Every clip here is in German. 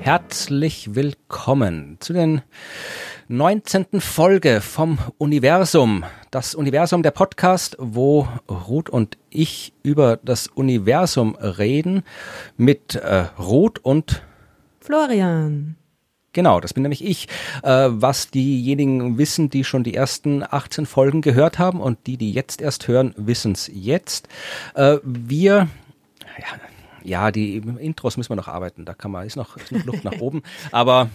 Herzlich willkommen zu den 19. Folge vom Universum. Das Universum der Podcast, wo Ruth und ich über das Universum reden mit äh, Ruth und Florian. Genau, das bin nämlich ich. Äh, was diejenigen wissen, die schon die ersten 18 Folgen gehört haben und die, die jetzt erst hören, wissen es jetzt. Äh, wir, ja, ja, die Intros müssen wir noch arbeiten. Da kann man, ist noch, ist noch Luft nach oben. Aber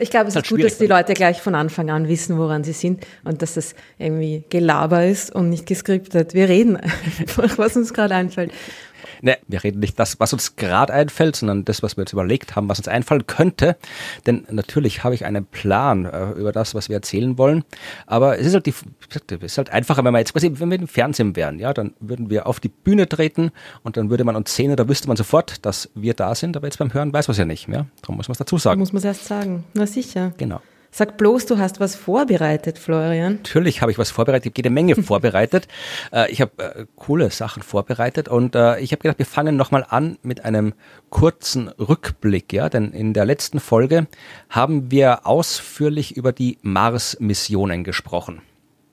ich glaube, es ist, halt gut, dass die Leute gleich von Anfang an wissen, woran sie sind und dass das irgendwie Gelaber ist und nicht geskriptet. Wir reden einfach, was uns gerade einfällt. Ne, wir reden nicht das, was uns gerade einfällt, sondern das, was wir uns überlegt haben, was uns einfallen könnte. Denn natürlich habe ich einen Plan äh, über das, was wir erzählen wollen. Aber es ist halt, die, es ist halt einfacher, wenn wir jetzt quasi, wenn wir im Fernsehen wären, ja, dann würden wir auf die Bühne treten und dann würde man uns sehen, da wüsste man sofort, dass wir da sind. Aber jetzt beim Hören weiß man es ja nicht mehr. Darum muss man es dazu sagen. Muss man es erst sagen. Na sicher. Genau. Sag bloß, du hast was vorbereitet, Florian. Natürlich habe ich was vorbereitet. Ich habe jede Menge vorbereitet. Äh, ich habe äh, coole Sachen vorbereitet und äh, ich habe gedacht, wir fangen nochmal an mit einem kurzen Rückblick. Ja, denn in der letzten Folge haben wir ausführlich über die Mars-Missionen gesprochen.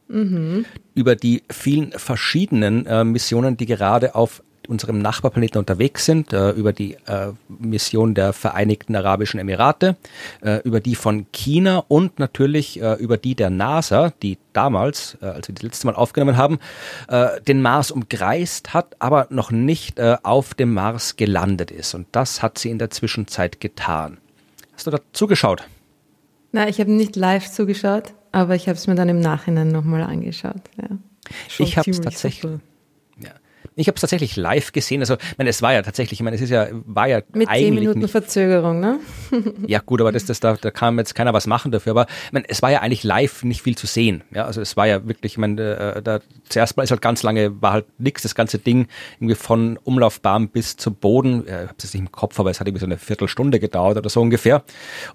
Mhm. Über die vielen verschiedenen äh, Missionen, die gerade auf unserem Nachbarplaneten unterwegs sind, äh, über die äh, Mission der Vereinigten Arabischen Emirate, äh, über die von China und natürlich äh, über die der NASA, die damals, äh, als wir das letzte Mal aufgenommen haben, äh, den Mars umkreist hat, aber noch nicht auf dem Mars gelandet ist. Und das hat sie in der Zwischenzeit getan. Hast du da zugeschaut? Na, ich habe nicht live zugeschaut, aber ich habe es mir dann im Nachhinein nochmal angeschaut. Ja. ich habe es tatsächlich. Ich habe es tatsächlich live gesehen. Also, ich meine, es war ja tatsächlich, ich meine, es ist ja, war ja Mit eigentlich. Mit Minuten nicht, Verzögerung, ne? ja, gut, aber das, das, da, da kann jetzt keiner was machen dafür. Aber ich meine, es war ja eigentlich live nicht viel zu sehen. Ja, also es war ja wirklich, ich meine, äh, da, zuerst mal ist halt ganz lange, war halt nichts, das ganze Ding irgendwie von Umlaufbahn bis zum Boden. Ich habe es nicht im Kopf, aber es hat irgendwie so eine Viertelstunde gedauert oder so ungefähr.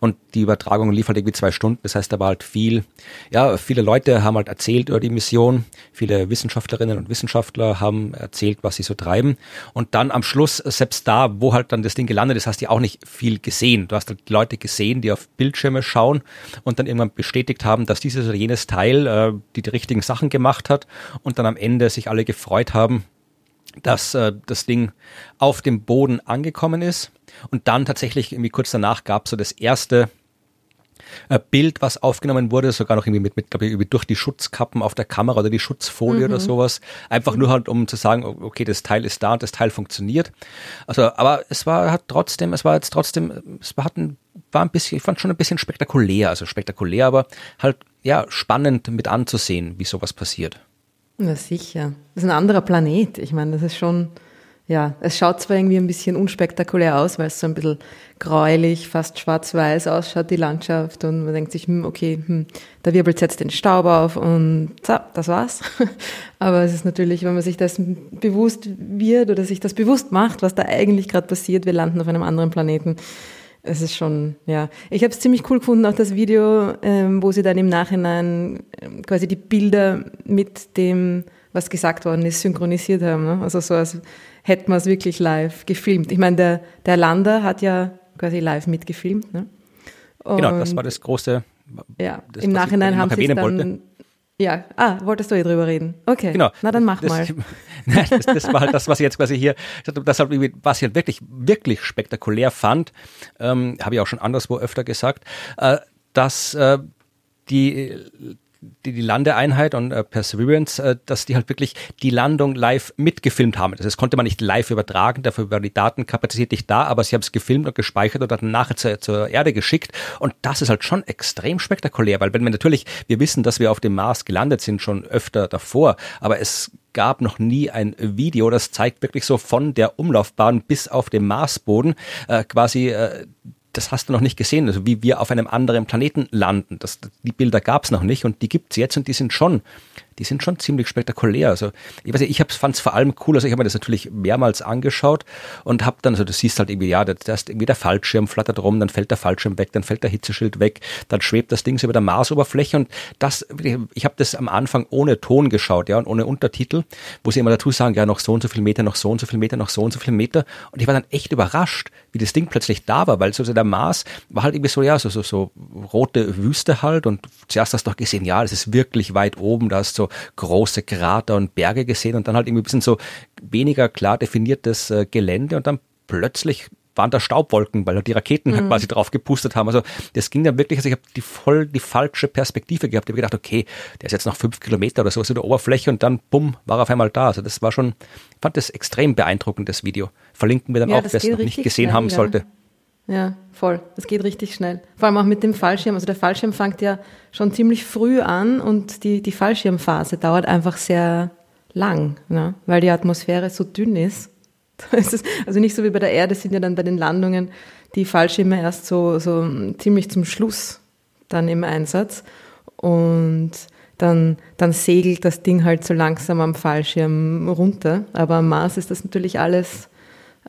Und die Übertragung lief halt irgendwie zwei Stunden. Das heißt, da war halt viel, ja, viele Leute haben halt erzählt über die Mission. Viele Wissenschaftlerinnen und Wissenschaftler haben erzählt, erzählt, was sie so treiben. Und dann am Schluss, selbst da, wo halt dann das Ding gelandet ist, hast du auch nicht viel gesehen. Du hast halt Leute gesehen, die auf Bildschirme schauen und dann irgendwann bestätigt haben, dass dieses oder jenes Teil äh, die, die richtigen Sachen gemacht hat und dann am Ende sich alle gefreut haben, dass äh, das Ding auf dem Boden angekommen ist. Und dann tatsächlich irgendwie kurz danach gab es so das erste äh, Bild, was aufgenommen wurde, sogar noch irgendwie mit, mit glaube ich, durch die Schutzkappen auf der Kamera oder die Schutzfolie mhm. oder sowas. Einfach nur halt, um zu sagen, okay, das Teil ist da und das Teil funktioniert. Also, aber es war hat trotzdem, es war jetzt trotzdem, es war, hat ein, war ein bisschen, ich fand schon ein bisschen spektakulär, also spektakulär, aber halt, ja, spannend mit anzusehen, wie sowas passiert. Na sicher. Das ist ein anderer Planet. Ich meine, das ist schon, ja, es schaut zwar irgendwie ein bisschen unspektakulär aus, weil es so ein bisschen gräulich, fast schwarz-weiß ausschaut, die Landschaft. Und man denkt sich, hm, okay, hm, da wirbelt jetzt den Staub auf und so, das war's. Aber es ist natürlich, wenn man sich das bewusst wird oder sich das bewusst macht, was da eigentlich gerade passiert, wir landen auf einem anderen Planeten. Es ist schon, ja. Ich habe es ziemlich cool gefunden, auch das Video, ähm, wo sie dann im Nachhinein ähm, quasi die Bilder mit dem, was gesagt worden ist, synchronisiert haben. Ne? Also so als hätten wir es wirklich live gefilmt. Ich meine, der, der Lander hat ja quasi live mitgefilmt. Ne? genau, das war das große. Ja, das, im Nachhinein haben sie dann. Wollte. Ja, ah, wolltest du eh drüber reden? Okay, genau. na dann mach das, mal. das, das, war halt das, was ich jetzt quasi hier, das halt, was ich halt wirklich, wirklich spektakulär fand, ähm, habe ich auch schon anderswo öfter gesagt, äh, dass äh, die die, die Landeeinheit und äh, Perseverance, äh, dass die halt wirklich die Landung live mitgefilmt haben. Das konnte man nicht live übertragen, dafür war die Datenkapazität nicht da, aber sie haben es gefilmt und gespeichert und dann nachher zur, zur Erde geschickt. Und das ist halt schon extrem spektakulär, weil wenn wir natürlich, wir wissen, dass wir auf dem Mars gelandet sind, schon öfter davor, aber es gab noch nie ein Video, das zeigt wirklich so von der Umlaufbahn bis auf den Marsboden äh, quasi äh, das hast du noch nicht gesehen, also wie wir auf einem anderen Planeten landen. Das, die Bilder gab es noch nicht und die gibt es jetzt und die sind schon, die sind schon ziemlich spektakulär. Also ich weiß nicht, ich fand es vor allem cool, also ich habe mir das natürlich mehrmals angeschaut und habe dann, also du siehst halt irgendwie, ja, da ist irgendwie der Fallschirm flattert rum, dann fällt der Fallschirm weg, dann fällt der Hitzeschild weg, dann schwebt das Ding so über der Marsoberfläche und das, ich habe das am Anfang ohne Ton geschaut, ja, und ohne Untertitel, wo sie immer dazu sagen, ja, noch so und so viel Meter, noch so und so viel Meter, noch so und so viel Meter und ich war dann echt überrascht, wie das Ding plötzlich da war, weil so der Mars war halt irgendwie so, ja, so, so, so rote Wüste halt und zuerst hast du doch gesehen, ja, das ist wirklich weit oben, da hast so große Krater und Berge gesehen und dann halt irgendwie ein bisschen so weniger klar definiertes äh, Gelände und dann plötzlich waren da Staubwolken, weil die Raketen mhm. quasi drauf gepustet haben. Also das ging dann wirklich, also ich habe die voll die falsche Perspektive gehabt. Ich habe gedacht, okay, der ist jetzt noch fünf Kilometer oder sowas in der Oberfläche und dann bumm, war er auf einmal da. Also das war schon, ich fand das extrem beeindruckend, das Video. Verlinken wir dann ja, auch, wer es noch nicht gesehen haben ja. sollte. Ja, voll. Das geht richtig schnell. Vor allem auch mit dem Fallschirm. Also der Fallschirm fängt ja schon ziemlich früh an und die, die Fallschirmphase dauert einfach sehr lang, ne? weil die Atmosphäre so dünn ist. ist. Also nicht so wie bei der Erde sind ja dann bei den Landungen die Fallschirme erst so, so ziemlich zum Schluss dann im Einsatz. Und dann, dann segelt das Ding halt so langsam am Fallschirm runter. Aber am Mars ist das natürlich alles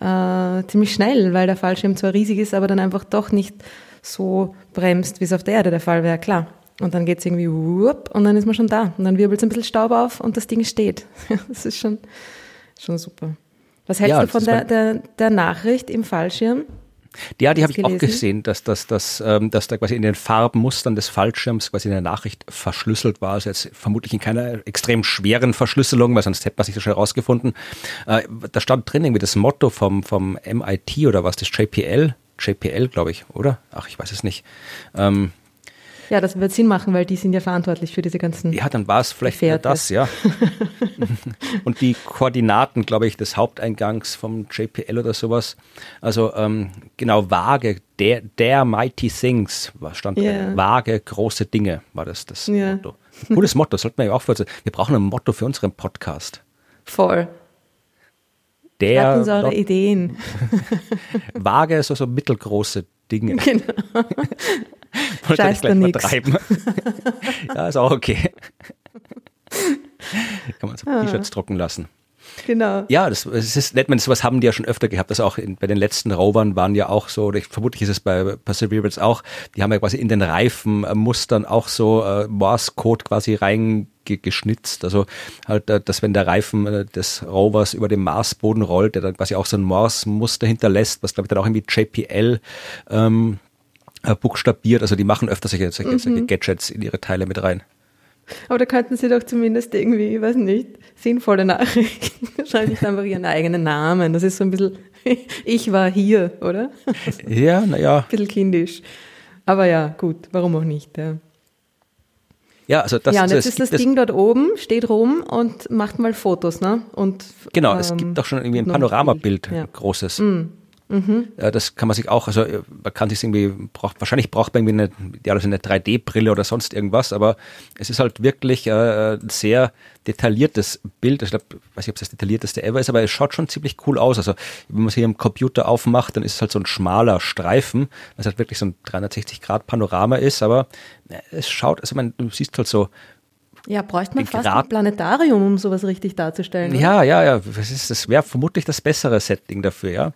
äh, ziemlich schnell, weil der Fallschirm zwar riesig ist, aber dann einfach doch nicht so bremst, wie es auf der Erde der Fall wäre, klar. Und dann geht es irgendwie whoop, und dann ist man schon da. Und dann wirbelt es ein bisschen Staub auf und das Ding steht. das ist schon, schon super. Was hältst ja, du von der, der, der Nachricht im Fallschirm? Ja, die habe ich auch gesehen, dass, dass, dass, ähm, dass da quasi in den Farbmustern des Fallschirms quasi in der Nachricht verschlüsselt war. Also jetzt vermutlich in keiner extrem schweren Verschlüsselung, weil sonst hätte man sich das schon herausgefunden. Äh, da stand drin irgendwie das Motto vom, vom MIT oder was, das JPL, JPL, glaube ich, oder? Ach, ich weiß es nicht. Ähm, ja, das wird Sinn machen, weil die sind ja verantwortlich für diese ganzen. Ja, dann war es vielleicht Gefährte. das, ja. und die Koordinaten, glaube ich, des Haupteingangs vom JPL oder sowas. Also ähm, genau, vage, der, der Mighty Things, stand yeah. Vage, große Dinge war das, das yeah. Motto. Cooles Motto, sollten wir ja auch vorstellen. Wir brauchen ein Motto für unseren Podcast. Voll. Der. Schreibt uns eure Ideen. Vage, so, so mittelgroße Dinge. Genau. Wollte Scheiß ich gleich übertreiben. ja, ist auch okay. Kann man so ah. T-Shirts drucken lassen. Genau. Ja, das, das ist nett, man, sowas haben die ja schon öfter gehabt. Das auch in, bei den letzten Rovern waren ja auch so, ich, vermutlich ist es bei Perseverance auch, die haben ja quasi in den Reifenmustern auch so äh, Morse-Code quasi reingeschnitzt. Also halt, äh, dass wenn der Reifen äh, des Rovers über den Marsboden rollt, der dann quasi auch so ein Morse-Muster hinterlässt, was glaube ich dann auch irgendwie JPL ähm, äh, buchstabiert. Also die machen öfter solche, solche, mhm. solche Gadgets in ihre Teile mit rein. Aber da könnten sie doch zumindest irgendwie, ich weiß nicht, sinnvolle Nachrichten. Schreiben nicht einfach ihren eigenen Namen. Das ist so ein bisschen, ich war hier, oder? Ja, naja. Ein bisschen kindisch. Aber ja, gut, warum auch nicht, ja. Ja, also das, ja, und jetzt ist das Ding dort oben, steht rum und macht mal Fotos, ne? Und, genau, ähm, es gibt auch schon irgendwie ein Panoramabild, ja. großes. Mm. Mhm. Das kann man sich auch, also man kann sich irgendwie, braucht, wahrscheinlich braucht man irgendwie eine, also eine 3D-Brille oder sonst irgendwas, aber es ist halt wirklich äh, ein sehr detailliertes Bild. Ich glaube, weiß nicht, ob es das detaillierteste ever ist, aber es schaut schon ziemlich cool aus. Also wenn man es hier im Computer aufmacht, dann ist es halt so ein schmaler Streifen, was halt wirklich so ein 360-Grad-Panorama ist, aber äh, es schaut, also man, du siehst halt so ja, bräuchte man fast ein Planetarium, um sowas richtig darzustellen. Ja, oder? ja, ja. Das, ist, das wäre vermutlich das bessere Setting dafür, ja.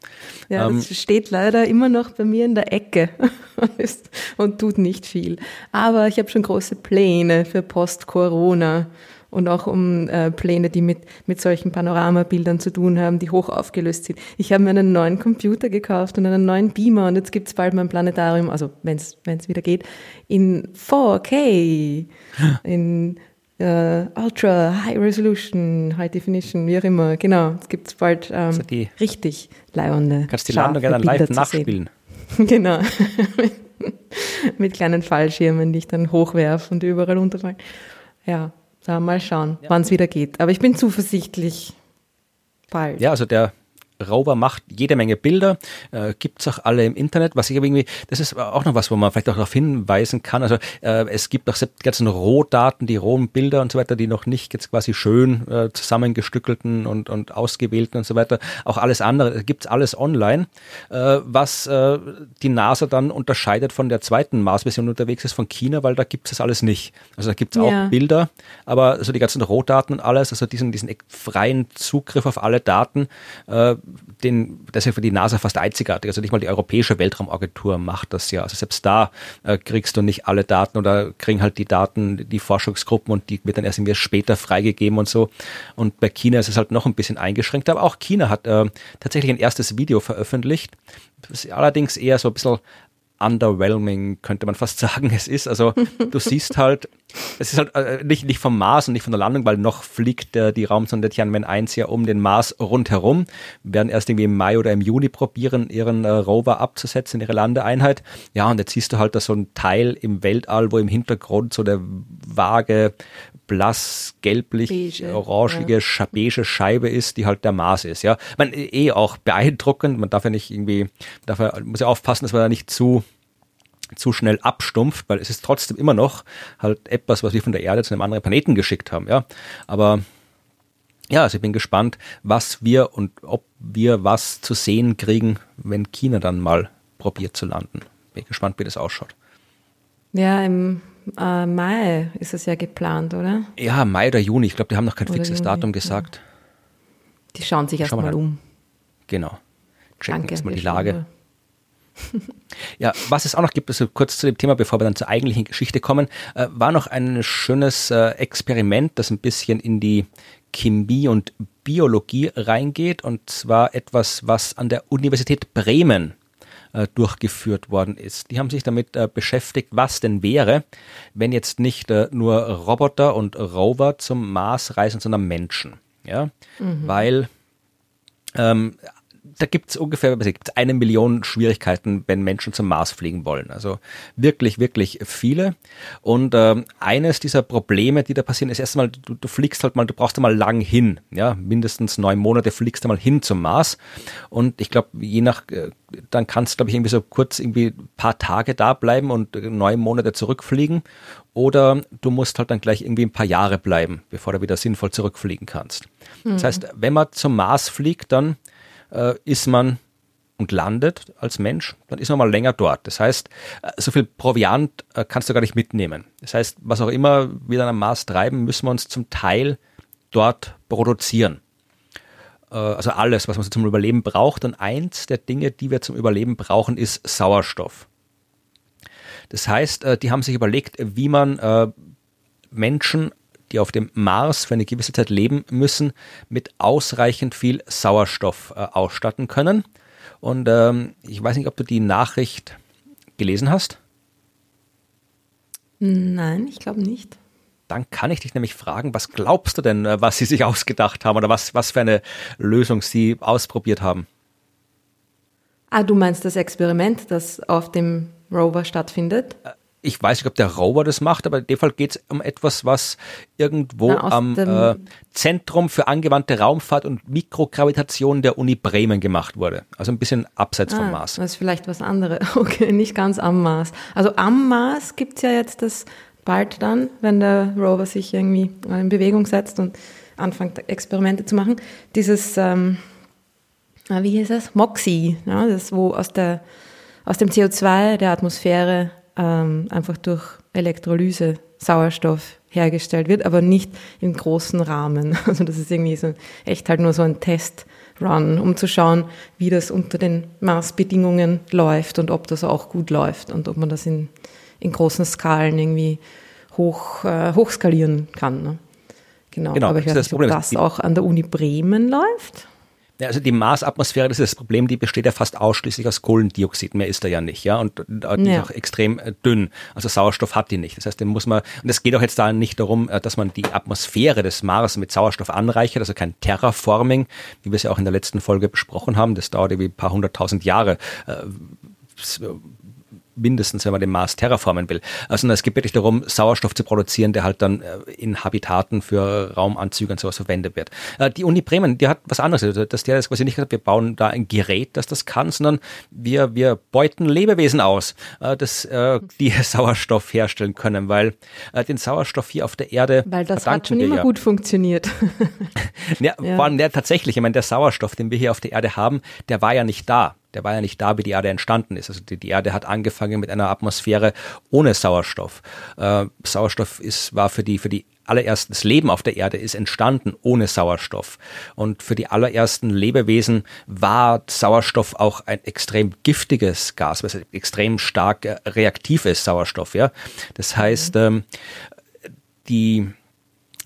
Ja, ähm, das steht leider immer noch bei mir in der Ecke und tut nicht viel. Aber ich habe schon große Pläne für Post-Corona und auch um äh, Pläne, die mit, mit solchen Panoramabildern zu tun haben, die hoch aufgelöst sind. Ich habe mir einen neuen Computer gekauft und einen neuen Beamer und jetzt gibt es bald mein Planetarium, also wenn es wieder geht, in 4K, in Uh, Ultra, High Resolution, High Definition, wie auch immer. Genau, es gibt bald ähm, also die, richtig leibende. Kannst die Landung gerne live nachspielen. genau. Mit kleinen Fallschirmen, die ich dann hochwerfe und überall runterfallen. Ja, da mal schauen, ja. wann es wieder geht. Aber ich bin zuversichtlich. Bald. Ja, also der Rover macht jede Menge Bilder, äh, gibt's auch alle im Internet, was ich aber irgendwie, das ist auch noch was, wo man vielleicht auch darauf hinweisen kann. Also äh, es gibt auch die ganzen Rohdaten, die rohen Bilder und so weiter, die noch nicht jetzt quasi schön äh, zusammengestückelten und, und ausgewählten und so weiter. Auch alles andere, gibt's alles online, äh, was äh, die NASA dann unterscheidet von der zweiten Mars-Version unterwegs ist von China, weil da gibt's das alles nicht. Also da gibt's auch Ja. Bilder, aber so die ganzen Rohdaten und alles, also diesen, diesen freien Zugriff auf alle Daten, äh, den, das ist ja für die NASA fast einzigartig. Also nicht mal die Europäische Weltraumagentur macht das ja. Also selbst da äh, kriegst du nicht alle Daten oder kriegen halt die Daten die Forschungsgruppen und die wird dann erst irgendwie später freigegeben und so. Und bei China ist es halt noch ein bisschen eingeschränkt. Aber auch China hat äh, tatsächlich ein erstes Video veröffentlicht. Das ist allerdings eher so ein bisschen underwhelming, könnte man fast sagen, es ist. Also du siehst halt, es ist halt äh, nicht, nicht vom Mars und nicht von der Landung, weil noch fliegt äh, die Raumsonde Tianwen 1 ja um den Mars rundherum. Wir werden erst irgendwie im Mai oder im Juni probieren, ihren äh, Rover abzusetzen, ihre Landeeinheit. Ja, und jetzt siehst du halt da so ein Teil im Weltall, wo im Hintergrund so der vage, blass, gelblich, Beige, orangige, scha- beige Scheibe ist, die halt der Mars ist. Ja, man eh auch beeindruckend. Man darf ja nicht irgendwie, darf ja, muss ja aufpassen, dass man da nicht zu zu schnell abstumpft, weil es ist trotzdem immer noch halt etwas, was wir von der Erde zu einem anderen Planeten geschickt haben, ja. Aber ja, also ich bin gespannt, was wir und ob wir was zu sehen kriegen, wenn China dann mal probiert zu landen. Bin gespannt, wie das ausschaut. Ja, im äh, Mai ist es ja geplant, oder? Ja, Mai oder Juni, ich glaube, die haben noch kein Oder fixes Juni, Datum ja. gesagt. Die schauen sich erstmal um. Genau. Checken Danke. erstmal die Lage. Ja, was es auch noch gibt, also kurz zu dem Thema, bevor wir dann zur eigentlichen Geschichte kommen, äh, war noch ein schönes äh, Experiment, das ein bisschen in die Chemie und Biologie reingeht, und zwar etwas, was an der Universität Bremen äh, durchgeführt worden ist. Die haben sich damit äh, beschäftigt, was denn wäre, wenn jetzt nicht äh, nur Roboter und Rover zum Mars reisen, sondern Menschen. Ja, weil ähm, da gibt es ungefähr gibt's eine Million Schwierigkeiten, wenn Menschen zum Mars fliegen wollen. Also wirklich, wirklich viele. Und ähm, eines dieser Probleme, die da passieren, ist erstmal, du, du fliegst halt mal, du brauchst mal lang hin. Ja, mindestens neun Monate fliegst du mal hin zum Mars. Und ich glaube, je nach, äh, dann kannst du, glaube ich, irgendwie so kurz irgendwie ein paar Tage da bleiben und äh, neun Monate zurückfliegen. Oder du musst halt dann gleich irgendwie ein paar Jahre bleiben, bevor du wieder sinnvoll zurückfliegen kannst. Das heißt, wenn man zum Mars fliegt, dann äh, ist man und landet als Mensch, dann ist man mal länger dort. Das heißt, äh, so viel Proviant äh, kannst du gar nicht mitnehmen. Das heißt, was auch immer wir dann am Mars treiben, müssen wir uns zum Teil dort produzieren. Äh, Also alles, was man so zum Überleben braucht. Und eins der Dinge, die wir zum Überleben brauchen, ist Sauerstoff. Das heißt, die haben sich überlegt, wie man Menschen, die auf dem Mars für eine gewisse Zeit leben müssen, mit ausreichend viel Sauerstoff äh, ausstatten können. Und ähm, ich weiß nicht, ob du die Nachricht gelesen hast. Nein, ich glaube nicht. Dann kann ich dich nämlich fragen, was glaubst du denn, äh, was sie sich ausgedacht haben oder was, was für eine Lösung sie ausprobiert haben? Ah, du meinst das Experiment, das auf dem Rover stattfindet? Ich weiß nicht, ob der Rover das macht, aber in dem Fall geht es um etwas, was irgendwo Na, am äh, Zentrum für angewandte Raumfahrt und Mikrogravitation der Uni Bremen gemacht wurde. Also ein bisschen abseits vom Ah, Mars. Das ist vielleicht was anderes. Okay, nicht ganz am Mars. Also am Mars gibt's ja jetzt das bald dann, wenn der Rover sich irgendwie in Bewegung setzt und anfängt, Experimente zu machen. Dieses, ähm, ah, wie hieß es? MOXIE, ja, das wo aus, der, aus dem CO2 der Atmosphäre ähm, einfach durch Elektrolyse Sauerstoff hergestellt wird, aber nicht im großen Rahmen. Also das ist irgendwie so echt halt nur so ein Testrun, um zu schauen, wie das unter den Marsbedingungen läuft und ob das auch gut läuft und ob man das in, in großen Skalen irgendwie hoch, äh, hochskalieren kann. Ne? Genau. Genau, aber ich weiß das nicht, ob das auch an der Uni Bremen läuft. Ja, also die Marsatmosphäre, das ist das Problem, die besteht ja fast ausschließlich aus Kohlendioxid, mehr ist da ja nicht, ja, und äh, die Ja. ist auch extrem äh, dünn, also Sauerstoff hat die nicht. Das heißt, den muss man, und es geht auch jetzt da nicht darum, äh, dass man die Atmosphäre des Mars mit Sauerstoff anreichert, also kein Terraforming, wie wir es ja auch in der letzten Folge besprochen haben, das dauert irgendwie ein paar hunderttausend Jahre. Mindestens, wenn man den Mars terraformen will. Also es geht wirklich darum, Sauerstoff zu produzieren, der halt dann äh, in Habitaten für Raumanzüge und sowas verwendet wird. Äh, die Uni Bremen, die hat was anderes. Also, dass der das quasi nicht gesagt, wir bauen da ein Gerät, das das kann, sondern wir, wir beuten Lebewesen aus, äh, das die Sauerstoff herstellen können, weil den Sauerstoff hier auf der Erde. Weil das hat schon immer ja. gut funktioniert. ja, ja. Vor allem der tatsächlich, ich meine, der Sauerstoff, den wir hier auf der Erde haben, der war ja nicht da der war ja nicht da, wie die Erde entstanden ist. Also die, die Erde hat angefangen mit einer Atmosphäre ohne Sauerstoff. Äh, Sauerstoff ist, war für die, für die allerersten, das Leben auf der Erde ist entstanden ohne Sauerstoff. Und für die allerersten Lebewesen war Sauerstoff auch ein extrem giftiges Gas, was extrem stark äh, reaktiv ist, Sauerstoff, ja. Das heißt, ähm, die,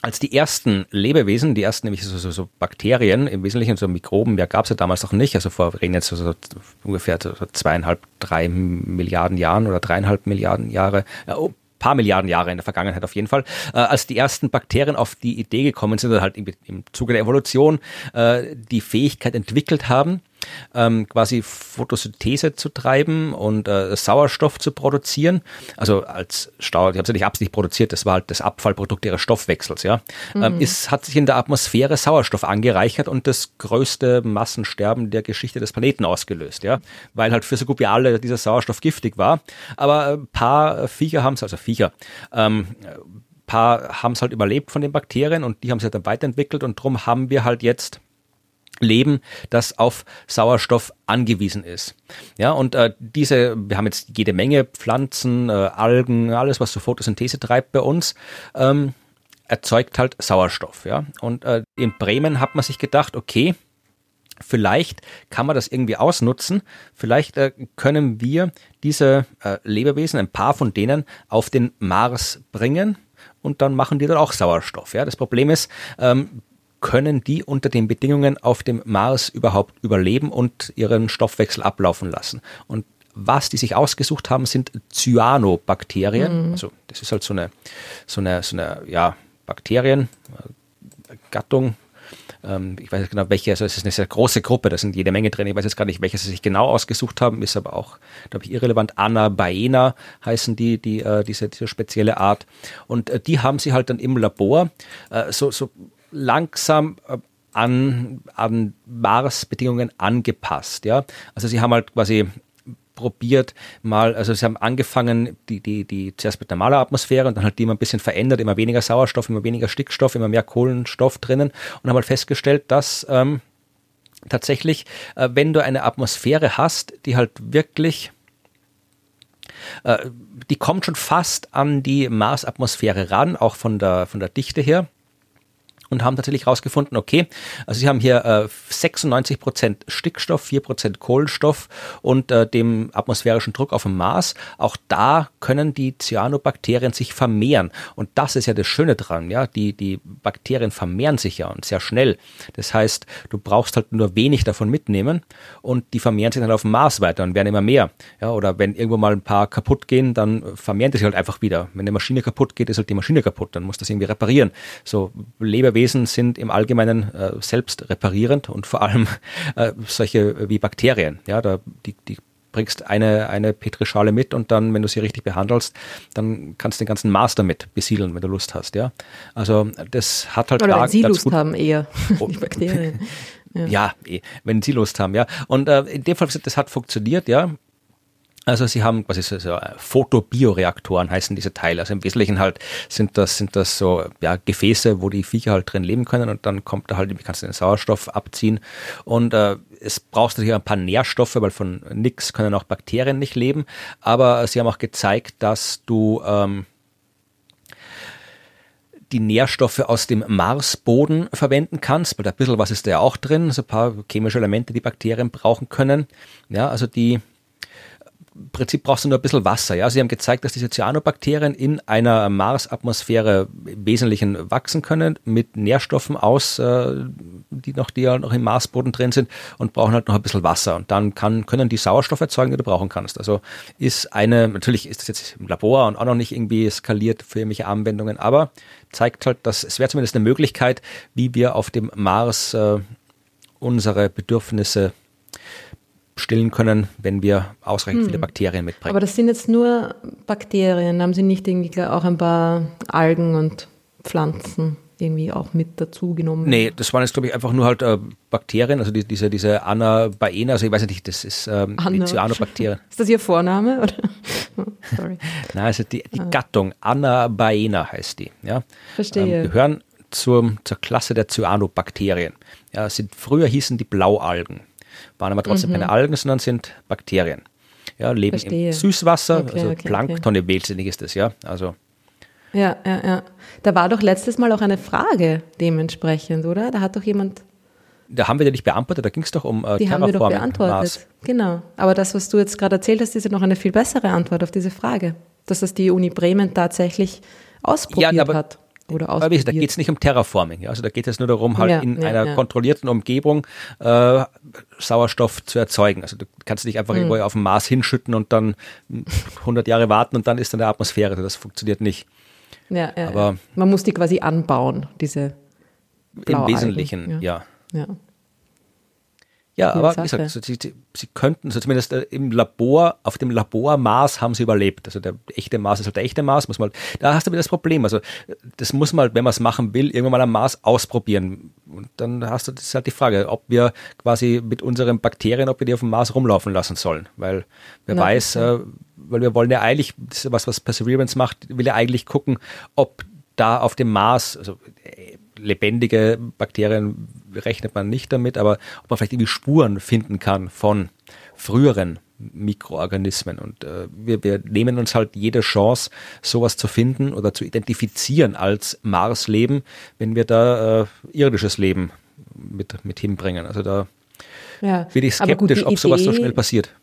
als die ersten Lebewesen, die ersten nämlich so, so, so Bakterien, im Wesentlichen so Mikroben, ja gab es ja damals noch nicht, also vor, reden jetzt so, so ungefähr so zweieinhalb, drei Milliarden Jahren oder dreieinhalb Milliarden Jahre, ja, oh, paar Milliarden Jahre in der Vergangenheit auf jeden Fall, äh, als die ersten Bakterien auf die Idee gekommen sind, oder halt im, im Zuge der Evolution äh, die Fähigkeit entwickelt haben, ähm, quasi Photosynthese zu treiben und äh, Sauerstoff zu produzieren. Also als Stau, die haben sie nicht absichtlich produziert, das war halt das Abfallprodukt ihres Stoffwechsels, ja. Ähm, mhm. Ähm, ist, hat sich in der Atmosphäre Sauerstoff angereichert und das größte Massensterben der Geschichte des Planeten ausgelöst, ja. Weil halt für so gut wie alle dieser Sauerstoff giftig war. Aber ein paar Viecher haben es, also Viecher, ähm, paar haben es halt überlebt von den Bakterien und die haben sich dann weiterentwickelt und darum haben wir halt jetzt Leben, das auf Sauerstoff angewiesen ist. Ja, und äh, diese, wir haben jetzt jede Menge Pflanzen, äh, Algen, alles, was so Photosynthese treibt bei uns, ähm, erzeugt halt Sauerstoff. Ja, und äh, in Bremen hat man sich gedacht, okay, vielleicht kann man das irgendwie ausnutzen. Vielleicht äh, können wir diese äh, Lebewesen, ein paar von denen, auf den Mars bringen und dann machen die dann auch Sauerstoff. Ja, das Problem ist, ähm, können die unter den Bedingungen auf dem Mars überhaupt überleben und ihren Stoffwechsel ablaufen lassen. Und was die sich ausgesucht haben, sind Cyanobakterien. Mhm. Also das ist halt so eine, so eine, so eine ja, Bakteriengattung. Ähm, ich weiß nicht genau, welche, also es ist eine sehr große Gruppe, da sind jede Menge drin. Ich weiß jetzt gar nicht, welche sie sich genau ausgesucht haben, ist aber auch, glaube ich, irrelevant. Anabaena heißen die, die äh, diese, diese spezielle Art. Und äh, die haben sie halt dann im Labor äh, so, so langsam äh, an, an Mars-Bedingungen angepasst. Ja? Also sie haben halt quasi probiert mal, also sie haben angefangen, die, die, die zuerst mit normaler Atmosphäre und dann halt die immer ein bisschen verändert, immer weniger Sauerstoff, immer weniger Stickstoff, immer mehr Kohlenstoff drinnen und haben halt festgestellt, dass ähm, tatsächlich, äh, wenn du eine Atmosphäre hast, die halt wirklich äh, die kommt schon fast an die Marsatmosphäre ran, auch von der, von der Dichte her und haben tatsächlich herausgefunden, okay, also sie haben hier äh, 96 Prozent Stickstoff, 4 Prozent Kohlenstoff und äh, dem atmosphärischen Druck auf dem Mars. Auch da können die Cyanobakterien sich vermehren. Und das ist ja das Schöne dran, ja. Die, die Bakterien vermehren sich ja und sehr schnell. Das heißt, du brauchst halt nur wenig davon mitnehmen und die vermehren sich dann auf dem Mars weiter und werden immer mehr. Ja, oder wenn irgendwo mal ein paar kaputt gehen, dann vermehren die sich halt einfach wieder. Wenn eine Maschine kaputt geht, ist halt die Maschine kaputt, dann muss das irgendwie reparieren. So Lebewesen Lebewesen sind im Allgemeinen äh, selbst reparierend und vor allem äh, solche wie Bakterien. Ja, da, die, die bringst eine, eine Petrischale mit und dann, wenn du sie richtig behandelst, dann kannst du den ganzen Mars damit besiedeln, wenn du Lust hast, ja. Also das hat halt Oder da wenn sie Lust haben eher, oh, die Bakterien. Ja. ja, eh, wenn sie Lust haben, ja. Und äh, in dem Fall, das hat funktioniert, ja. Also sie haben quasi so, so Photobioreaktoren heißen diese Teile. Also im Wesentlichen halt sind das, sind das so ja, Gefäße, wo die Viecher halt drin leben können und dann kommt da halt, kannst du den Sauerstoff abziehen. Und äh, es brauchst natürlich ein paar Nährstoffe, weil von nix können auch Bakterien nicht leben. Aber sie haben auch gezeigt, dass du ähm, die Nährstoffe aus dem Marsboden verwenden kannst, weil da ein bisschen was ist da ja auch drin, so ein paar chemische Elemente, die Bakterien brauchen können. Ja, also die Prinzip brauchst du nur ein bisschen Wasser. Ja? Sie haben gezeigt, dass diese Cyanobakterien in einer Marsatmosphäre im Wesentlichen wachsen können, mit Nährstoffen aus, äh, die noch, die ja noch im Marsboden drin sind und brauchen halt noch ein bisschen Wasser. Und dann kann, können die Sauerstoff erzeugen, den du brauchen kannst. Also ist eine, natürlich ist das jetzt im Labor und auch noch nicht irgendwie skaliert für irgendwelche Anwendungen, aber zeigt halt, dass es wäre zumindest eine Möglichkeit, wie wir auf dem Mars äh, unsere Bedürfnisse stillen können, wenn wir ausreichend hm. viele Bakterien mitbringen. Aber das sind jetzt nur Bakterien, haben Sie nicht irgendwie auch ein paar Algen und Pflanzen? irgendwie auch mit dazu genommen? Nee, das waren jetzt, glaube ich, einfach nur halt äh, Bakterien, also die, diese, diese Anabaena, also ich weiß nicht, das ist ähm, die Cyanobakterien. Ist das Ihr Vorname? Oder? Oh, sorry. Nein, also die, die ah. Gattung Anabaena heißt die. Ja? Verstehe. Ähm, gehören zur, zur Klasse der Cyanobakterien. Ja, sind, früher hießen die Blaualgen, waren aber trotzdem mhm. keine Algen, sondern sind Bakterien. Ja, leben Verstehe. im Süßwasser, okay, also okay, Plankton, okay. im ist das, ja. Also ja, ja, ja. Da war doch letztes Mal auch eine Frage dementsprechend, oder? Da hat doch jemand. Da haben wir ja nicht beantwortet, da ging es doch um äh, Die haben wir doch beantwortet. Mars. Genau. Aber das, was du jetzt gerade erzählt hast, ist ja noch eine viel bessere Antwort auf diese Frage. Dass das die Uni Bremen tatsächlich ausprobiert ja, aber, hat. Oder aber da geht es nicht um Terraforming. Also da geht es nur darum, halt ja, in ja, einer kontrollierten Umgebung äh, Sauerstoff zu erzeugen. Also du kannst nicht einfach mhm. irgendwo auf dem Mars hinschütten und dann 100 Jahre warten und dann ist dann der Atmosphäre. Das funktioniert nicht. Ja, ja, Aber man muss die quasi anbauen, diese Im Wesentlichen, ja. ja. Ja, aber wie gesagt, sie, sie, könnten, so zumindest äh, im Labor, auf dem Labor Mars haben sie überlebt. Also der echte Mars ist halt der echte Mars, muss man, da hast du wieder das Problem. Also das muss man, wenn man es machen will, irgendwann mal am Mars ausprobieren. Und dann hast du, das ist halt die Frage, ob wir quasi mit unseren Bakterien, ob wir die auf dem Mars rumlaufen lassen sollen. Weil wer Na, weiß, äh, weil wir wollen ja eigentlich, das ist was, was Perseverance macht, will ja eigentlich gucken, ob da auf dem Mars, also äh, lebendige Bakterien rechnet man nicht damit, aber ob man vielleicht irgendwie Spuren finden kann von früheren Mikroorganismen. Und äh, wir, wir nehmen uns halt jede Chance, sowas zu finden oder zu identifizieren als Marsleben, wenn wir da äh, irdisches Leben mit, mit hinbringen. Also da ja, bin ich skeptisch, gut, ob sowas so schnell passiert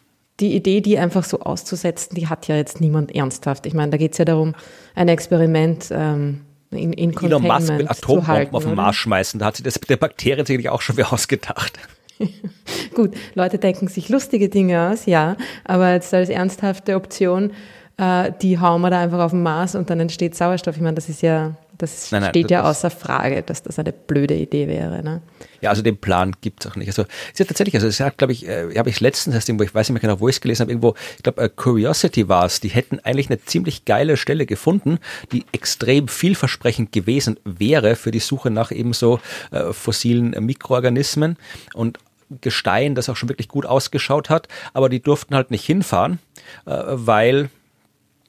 die Idee, die einfach so auszusetzen, die hat ja jetzt niemand ernsthaft. Ich meine, da geht es ja darum, ein Experiment ähm, in, in Elon Musk will Atombomben auf den Mars schmeißen, da hat sich das mit der Bakterien sicherlich auch schon wieder ausgedacht. Gut, Leute denken sich lustige Dinge aus, ja, aber jetzt als ernsthafte Option, äh, die hauen wir da einfach auf den Mars und dann entsteht Sauerstoff. Ich meine, das ist ja das nein, nein, steht das ja außer Frage, dass das eine blöde Idee wäre. Ne? Ja, also den Plan gibt es auch nicht. Also es ist ja tatsächlich, also es hat, glaube ich, äh, habe ich letztens erst irgendwo, ich weiß nicht mehr genau, wo ich es gelesen habe, irgendwo, ich glaube, uh, Curiosity war es, die hätten eigentlich eine ziemlich geile Stelle gefunden, die extrem vielversprechend gewesen wäre für die Suche nach eben so äh, fossilen Mikroorganismen und Gestein, das auch schon wirklich gut ausgeschaut hat, aber die durften halt nicht hinfahren, äh, weil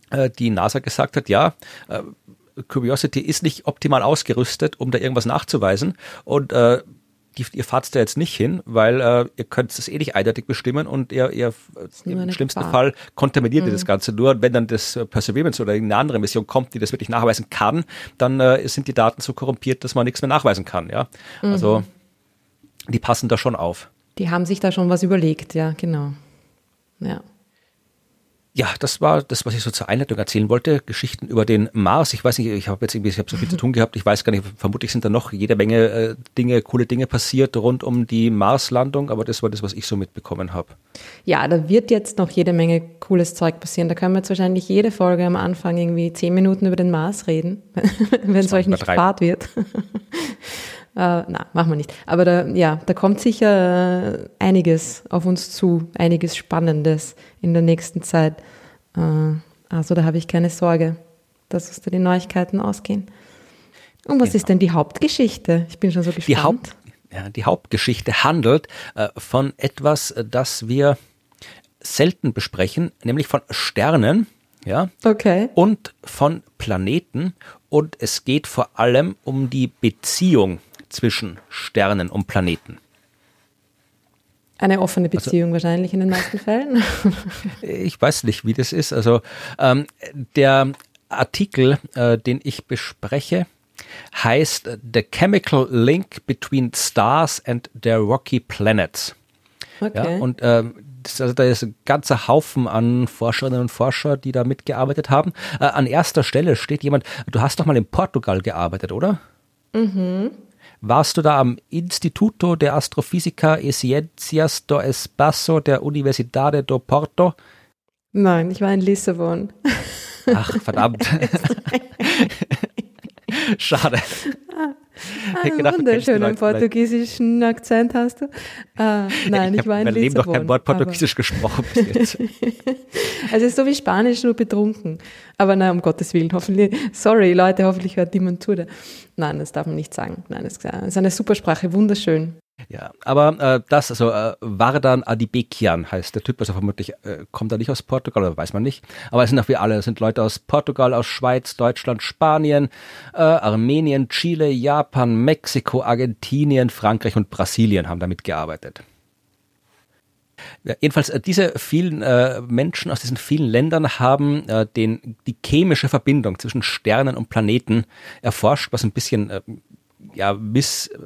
äh, die NASA gesagt hat, ja, äh, Curiosity ist nicht optimal ausgerüstet, um da irgendwas nachzuweisen. Und äh, die, ihr fahrt da jetzt nicht hin, weil äh, ihr könnt es eh nicht eindeutig bestimmen und ihr, ihr im schlimmsten Gefahr. Fall kontaminiert mhm. ihr das Ganze nur. Und wenn dann das äh, Perseverance oder eine andere Mission kommt, die das wirklich nachweisen kann, dann äh, sind die Daten so korrumpiert, dass man nichts mehr nachweisen kann. Ja, mhm. also die passen da schon auf. Die haben sich da schon was überlegt, ja, genau. Ja. Ja, das war das, was ich so zur Einleitung erzählen wollte. Geschichten über den Mars. Ich weiß nicht, ich habe jetzt irgendwie, ich habe so viel zu tun gehabt. Ich weiß gar nicht, vermutlich sind da noch jede Menge äh, Dinge, coole Dinge passiert rund um die Marslandung, aber das war das, was ich so mitbekommen habe. Ja, da wird jetzt noch jede Menge cooles Zeug passieren. Da können wir jetzt wahrscheinlich jede Folge am Anfang irgendwie zehn Minuten über den Mars reden, wenn es euch nicht fad wird. Äh, na, machen wir nicht. Aber da, ja, da kommt sicher äh, einiges auf uns zu, einiges Spannendes in der nächsten Zeit. Äh, also da habe ich keine Sorge, dass uns da die Neuigkeiten ausgehen. Und was genau. ist denn die Hauptgeschichte? Ich bin schon so gespannt. Die, Haupt, ja, die Hauptgeschichte handelt äh, von etwas, das wir selten besprechen, nämlich von Sternen. Ja, okay. Und von Planeten. Und es geht vor allem um die Beziehung zwischen Sternen und Planeten. Eine offene also Beziehung also, wahrscheinlich in den meisten Fällen. ich weiß nicht, wie das ist. Also ähm, der Artikel, äh, den ich bespreche, heißt The Chemical Link Between Stars and Their Rocky Planets. Okay. Ja, und ähm, das, also da ist ein ganzer Haufen an Forscherinnen und Forscher, die da mitgearbeitet haben. Äh, an erster Stelle steht jemand, du hast doch mal in Portugal gearbeitet, oder? Mhm. Warst du da am Instituto de Astrofísica e Ciencias do Espaço der Universidade do Porto? Nein, ich war in Lissabon. Ach, verdammt. Schade. Einen gedacht, wunderschönen portugiesischen Akzent hast du. Äh, nein, ich, ich war in mein Leben noch kein Wort Portugiesisch gesprochen bis jetzt. also es ist so wie Spanisch, nur betrunken. Aber nein, um Gottes Willen, hoffentlich, sorry Leute, hoffentlich hört niemand zu. Nein, das darf man nicht sagen. Nein, es ist eine super Sprache, wunderschön. Ja, aber äh, das, also äh, Vardan Adibekian heißt der Typ, also vermutlich äh, kommt er nicht aus Portugal, oder weiß man nicht. Aber es sind auch wie alle, es sind Leute aus Portugal, aus Schweiz, Deutschland, Spanien, äh, Armenien, Chile, Japan, Mexiko, Argentinien, Frankreich und Brasilien haben damit gearbeitet. Ja, jedenfalls, äh, diese vielen äh, Menschen aus diesen vielen Ländern haben äh, den, die chemische Verbindung zwischen Sternen und Planeten erforscht, was ein bisschen äh, ja, bis äh,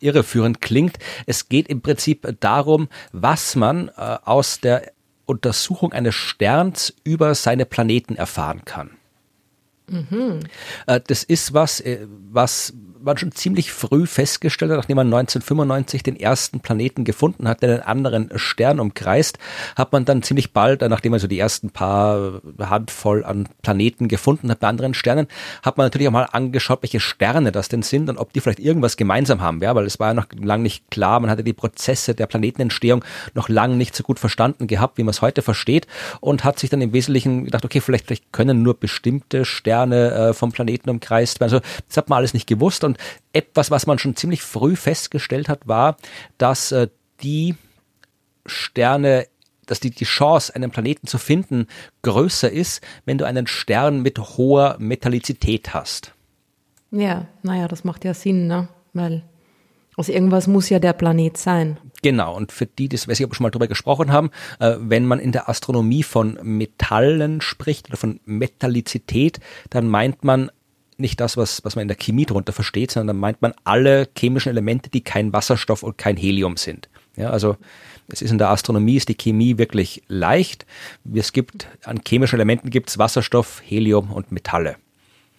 irreführend klingt. Es geht im Prinzip darum, was man äh, aus der Untersuchung eines Sterns über seine Planeten erfahren kann. Mhm. Äh, das ist was, äh, was man schon ziemlich früh festgestellt hat, nachdem man 1995 den ersten Planeten gefunden hat, der einen anderen Stern umkreist, hat man dann ziemlich bald, nachdem man so die ersten paar Handvoll an Planeten gefunden hat bei anderen Sternen, hat man natürlich auch mal angeschaut, welche Sterne das denn sind und ob die vielleicht irgendwas gemeinsam haben, ja, weil es war ja noch lange nicht klar, man hatte die Prozesse der Planetenentstehung noch lange nicht so gut verstanden gehabt, wie man es heute versteht und hat sich dann im Wesentlichen gedacht, okay, vielleicht, vielleicht können nur bestimmte Sterne äh, vom Planeten umkreist werden. Also das hat man alles nicht gewusst und etwas, was man schon ziemlich früh festgestellt hat, war, dass äh, die Sterne dass die, die Chance, einen Planeten zu finden, größer ist, wenn du einen Stern mit hoher Metallizität hast. Ja, naja, das macht ja Sinn, ne? Weil also irgendwas muss ja der Planet sein. Genau, und für die, das weiß ich, ob wir schon mal drüber gesprochen haben, äh, wenn man in der Astronomie von Metallen spricht oder von Metallizität, dann meint man nicht das, was, was man in der Chemie darunter versteht, sondern dann meint man alle chemischen Elemente, die kein Wasserstoff und kein Helium sind. Ja, also es ist in der Astronomie ist die Chemie wirklich leicht. Es gibt an chemischen Elementen gibt es Wasserstoff, Helium und Metalle.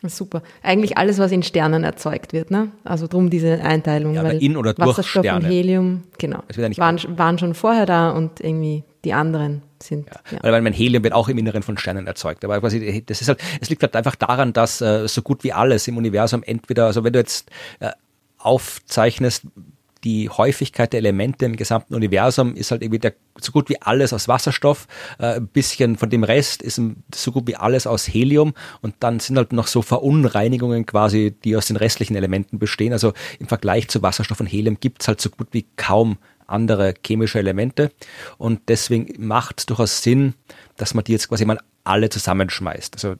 Super. Eigentlich alles, was in Sternen erzeugt wird, ne? Also drum diese Einteilung. Ja, weil in oder durch Wasserstoff Sterne. und Helium, genau, waren, waren schon vorher da und irgendwie die anderen sind. Ja, ja. Weil mein Helium wird auch im Inneren von Sternen erzeugt. Aber quasi, das ist halt, es liegt halt einfach daran, dass äh, so gut wie alles im Universum entweder, also wenn du jetzt äh, aufzeichnest, die Häufigkeit der Elemente im gesamten Universum ist halt irgendwie der, so gut wie alles aus Wasserstoff, äh, ein bisschen von dem Rest ist so gut wie alles aus Helium und dann sind halt noch so Verunreinigungen quasi, die aus den restlichen Elementen bestehen. Also im Vergleich zu Wasserstoff und Helium gibt es halt so gut wie kaum andere chemische Elemente. Und deswegen macht es durchaus Sinn, dass man die jetzt quasi mal alle zusammenschmeißt. Also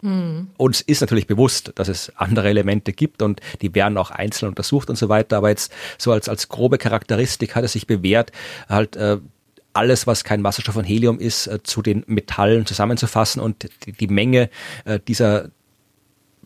mhm. uns ist natürlich bewusst, dass es andere Elemente gibt und die werden auch einzeln untersucht und so weiter. Aber jetzt so als, als grobe Charakteristik hat es sich bewährt, halt äh, alles, was kein Wasserstoff und Helium ist, äh, zu den Metallen zusammenzufassen und die, die Menge äh, dieser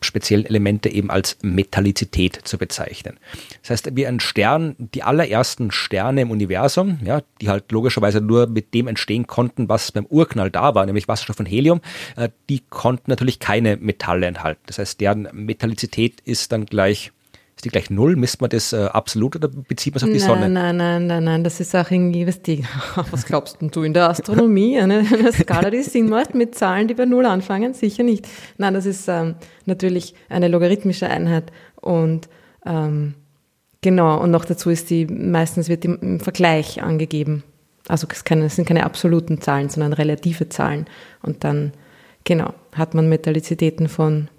speziellen Elemente eben als Metallizität zu bezeichnen. Das heißt, wie ein Stern, die allerersten Sterne im Universum, ja, die halt logischerweise nur mit dem entstehen konnten, was beim Urknall da war, nämlich Wasserstoff und Helium, äh, die konnten natürlich keine Metalle enthalten. Das heißt, deren Metallizität ist dann gleich ist die gleich null? Misst man das äh, absolut oder bezieht man es auf die nein, Sonne? Nein, nein, nein, nein, das ist auch irgendwie, was, die, was glaubst du in der Astronomie? Eine, eine Skala, die Sinn macht mit Zahlen, die bei Null anfangen? Sicher nicht. Nein, das ist ähm, natürlich eine logarithmische Einheit und ähm, genau, und noch dazu ist die, meistens wird die im Vergleich angegeben. Also es, es sind keine absoluten Zahlen, sondern relative Zahlen. Und dann, genau, hat man Metallizitäten von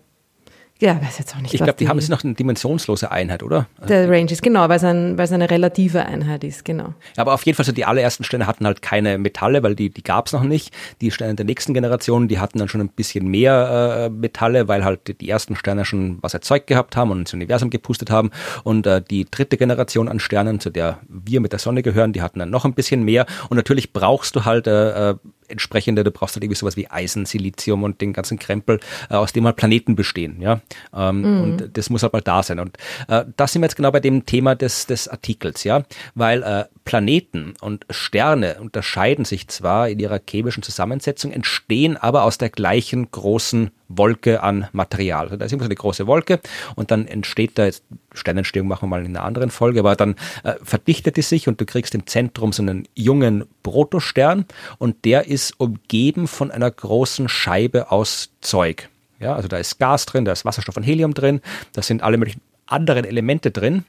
ja, weiß jetzt auch nicht. Ich glaube, die, die haben jetzt noch eine dimensionslose Einheit, oder? Der Range ist genau, weil es, ein, weil es eine relative Einheit ist, genau. Aber auf jeden Fall so die allerersten Sterne hatten halt keine Metalle, weil die, die gab es noch nicht. Die Sterne der nächsten Generation, die hatten dann schon ein bisschen mehr äh, Metalle, weil halt die ersten Sterne schon was erzeugt gehabt haben und ins Universum gepustet haben. Und äh, die dritte Generation an Sternen, zu der wir mit der Sonne gehören, die hatten dann noch ein bisschen mehr. Und natürlich brauchst du halt äh, äh entsprechende, du brauchst halt irgendwie sowas wie Eisen, Silizium und den ganzen Krempel, äh, aus dem halt Planeten bestehen, ja. Ähm, mhm. Und das muss halt mal da sein. Und äh, da sind wir jetzt genau bei dem Thema des, des Artikels, ja, weil äh, Planeten und Sterne unterscheiden sich zwar in ihrer chemischen Zusammensetzung, entstehen aber aus der gleichen großen Wolke an Material. Also da ist immer so eine große Wolke und dann entsteht da jetzt, Sternentstehung machen wir mal in einer anderen Folge, aber dann äh, verdichtet die sich und du kriegst im Zentrum so einen jungen Protostern und der ist umgeben von einer großen Scheibe aus Zeug. Ja, also da ist Gas drin, da ist Wasserstoff und Helium drin, da sind alle möglichen anderen Elemente drin.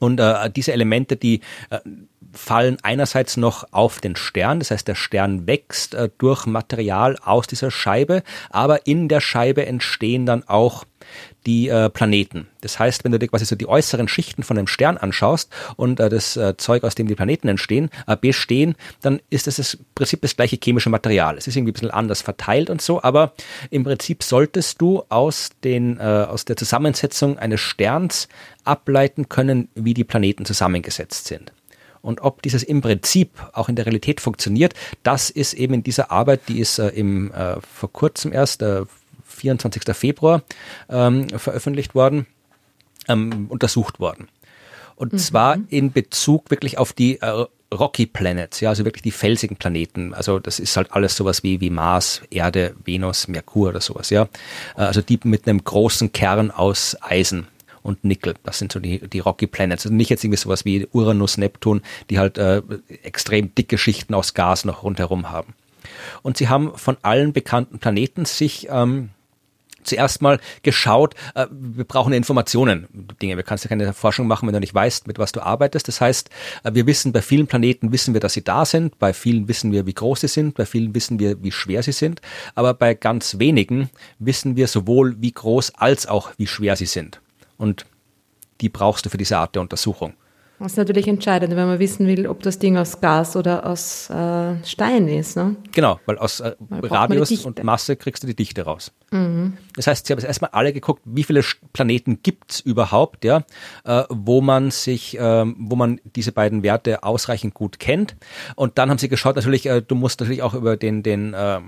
Und äh, diese Elemente, die äh, fallen einerseits noch auf den Stern, das heißt der Stern wächst äh, durch Material aus dieser Scheibe, aber in der Scheibe entstehen dann auch die äh, Planeten. Das heißt, wenn du dir quasi so die äußeren Schichten von einem Stern anschaust und äh, das äh, Zeug, aus dem die Planeten entstehen, äh, bestehen, dann ist das im Prinzip das gleiche chemische Material. Es ist irgendwie ein bisschen anders verteilt und so, aber im Prinzip solltest du aus, den, äh, aus der Zusammensetzung eines Sterns ableiten können, wie die Planeten zusammengesetzt sind. Und ob dieses im Prinzip auch in der Realität funktioniert, das ist eben in dieser Arbeit, die ist äh, im, äh, vor kurzem erst, äh, 24. Februar, ähm, veröffentlicht worden, ähm, untersucht worden. Und mhm. zwar in Bezug wirklich auf die äh, Rocky Planets, ja, also wirklich die felsigen Planeten. Also das ist halt alles sowas wie, wie Mars, Erde, Venus, Merkur oder sowas, ja. Äh, also die mit einem großen Kern aus Eisen und Nickel. Das sind so die, die Rocky Planets. Also nicht jetzt irgendwie sowas wie Uranus, Neptun, die halt äh, extrem dicke Schichten aus Gas noch rundherum haben. Und sie haben von allen bekannten Planeten sich ähm, zuerst mal geschaut, äh, wir brauchen Informationen, Dinge. Wir kannst ja keine Forschung machen, wenn du nicht weißt, mit was du arbeitest. Das heißt, äh, wir wissen, bei vielen Planeten wissen wir, dass sie da sind, bei vielen wissen wir, wie groß sie sind, bei vielen wissen wir, wie schwer sie sind, aber bei ganz wenigen wissen wir sowohl, wie groß als auch, wie schwer sie sind. Und die brauchst du für diese Art der Untersuchung. Das ist natürlich entscheidend, wenn man wissen will, ob das Ding aus Gas oder aus äh, Stein ist. Ne? Genau, weil aus äh, Radius und Masse kriegst du die Dichte raus. Mhm. Das heißt, sie haben jetzt erstmal alle geguckt, wie viele Planeten gibt's überhaupt, ja, äh, wo man sich, äh, wo man diese beiden Werte ausreichend gut kennt. Und dann haben sie geschaut, natürlich, äh, du musst natürlich auch über den, den äh,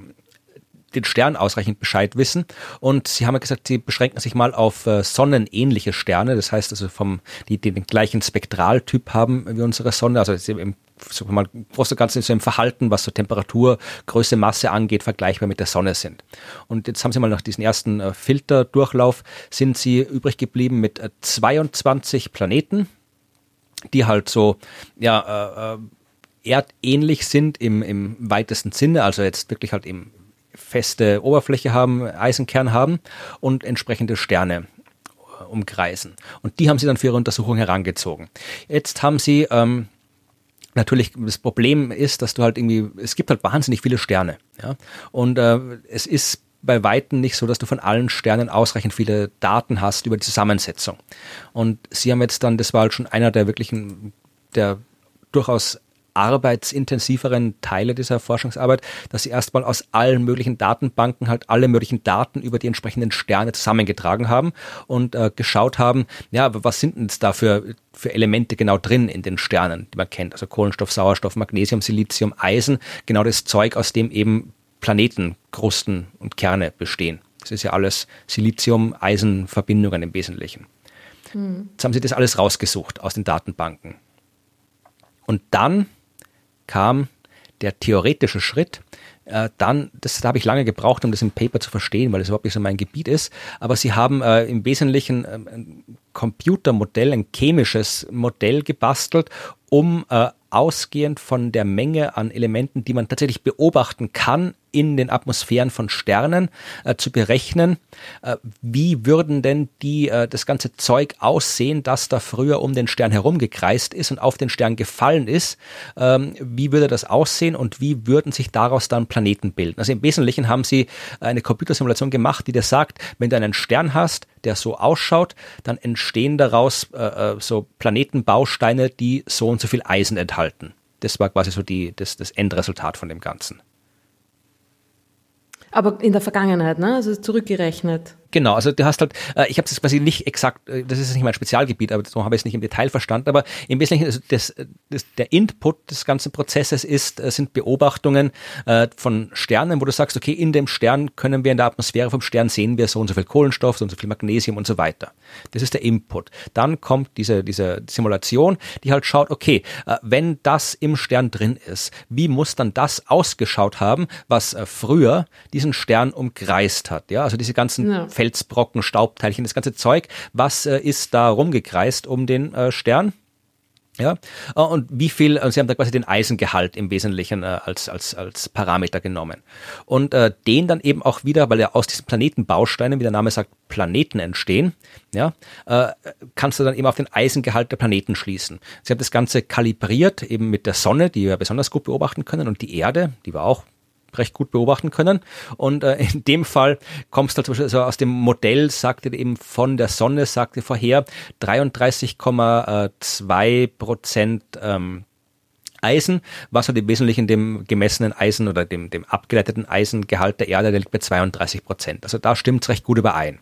den Stern ausreichend Bescheid wissen. Und sie haben ja gesagt, sie beschränken sich mal auf äh, sonnenähnliche Sterne, das heißt also vom, die, die den gleichen Spektraltyp haben wie unsere Sonne, also im so mal groß und ganzen so im Verhalten, was so Temperatur, Größe, Masse angeht, vergleichbar mit der Sonne sind. Und jetzt haben sie mal nach diesem ersten äh, Filterdurchlauf sind sie übrig geblieben mit äh, 22 Planeten, die halt so ja äh, äh, erdähnlich sind im, im weitesten Sinne, also jetzt wirklich halt im feste Oberfläche haben, Eisenkern haben und entsprechende Sterne äh, umkreisen. Und die haben sie dann für ihre Untersuchung herangezogen. Jetzt haben sie ähm, natürlich das Problem ist, dass du halt irgendwie es gibt halt wahnsinnig viele Sterne, ja und äh, es ist bei weitem nicht so, dass du von allen Sternen ausreichend viele Daten hast über die Zusammensetzung. Und sie haben jetzt dann, das war halt schon einer der wirklichen, der durchaus arbeitsintensiveren Teile dieser Forschungsarbeit, dass sie erstmal aus allen möglichen Datenbanken halt alle möglichen Daten über die entsprechenden Sterne zusammengetragen haben und äh, geschaut haben, ja, was sind denn da für, für Elemente genau drin in den Sternen, die man kennt, also Kohlenstoff, Sauerstoff, Magnesium, Silizium, Eisen, genau das Zeug, aus dem eben Planeten, Krusten und Kerne bestehen. Das ist ja alles Silizium-Eisen-Verbindungen im Wesentlichen. Hm. Jetzt haben sie das alles rausgesucht aus den Datenbanken. Und dann kam der theoretische Schritt, äh, dann, das da habe ich lange gebraucht, um das im Paper zu verstehen, weil es überhaupt nicht so mein Gebiet ist, aber sie haben äh, im Wesentlichen äh, ein Computermodell, ein chemisches Modell gebastelt, um äh, ausgehend von der Menge an Elementen, die man tatsächlich beobachten kann in den Atmosphären von Sternen, äh, zu berechnen, äh, wie würden denn die äh, das ganze Zeug aussehen, das da früher um den Stern herumgekreist ist und auf den Stern gefallen ist, ähm, wie würde das aussehen und wie würden sich daraus dann Planeten bilden. Also im Wesentlichen haben sie eine Computersimulation gemacht, die dir sagt, wenn du einen Stern hast, der so ausschaut, dann entstehen daraus äh, äh so Planetenbausteine, die so und so viel Eisen enthalten. Das war quasi so die, das, das Endresultat von dem Ganzen. Aber in der Vergangenheit, ne? Also zurückgerechnet. Genau, also du hast halt, äh, ich habe das quasi nicht exakt, äh, das ist nicht mein Spezialgebiet, aber so habe ich es nicht im Detail verstanden, aber im Wesentlichen, also das, das, der Input des ganzen Prozesses ist, äh, sind Beobachtungen äh, von Sternen, wo du sagst, okay, in dem Stern können wir in der Atmosphäre vom Stern sehen wir so und so viel Kohlenstoff, so und so viel Magnesium und so weiter. Das ist der Input. Dann kommt diese, diese Simulation, die halt schaut, okay, äh, wenn das im Stern drin ist, wie muss dann das ausgeschaut haben, was äh, früher diesen Stern umkreist hat, ja, also diese ganzen ja Felsbrocken, Staubteilchen, das ganze Zeug. Was äh, ist da rumgekreist um den äh, Stern? Ja, äh, und wie viel, äh, Sie haben da quasi den Eisengehalt im Wesentlichen äh, als, als, als Parameter genommen. Und äh, den dann eben auch wieder, weil ja aus diesen Planetenbausteinen, wie der Name sagt, Planeten entstehen, ja, äh, kannst du dann eben auf den Eisengehalt der Planeten schließen. Sie haben das Ganze kalibriert eben mit der Sonne, die wir besonders gut beobachten können, und die Erde, die wir auch recht gut beobachten können. Und äh, in dem Fall kommst du zum Beispiel also aus dem Modell, sagte eben von der Sonne, sagte vorher 33,2 Prozent ähm, Eisen, was halt im Wesentlichen dem gemessenen Eisen oder dem, dem abgeleiteten Eisengehalt der Erde, der liegt bei 32 Prozent. Also da stimmt es recht gut überein.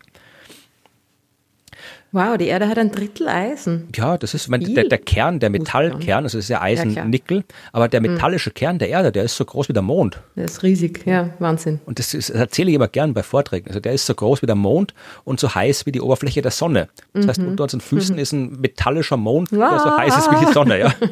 Wow, die Erde hat ein Drittel Eisen. Ja, das ist meine, der, der, Kern, der Metallkern, also das ist ja Eisen, ja, Nickel, aber der hm. metallische mhm. Kern der Erde, der ist so groß wie der Mond. Der ist riesig, ja, Wahnsinn. Und das, ist, das erzähle ich immer gern bei Vorträgen. Also der ist so groß wie der Mond und so heiß wie die Oberfläche der Sonne. Das mhm. heißt, unter unseren Füßen mhm. ist ein metallischer Mond, der so heiß ist wie die Sonne, ja.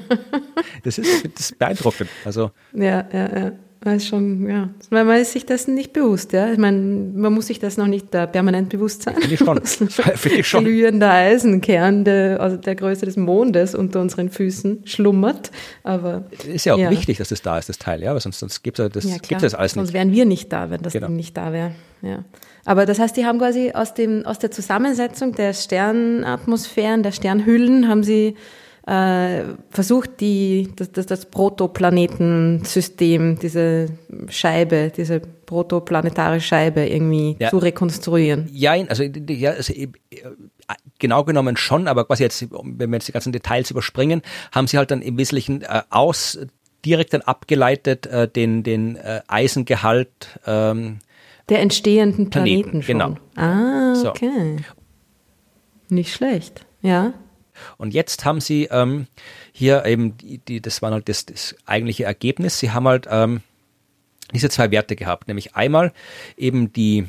Das ist, das ist beeindruckend. Also, ja, ja, ja. Das ist schon, ja. Man ist sich dessen nicht bewusst, ja. Ich meine, man muss sich das noch nicht uh, permanent bewusst sein. Finde ich schon. Finde ich schon. Glühender Eisenkern der, also der Größe des Mondes unter unseren Füßen schlummert. Aber. Ist ja auch ja. wichtig, dass das da ist, das Teil, ja. Weil sonst, sonst gibt es das, ja, gibt's das alles nicht. Sonst wären wir nicht da, wenn das genau. Ding nicht da wäre. Ja. Aber das heißt, die haben quasi aus dem, aus der Zusammensetzung der Sternatmosphären, der Sternhüllen, haben sie äh, versucht, die, das, das, das Protoplanetensystem, diese Scheibe, diese protoplanetare Scheibe irgendwie ja. zu rekonstruieren. Ja, also, ja, also äh, genau genommen schon, aber quasi jetzt, wenn wir jetzt die ganzen Details überspringen, haben sie halt dann im Wesentlichen äh, aus direkt dann abgeleitet äh, den, den äh, Eisengehalt ähm, der entstehenden Planeten, Planeten schon. Genau. Ah, okay. So. Nicht schlecht, ja. Und jetzt haben sie ähm, hier eben, die, die, das war halt das, das eigentliche Ergebnis, sie haben halt ähm, diese zwei Werte gehabt, nämlich einmal eben die,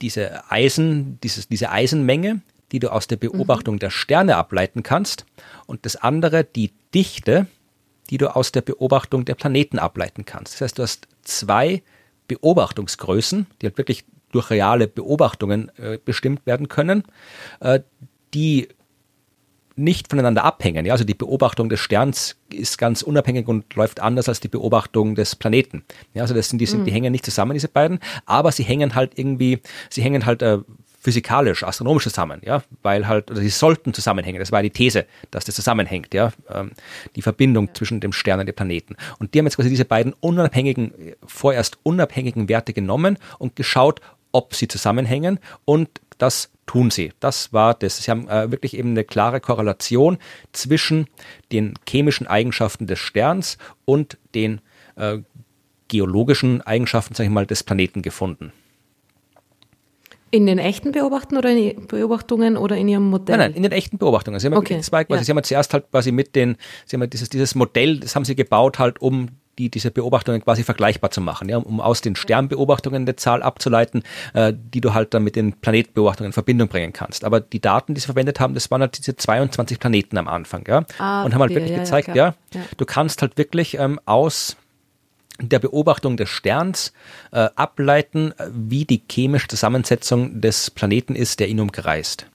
diese Eisen, dieses, diese Eisenmenge, die du aus der Beobachtung mhm. der Sterne ableiten kannst, und das andere die Dichte, die du aus der Beobachtung der Planeten ableiten kannst. Das heißt, du hast zwei Beobachtungsgrößen, die halt wirklich durch reale Beobachtungen äh, bestimmt werden können, äh, die nicht voneinander abhängen. Ja, also die Beobachtung des Sterns ist ganz unabhängig und läuft anders als die Beobachtung des Planeten. Ja, also das sind die, sind, mhm. die hängen nicht zusammen, diese beiden, aber sie hängen halt irgendwie, sie hängen halt äh, physikalisch, astronomisch zusammen, ja, weil halt, oder sie sollten zusammenhängen. Das war die These, dass das zusammenhängt, ja, ähm, die Verbindung ja. zwischen dem Stern und dem Planeten. Und die haben jetzt quasi diese beiden unabhängigen, vorerst unabhängigen Werte genommen und geschaut, ob sie zusammenhängen und das tun sie. Das war das. Sie haben äh, wirklich eben eine klare Korrelation zwischen den chemischen Eigenschaften des Sterns und den äh, geologischen Eigenschaften, sage ich mal, des Planeten gefunden. In den echten Beobachten oder in Beobachtungen oder in Ihrem Modell? Nein, nein, in den echten Beobachtungen. Sie haben okay. zwei, quasi, ja. Sie haben zuerst halt quasi mit den, Sie haben dieses, dieses Modell, das haben Sie gebaut halt, um die diese Beobachtungen quasi vergleichbar zu machen, ja, um aus den Sternbeobachtungen eine Zahl abzuleiten, äh, die du halt dann mit den Planetbeobachtungen in Verbindung bringen kannst. Aber die Daten, die sie verwendet haben, das waren halt diese 22 Planeten am Anfang, ja, ah, und haben halt wirklich ja, gezeigt, ja, ja, du kannst halt wirklich ähm, aus der Beobachtung des Sterns äh, ableiten, wie die chemische Zusammensetzung des Planeten ist, der ihn umkreist.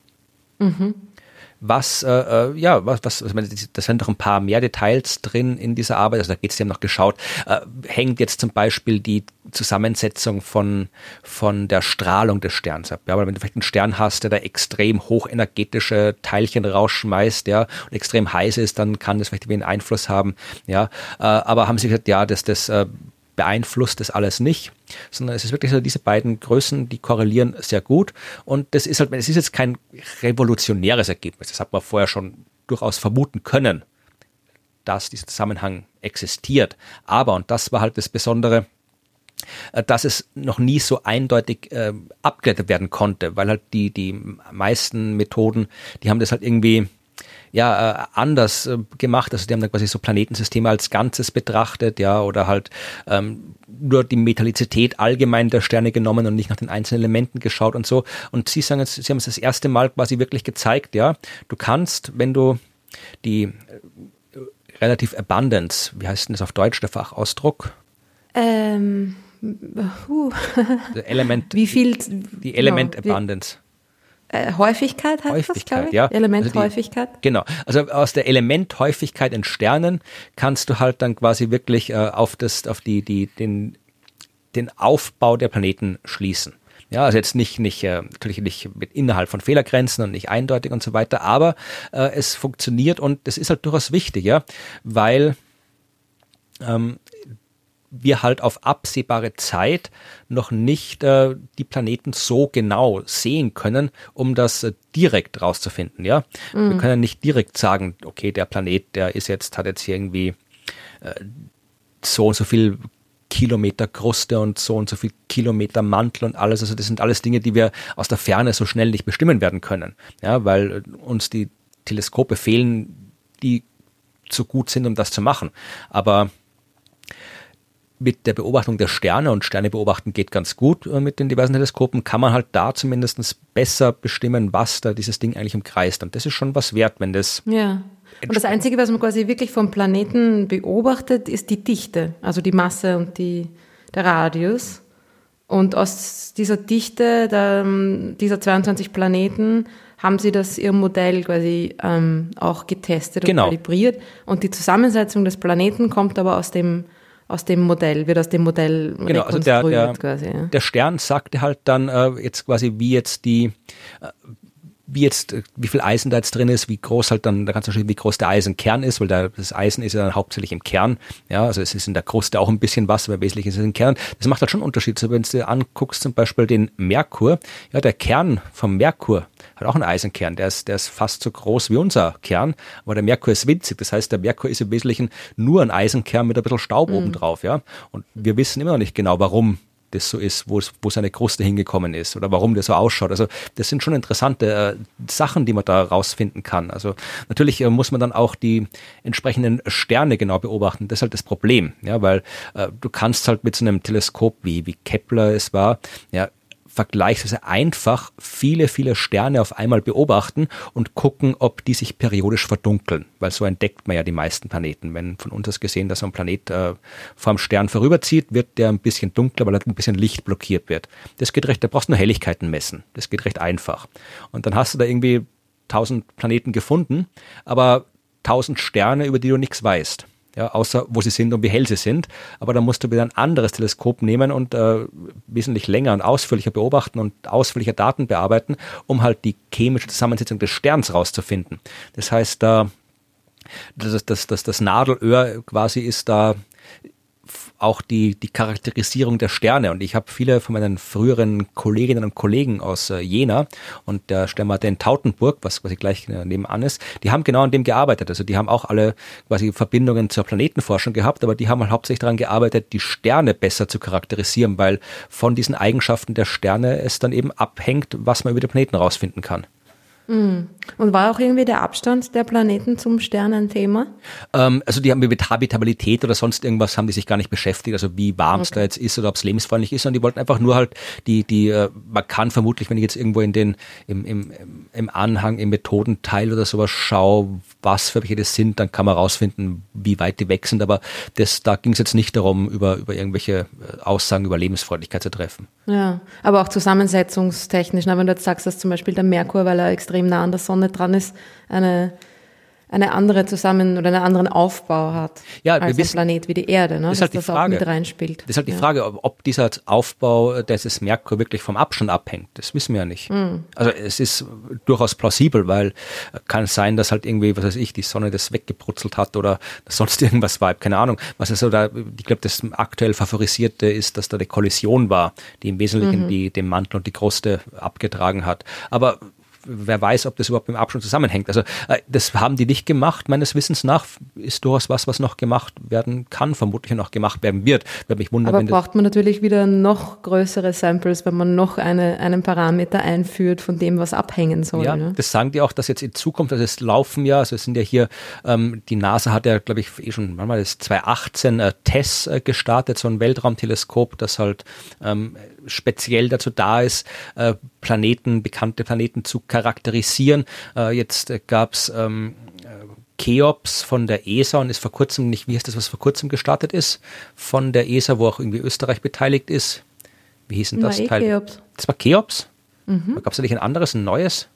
Mhm was, äh, äh, ja, was, was, also das sind doch ein paar mehr Details drin in dieser Arbeit. Also da geht es, haben noch geschaut, äh, hängt jetzt zum Beispiel die Zusammensetzung von, von der Strahlung des Sterns ab. Ja, weil wenn du vielleicht einen Stern hast, der da extrem hochenergetische Teilchen rausschmeißt, ja, und extrem heiß ist, dann kann das vielleicht einen Einfluss haben, ja. Äh, aber haben sie gesagt, ja, dass das äh, beeinflusst das alles nicht, sondern es ist wirklich so, diese beiden Größen, die korrelieren sehr gut. Und das ist halt, es ist jetzt kein revolutionäres Ergebnis. Das hat man vorher schon durchaus vermuten können, dass dieser Zusammenhang existiert. Aber, und das war halt das Besondere, äh, dass es noch nie so eindeutig äh, abgeleitet werden konnte, weil halt die, die meisten Methoden, die haben das halt irgendwie ja äh, anders äh, gemacht. Also die haben dann quasi so Planetensysteme als Ganzes betrachtet, ja, oder halt ähm, nur die Metallizität allgemein der Sterne genommen und nicht nach den einzelnen Elementen geschaut und so. Und sie sagen, sie haben es das erste Mal quasi wirklich gezeigt, ja, du kannst, wenn du die äh, relativ Abundance, wie heißt denn das auf Deutsch, der Fachausdruck? Ähm, uh. Element, wie viel? Die Element genau, Abundance. Äh, Häufigkeit heißt Häufigkeit, das, ja. Elementhäufigkeit. Also die, genau. Also aus der Elementhäufigkeit in Sternen kannst du halt dann quasi wirklich äh, auf das, auf die, die, den, den Aufbau der Planeten schließen. Ja, also jetzt nicht, nicht äh, natürlich nicht mit innerhalb von Fehlergrenzen und nicht eindeutig und so weiter, aber äh, es funktioniert und das ist halt durchaus wichtig, ja, weil ähm, wir halt auf absehbare Zeit noch nicht äh, die Planeten so genau sehen können, um das äh, direkt rauszufinden, ja. Mhm. Wir können nicht direkt sagen, okay, der Planet, der ist jetzt, hat jetzt irgendwie äh, so und so viel Kilometer Kruste und so und so viel Kilometer Mantel und alles. Also das sind alles Dinge, die wir aus der Ferne so schnell nicht bestimmen werden können. Ja, weil uns die Teleskope fehlen, die so gut sind, um das zu machen. Aber mit der Beobachtung der Sterne und Sterne beobachten geht ganz gut äh, mit den diversen Teleskopen, kann man halt da zumindest besser bestimmen, was da dieses Ding eigentlich umkreist. Und das ist schon was wert, wenn das. Ja. Und das Einzige, was man quasi wirklich vom Planeten beobachtet, ist die Dichte, also die Masse und die, der Radius. Und aus dieser Dichte der, dieser 22 Planeten haben sie das ihr Modell quasi ähm, auch getestet und genau. kalibriert. Und die Zusammensetzung des Planeten kommt aber aus dem aus dem Modell, wird aus dem Modell genau, also der, der, quasi. Ja. Der Stern sagte halt dann äh, jetzt quasi, wie jetzt die, äh, wie jetzt, äh, wie viel Eisen da jetzt drin ist, wie groß halt dann, da kannst du schauen, wie groß der Eisenkern ist, weil da, das Eisen ist ja dann hauptsächlich im Kern. Ja, also es ist in der Kruste auch ein bisschen was, aber wesentlich ist es im Kern. Das macht halt schon einen Unterschied. So, wenn du dir anguckst, zum Beispiel den Merkur, ja, der Kern vom Merkur hat auch einen Eisenkern. Der ist, der ist fast so groß wie unser Kern, aber der Merkur ist winzig. Das heißt, der Merkur ist im Wesentlichen nur ein Eisenkern mit ein bisschen Staub mhm. obendrauf, ja. Und wir wissen immer noch nicht genau, warum das so ist, wo, es, wo seine Kruste hingekommen ist oder warum der so ausschaut. Also das sind schon interessante äh, Sachen, die man da rausfinden kann. Also natürlich äh, muss man dann auch die entsprechenden Sterne genau beobachten. Das ist halt das Problem, ja, weil äh, du kannst halt mit so einem Teleskop wie, wie Kepler es war, ja, vergleichsweise einfach viele, viele Sterne auf einmal beobachten und gucken, ob die sich periodisch verdunkeln, weil so entdeckt man ja die meisten Planeten. Wenn von uns aus gesehen, dass ein Planet äh, vom Stern vorüberzieht, wird der ein bisschen dunkler, weil ein bisschen Licht blockiert wird. Das geht recht, da brauchst du nur Helligkeiten messen. Das geht recht einfach. Und dann hast du da irgendwie tausend Planeten gefunden, aber tausend Sterne, über die du nichts weißt ja, außer wo sie sind und wie hell sie sind. Aber da musst du wieder ein anderes Teleskop nehmen und äh, wesentlich länger und ausführlicher beobachten und ausführlicher Daten bearbeiten, um halt die chemische Zusammensetzung des Sterns rauszufinden. Das heißt, da das, das, das, das Nadelöhr quasi ist da auch die, die Charakterisierung der Sterne. Und ich habe viele von meinen früheren Kolleginnen und Kollegen aus äh, Jena und der Sternwarte in Tautenburg, was quasi gleich äh, nebenan ist, die haben genau an dem gearbeitet. Also die haben auch alle quasi Verbindungen zur Planetenforschung gehabt, aber die haben halt hauptsächlich daran gearbeitet, die Sterne besser zu charakterisieren, weil von diesen Eigenschaften der Sterne es dann eben abhängt, was man über die Planeten rausfinden kann. Mhm. Und war auch irgendwie der Abstand der Planeten zum Stern ein Thema? Ähm, also die haben mit Habitabilität oder sonst irgendwas haben die sich gar nicht beschäftigt, also wie warm es okay. da jetzt ist oder ob es lebensfreundlich ist, sondern die wollten einfach nur halt die, die, äh, man kann vermutlich, wenn ich jetzt irgendwo in den, im, im, im Anhang, im Methodenteil oder sowas schaue, was für welche das sind, dann kann man rausfinden, wie weit die weg sind, aber das, da ging es jetzt nicht darum, über, über irgendwelche äh, Aussagen über Lebensfreundlichkeit zu treffen. Ja, aber auch zusammensetzungstechnisch, wenn du jetzt sagst, dass zum Beispiel der Merkur, weil er extrem nah an der Sonne dran ist, eine eine andere zusammen oder einen anderen Aufbau hat ja, als wissen, ein Planet wie die Erde, ne? Das ist halt die das Frage. auch mit reinspielt. Das ist halt die ja. Frage, ob, ob dieser Aufbau des Merkur wirklich vom Abstand abhängt. Das wissen wir ja nicht. Mhm. Also es ist durchaus plausibel, weil kann sein, dass halt irgendwie, was weiß ich, die Sonne das weggebrutzelt hat oder sonst irgendwas war, keine Ahnung. Was also da, ich glaube, das aktuell favorisierte ist, dass da eine Kollision war, die im Wesentlichen mhm. die, den Mantel und die Kruste abgetragen hat. Aber wer weiß, ob das überhaupt mit dem Abstand zusammenhängt. Also äh, das haben die nicht gemacht. Meines Wissens nach ist durchaus was, was noch gemacht werden kann, vermutlich noch gemacht werden wird. Würde mich wundern, Aber braucht man natürlich wieder noch größere Samples, wenn man noch eine, einen Parameter einführt von dem, was abhängen soll. Ja, ne? das sagen die auch, dass jetzt in Zukunft, also es laufen ja, also es sind ja hier, ähm, die NASA hat ja, glaube ich, eh schon, wann war das, 2018 äh, TESS äh, gestartet, so ein Weltraumteleskop, das halt ähm, speziell dazu da ist, äh, Planeten, bekannte Planeten zu charakterisieren. Äh, jetzt äh, gab es ähm, Cheops von der ESA und ist vor kurzem nicht, wie heißt das, was vor kurzem gestartet ist, von der ESA, wo auch irgendwie Österreich beteiligt ist. Wie hieß denn das Teil? Cheops. Das war Cheops? Mhm. Gab es da nicht ein anderes, ein neues?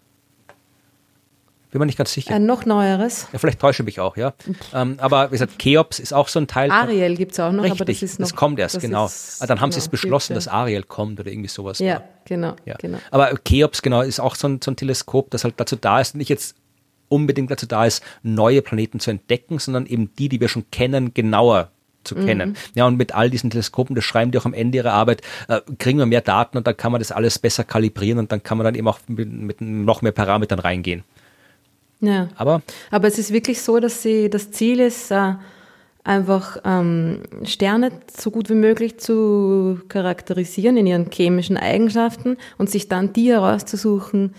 Bin mir nicht ganz sicher. Ein noch neueres. Ja, vielleicht täusche ich mich auch, ja. Ähm, aber wie gesagt, Cheops ist auch so ein Teil. Ariel gibt es auch noch, richtig, aber das ist noch. Das kommt erst, genau. ist- Ah, Dann haben sie genau, es beschlossen, dass Ariel kommt oder irgendwie sowas. Ja, war. genau, Ja. genau. Aber Cheops, genau, ist auch so ein, so ein Teleskop, das halt dazu da ist, nicht jetzt unbedingt dazu da ist, neue Planeten zu entdecken, sondern eben die, die wir schon kennen, genauer zu kennen. Ja, und mit all diesen Teleskopen, das schreiben die auch am Ende ihrer Arbeit, äh, kriegen wir mehr Daten und dann kann man das alles besser kalibrieren und dann kann man dann eben auch mit, mit noch mehr Parametern reingehen. Ja. Aber Aber es ist wirklich so, dass sie das Ziel ist, äh, einfach ähm, Sterne so gut wie möglich zu charakterisieren in ihren chemischen Eigenschaften und sich dann die herauszusuchen,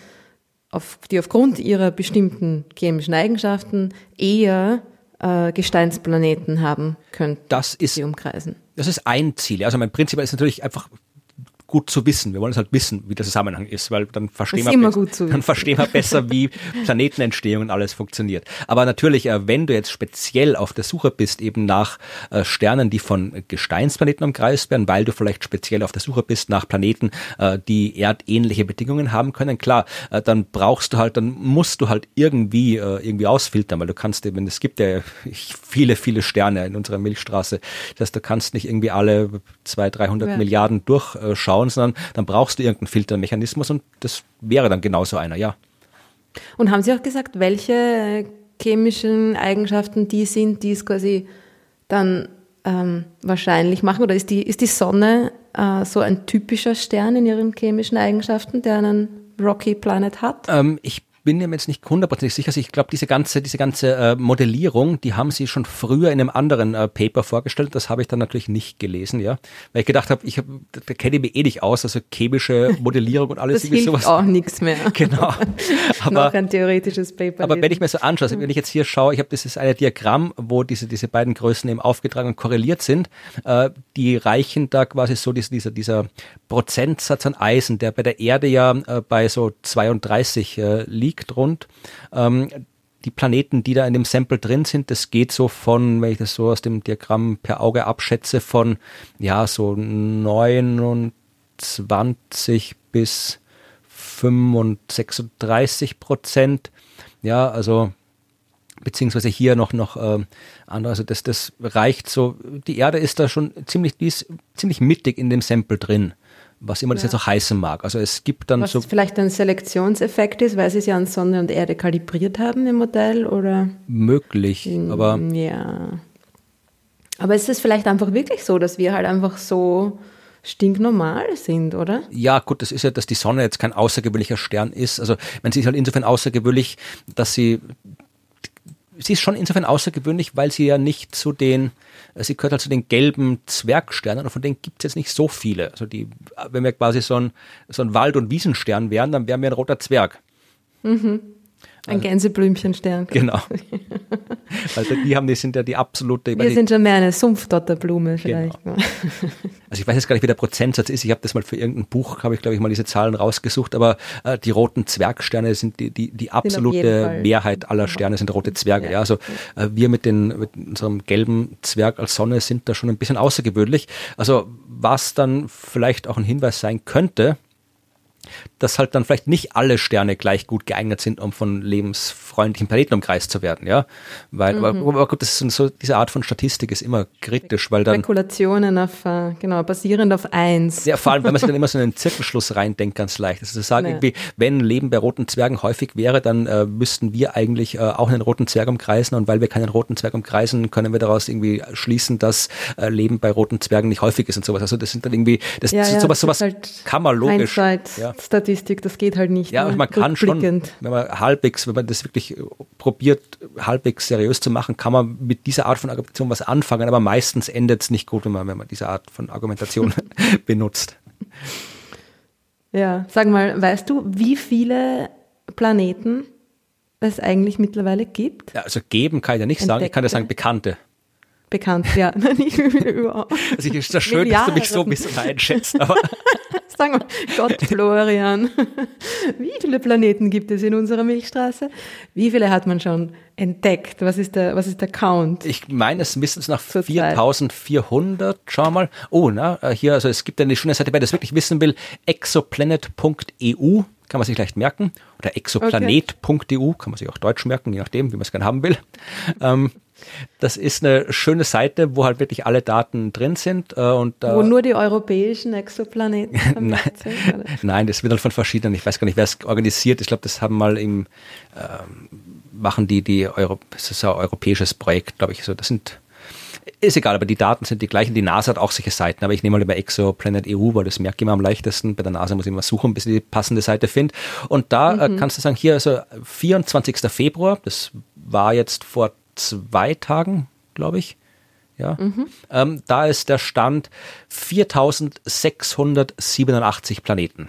auf, die aufgrund ihrer bestimmten chemischen Eigenschaften eher äh, Gesteinsplaneten haben könnten, das ist die umkreisen. Das ist ein Ziel. Also mein Prinzip ist natürlich einfach gut zu wissen. Wir wollen es halt wissen, wie der Zusammenhang ist, weil dann verstehen, wir, besser- dann verstehen wir besser, wie Planetenentstehung und alles funktioniert. Aber natürlich, äh, wenn du jetzt speziell auf der Suche bist, eben nach äh, Sternen, die von Gesteinsplaneten umkreist werden, weil du vielleicht speziell auf der Suche bist nach Planeten, äh, die erdähnliche Bedingungen haben können, klar, dann brauchst du halt, dann musst du halt irgendwie irgendwie ausfiltern, weil du kannst eben, es gibt ja viele, viele Sterne in unserer Milchstraße, das heißt, du kannst nicht irgendwie alle 200, 300 Ja. Milliarden durchschauen, sondern dann brauchst du irgendeinen Filtermechanismus und das wäre dann genauso einer, ja. Und haben Sie auch gesagt, welche chemischen Eigenschaften die sind, die es quasi dann ähm, wahrscheinlich machen? Oder ist die, ist die Sonne äh, so ein typischer Stern in ihren chemischen Eigenschaften, der einen Rocky Planet hat? Ähm, ich bin mir jetzt nicht hundertprozentig sicher. Also ich glaube, diese ganze, diese ganze äh, Modellierung, die haben sie schon früher in einem anderen äh, Paper vorgestellt. Das habe ich dann natürlich nicht gelesen, ja. Weil ich gedacht habe, ich hab, da kenne ich mich eh nicht aus, also chemische Modellierung und alles Das hilft sowas. auch nichts mehr. Genau. Aber, Noch ein theoretisches Paper. aber wenn ich mir so anschaue, also wenn ich jetzt hier schaue, ich habe dieses eine Diagramm, wo diese, diese beiden Größen eben aufgetragen und korreliert sind, äh, die reichen da quasi so dieser, dieser, dieser Prozentsatz an Eisen, der bei der Erde ja äh, bei so 32 äh, liegt rund. Ähm, die Planeten, die da in dem Sample drin sind, das geht so von, wenn ich das so aus dem Diagramm per Auge abschätze, von ja so 29 bis 35, 36 Prozent. Ja, also beziehungsweise hier noch noch ähm, andere, also das das reicht so. Die Erde ist da schon ziemlich die ist ziemlich mittig in dem Sample drin, was immer das Ja. jetzt auch heißen mag. Also es gibt dann Was so vielleicht ein Selektionseffekt ist, weil sie es ja an Sonne und Erde kalibriert haben im Modell, oder? möglich, aber Ja. Aber ist es vielleicht einfach wirklich so, dass wir halt einfach so stinknormal sind, oder? Ja, gut, das ist ja, dass die Sonne jetzt kein außergewöhnlicher Stern ist. Also, man sie ist halt insofern außergewöhnlich, dass sie, sie ist schon insofern außergewöhnlich, weil sie ja nicht zu den, sie gehört halt zu den gelben Zwergsternen und von denen gibt es jetzt nicht so viele. Also die, wenn wir quasi so ein, so ein Wald- und Wiesenstern wären, dann wären wir ein roter Zwerg. Ein Gänseblümchenstern. Genau. also die haben, die sind ja die absolute, Wir sind schon mehr eine Sumpfdotterblume vielleicht. Genau. Also ich weiß jetzt gar nicht, wie der Prozentsatz ist. Ich habe das mal für irgendein Buch, habe ich glaube ich mal diese Zahlen rausgesucht, aber äh, die roten Zwergsterne sind die, die, die absolute. Mehrheit aller Sterne sind rote Zwerge. Ja. Ja, also äh, wir mit, den, mit unserem gelben Zwerg als Sonne sind da schon ein bisschen außergewöhnlich. Also was dann vielleicht auch ein Hinweis sein könnte, dass halt dann vielleicht nicht alle Sterne gleich gut geeignet sind, um von lebensfreundlichen Planeten umkreist zu werden, ja. Weil, Mhm. aber, aber gut, das ist so, diese Art von Statistik ist immer kritisch, weil dann Spekulationen auf, äh, genau, basierend auf eins. Ja, vor allem, wenn man sich dann immer so in einen Zirkelschluss reindenkt, ganz leicht. Also zu sagen, Ja. irgendwie, wenn Leben bei roten Zwergen häufig wäre, dann äh, müssten wir eigentlich äh, auch einen roten Zwerg umkreisen und weil wir keinen roten Zwerg umkreisen, können wir daraus irgendwie schließen, dass äh, Leben bei roten Zwergen nicht häufig ist und sowas. Also das sind dann irgendwie, das, Ja, ja, sowas, das sowas ist halt kann man logisch. Ja. Hindsight-Statistik, das geht halt nicht. Ja, ne? man kann schon, wenn man halbwegs, wenn man das wirklich probiert, halbwegs seriös zu machen, kann man mit dieser Art von Argumentation was anfangen, aber meistens endet es nicht gut, wenn man, wenn man diese Art von Argumentation benutzt. Ja, sag mal, weißt du, wie viele Planeten es eigentlich mittlerweile gibt? Ja, also geben kann ich ja nicht sagen, ich kann ja sagen Bekannte. Bekannt, ja. Nicht wie viele überhaupt. Also ich ist das schön, dass du mich so ein bisschen einschätzt, aber Sag mal, Gott, Florian, wie viele Planeten gibt es in unserer Milchstraße? Wie viele hat man schon entdeckt? Was ist der, was ist der Count? Ich meine, es müssen es nach 4400, schau mal. Oh, na, äh, hier, also es gibt eine schöne Seite, wer das wirklich wissen will, exoplanet.eu kann man sich leicht merken. Oder exoplanet.eu, kann man sich auch deutsch merken, je nachdem, wie man es gerne haben will. Ähm, das ist eine schöne Seite, wo halt wirklich alle Daten drin sind. Äh, und, äh, wo nur die europäischen Exoplaneten nein, sind, nein, das wird halt von verschiedenen, ich weiß gar nicht, wer es organisiert. Ich glaube, das haben mal im, äh, machen die, die Euro, das ist ein europäisches Projekt, glaube ich. So, das sind ist egal, aber die Daten sind die gleichen. Die NASA hat auch solche Seiten, aber ich nehme mal über Exoplanet EU, weil das merke ich immer am leichtesten. Bei der NASA muss ich immer suchen, bis ich die passende Seite finde. Und da äh, mhm. äh, kannst du sagen, hier, also 24. Februar, das war jetzt vor zwei Tagen, glaube ich. Ja, mhm. ähm, da ist der Stand 4687 Planeten.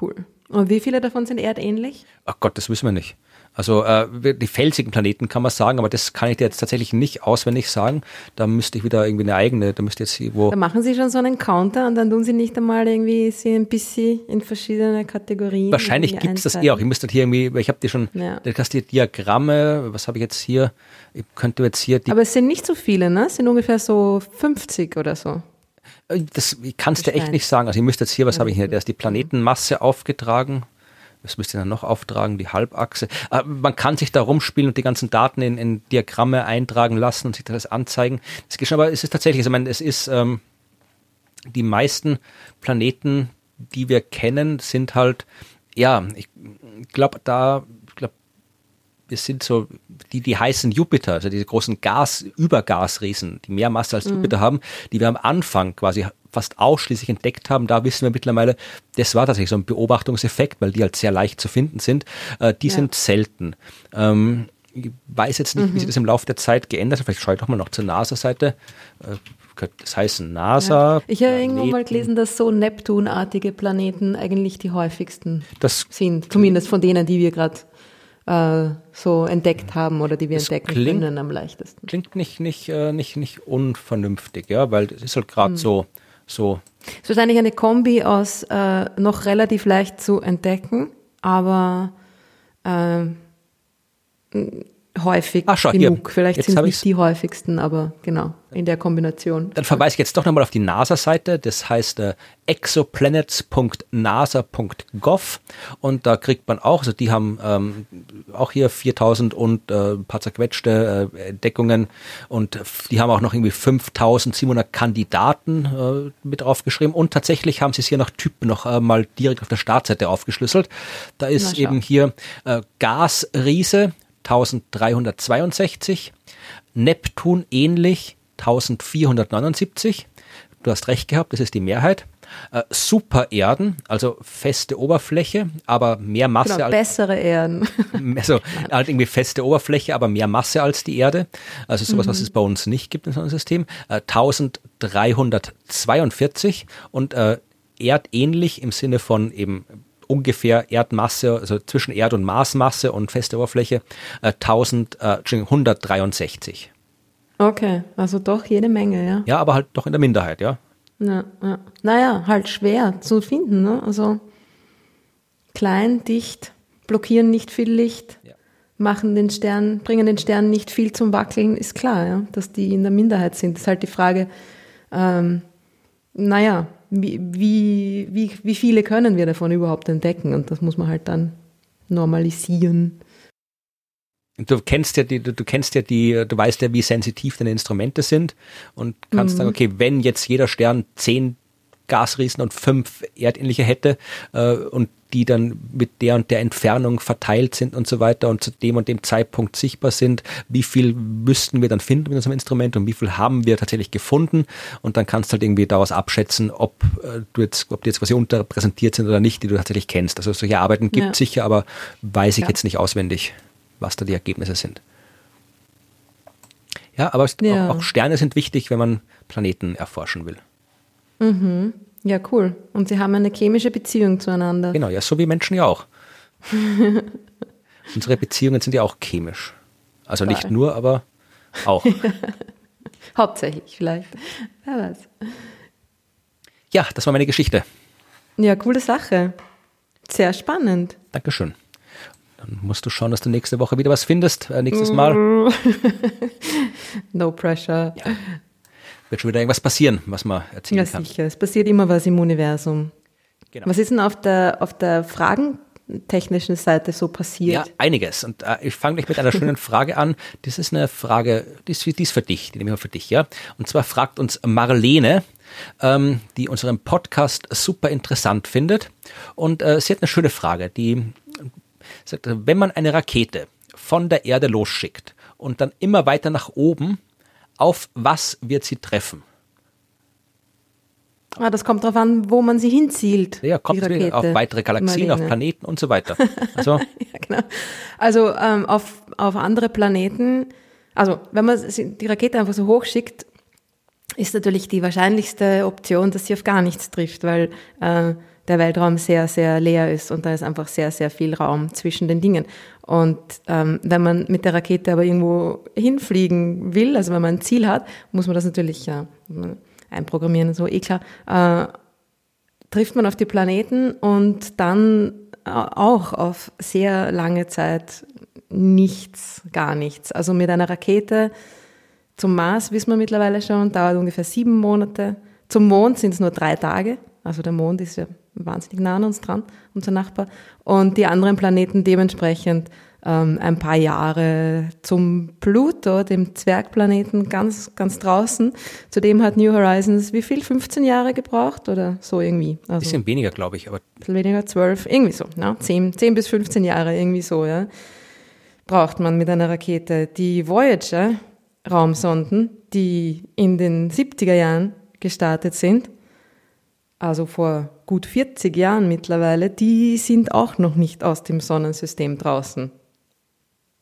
Cool. Und wie viele davon sind erdähnlich? Ach Gott, das wissen wir nicht. Also äh, die felsigen Planeten kann man sagen, aber das kann ich dir jetzt tatsächlich nicht auswendig sagen. Da müsste ich wieder irgendwie eine eigene, da müsste jetzt irgendwo. Da machen Sie schon so einen Counter und dann tun Sie nicht einmal irgendwie sie ein bisschen in verschiedene Kategorien. Wahrscheinlich gibt es das eh auch. Ich müsste hier irgendwie, ich habe dir schon, ja. du hast die Diagramme, was habe ich jetzt hier? Ich könnte jetzt hier die. Aber es sind nicht so viele, ne? Es sind ungefähr so 50 oder so. Äh, das kannst du echt nicht sagen. Also ich müsste jetzt hier, was habe ich hier? Da ist die Planetenmasse aufgetragen was müsst ihr dann noch auftragen? Die Halbachse. Aber äh, man kann sich da rumspielen und die ganzen Daten in, in Diagramme eintragen lassen und sich das anzeigen. Das geht schon, aber es ist tatsächlich, ich meine, es ist, ähm, die meisten Planeten, die wir kennen, sind halt, ja, ich glaube, da, wir sind so, die, die heißen Jupiter, also diese großen Gas, Übergasriesen, die mehr Masse als mhm. Jupiter haben, die wir am Anfang quasi fast ausschließlich entdeckt haben, da wissen wir mittlerweile, das war tatsächlich so ein Beobachtungseffekt, weil die halt sehr leicht zu finden sind. Äh, die ja. sind selten. Ähm, ich weiß jetzt nicht, mhm. wie sich das im Laufe der Zeit geändert hat. Vielleicht schaue ich doch mal noch zur NASA-Seite. Äh, das heißt NASA. Ja. Ich habe irgendwo mal gelesen, dass so Neptunartige Planeten eigentlich die häufigsten das sind. Zumindest von denen, die wir gerade äh, so entdeckt haben oder die wir entdecken klingt, können am leichtesten. Klingt nicht, nicht, äh, nicht, nicht unvernünftig, ja, weil es ist halt gerade mhm. so so. Es ist wahrscheinlich eine Kombi aus äh, noch relativ leicht zu entdecken, aber äh, häufig Ach, schau, genug. Hier. Vielleicht sind es nicht die häufigsten, aber genau, in der Kombination. Dann verweise ich jetzt doch nochmal auf die NASA-Seite, das heißt äh, exoplanets.nasa.gov und da kriegt man auch, also die haben ähm, auch hier 4000 und äh, ein paar zerquetschte äh, Entdeckungen und die haben auch noch irgendwie 5700 Kandidaten äh, mit aufgeschrieben und tatsächlich haben sie es hier nach Typen noch äh, mal direkt auf der Startseite aufgeschlüsselt. Da ist eben hier äh, Gasriese, 1362, Neptun ähnlich 1479. Du hast recht gehabt, das ist die Mehrheit. Äh, Supererden, also feste Oberfläche, aber mehr Masse genau, als bessere Erden. Also halt irgendwie feste Oberfläche, aber mehr Masse als die Erde. Also sowas, mhm. was es bei uns nicht gibt in so einem System. Äh, 1342 und äh, erdähnlich im Sinne von eben ungefähr Erdmasse, also zwischen Erd- und Marsmasse und feste Oberfläche, äh, 1000, äh, 163. Okay, also doch jede Menge, ja. Ja, aber halt doch in der Minderheit, ja. Ja, ja. Naja, halt schwer zu finden, ne? Also klein, dicht, blockieren nicht viel Licht, ja. machen den Stern, bringen den Stern nicht viel zum Wackeln, ist klar, ja, dass die in der Minderheit sind. Das ist halt die Frage, ähm, naja, wie, wie, wie, wie viele können wir davon überhaupt entdecken? Und das muss man halt dann normalisieren. Du kennst ja die, du, du kennst ja die, du weißt ja, wie sensitiv deine Instrumente sind und kannst mhm. sagen, okay, wenn jetzt jeder Stern zehn Gasriesen und fünf erdähnliche hätte äh, und die dann mit der und der Entfernung verteilt sind und so weiter und zu dem und dem Zeitpunkt sichtbar sind, wie viel müssten wir dann finden mit unserem Instrument und wie viel haben wir tatsächlich gefunden und dann kannst du halt irgendwie daraus abschätzen, ob äh, du jetzt, ob die jetzt quasi unterrepräsentiert sind oder nicht, die du tatsächlich kennst. Also solche Arbeiten gibt es ja. sicher, aber weiß ich ja. jetzt nicht auswendig, was da die Ergebnisse sind. Ja, aber ja. Auch, auch Sterne sind wichtig, wenn man Planeten erforschen will. Mhm. Ja, cool. Und sie haben eine chemische Beziehung zueinander. Genau, ja, so wie Menschen ja auch. Unsere Beziehungen sind ja auch chemisch. Also Voll. nicht nur, aber auch. Hauptsächlich vielleicht. Wer weiß. Ja, das war meine Geschichte. Ja, coole Sache. Sehr spannend. Dankeschön. Dann musst du schauen, dass du nächste Woche wieder was findest, äh, nächstes Mal. no pressure. Ja. Wird schon wieder irgendwas passieren, was man erzählen ja, kann. Ja, sicher. Es passiert immer was im Universum. Genau. Was ist denn auf der, auf der fragentechnischen Seite so passiert? Ja, einiges. Und äh, ich fange gleich mit einer schönen Frage an. Das ist eine Frage, die ist, die ist für dich, die nehme ich mal für dich, ja. Und zwar fragt uns Marlene, ähm, die unseren Podcast super interessant findet. Und äh, sie hat eine schöne Frage, die sagt, wenn man eine Rakete von der Erde losschickt und dann immer weiter nach oben, auf was wird sie treffen? Ah, das kommt darauf an, wo man sie hinzielt. Ja, kommt sie auf weitere Galaxien, Marlene. auf Planeten und so weiter. Also, ja, genau. also ähm, auf, auf andere Planeten, also wenn man die Rakete einfach so hochschickt, ist natürlich die wahrscheinlichste Option, dass sie auf gar nichts trifft, weil äh, der Weltraum sehr, sehr leer ist und da ist einfach sehr, sehr viel Raum zwischen den Dingen. Und ähm, wenn man mit der Rakete aber irgendwo hinfliegen will, also wenn man ein Ziel hat, muss man das natürlich ja, einprogrammieren, so eh klar, äh, trifft man auf die Planeten und dann auch auf sehr lange Zeit nichts, gar nichts. Also mit einer Rakete zum Mars wissen wir mittlerweile schon, dauert ungefähr sieben Monate. Zum Mond sind es nur drei Tage. Also der Mond ist ja wahnsinnig nah an uns dran, unser Nachbar. Und die anderen Planeten dementsprechend ähm, ein paar Jahre zum Pluto, dem Zwergplaneten, ganz, ganz draußen. Zudem hat New Horizons wie viel? 15 Jahre gebraucht oder so irgendwie? Also, bisschen weniger, glaube ich. Aber bisschen weniger, 12, irgendwie so. Ja? 10, 10 bis 15 Jahre, irgendwie so. Ja? Braucht man mit einer Rakete. Die Voyager Raumsonden, die in den 70er Jahren gestartet sind, also vor gut 40 Jahren mittlerweile, die sind auch noch nicht aus dem Sonnensystem draußen.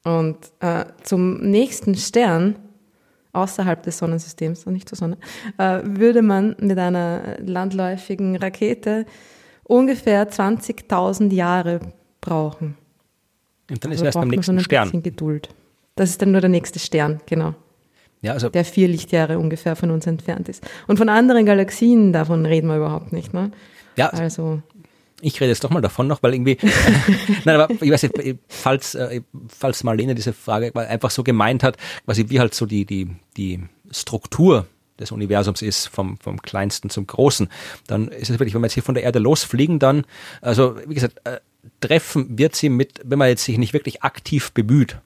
Und äh, zum nächsten Stern, außerhalb des Sonnensystems und nicht zur Sonne, äh, würde man mit einer landläufigen Rakete ungefähr 20.000 Jahre brauchen. Und dann ist also erst beim nächsten Stern. Geduld. Das ist dann nur der nächste Stern, genau. Ja, also der vier Lichtjahre ungefähr von uns entfernt ist. Und von anderen Galaxien, davon reden wir überhaupt nicht. Ne? Ja, also ich rede jetzt doch mal davon noch, weil irgendwie, nein, aber ich weiß nicht, falls, äh, falls Marlene diese Frage einfach so gemeint hat, quasi wie halt so die, die, die Struktur des Universums ist, vom, vom kleinsten zum großen, dann ist es wirklich, wenn wir jetzt hier von der Erde losfliegen, dann, also wie gesagt, äh, treffen wird sie mit, wenn man jetzt sich nicht wirklich aktiv bemüht,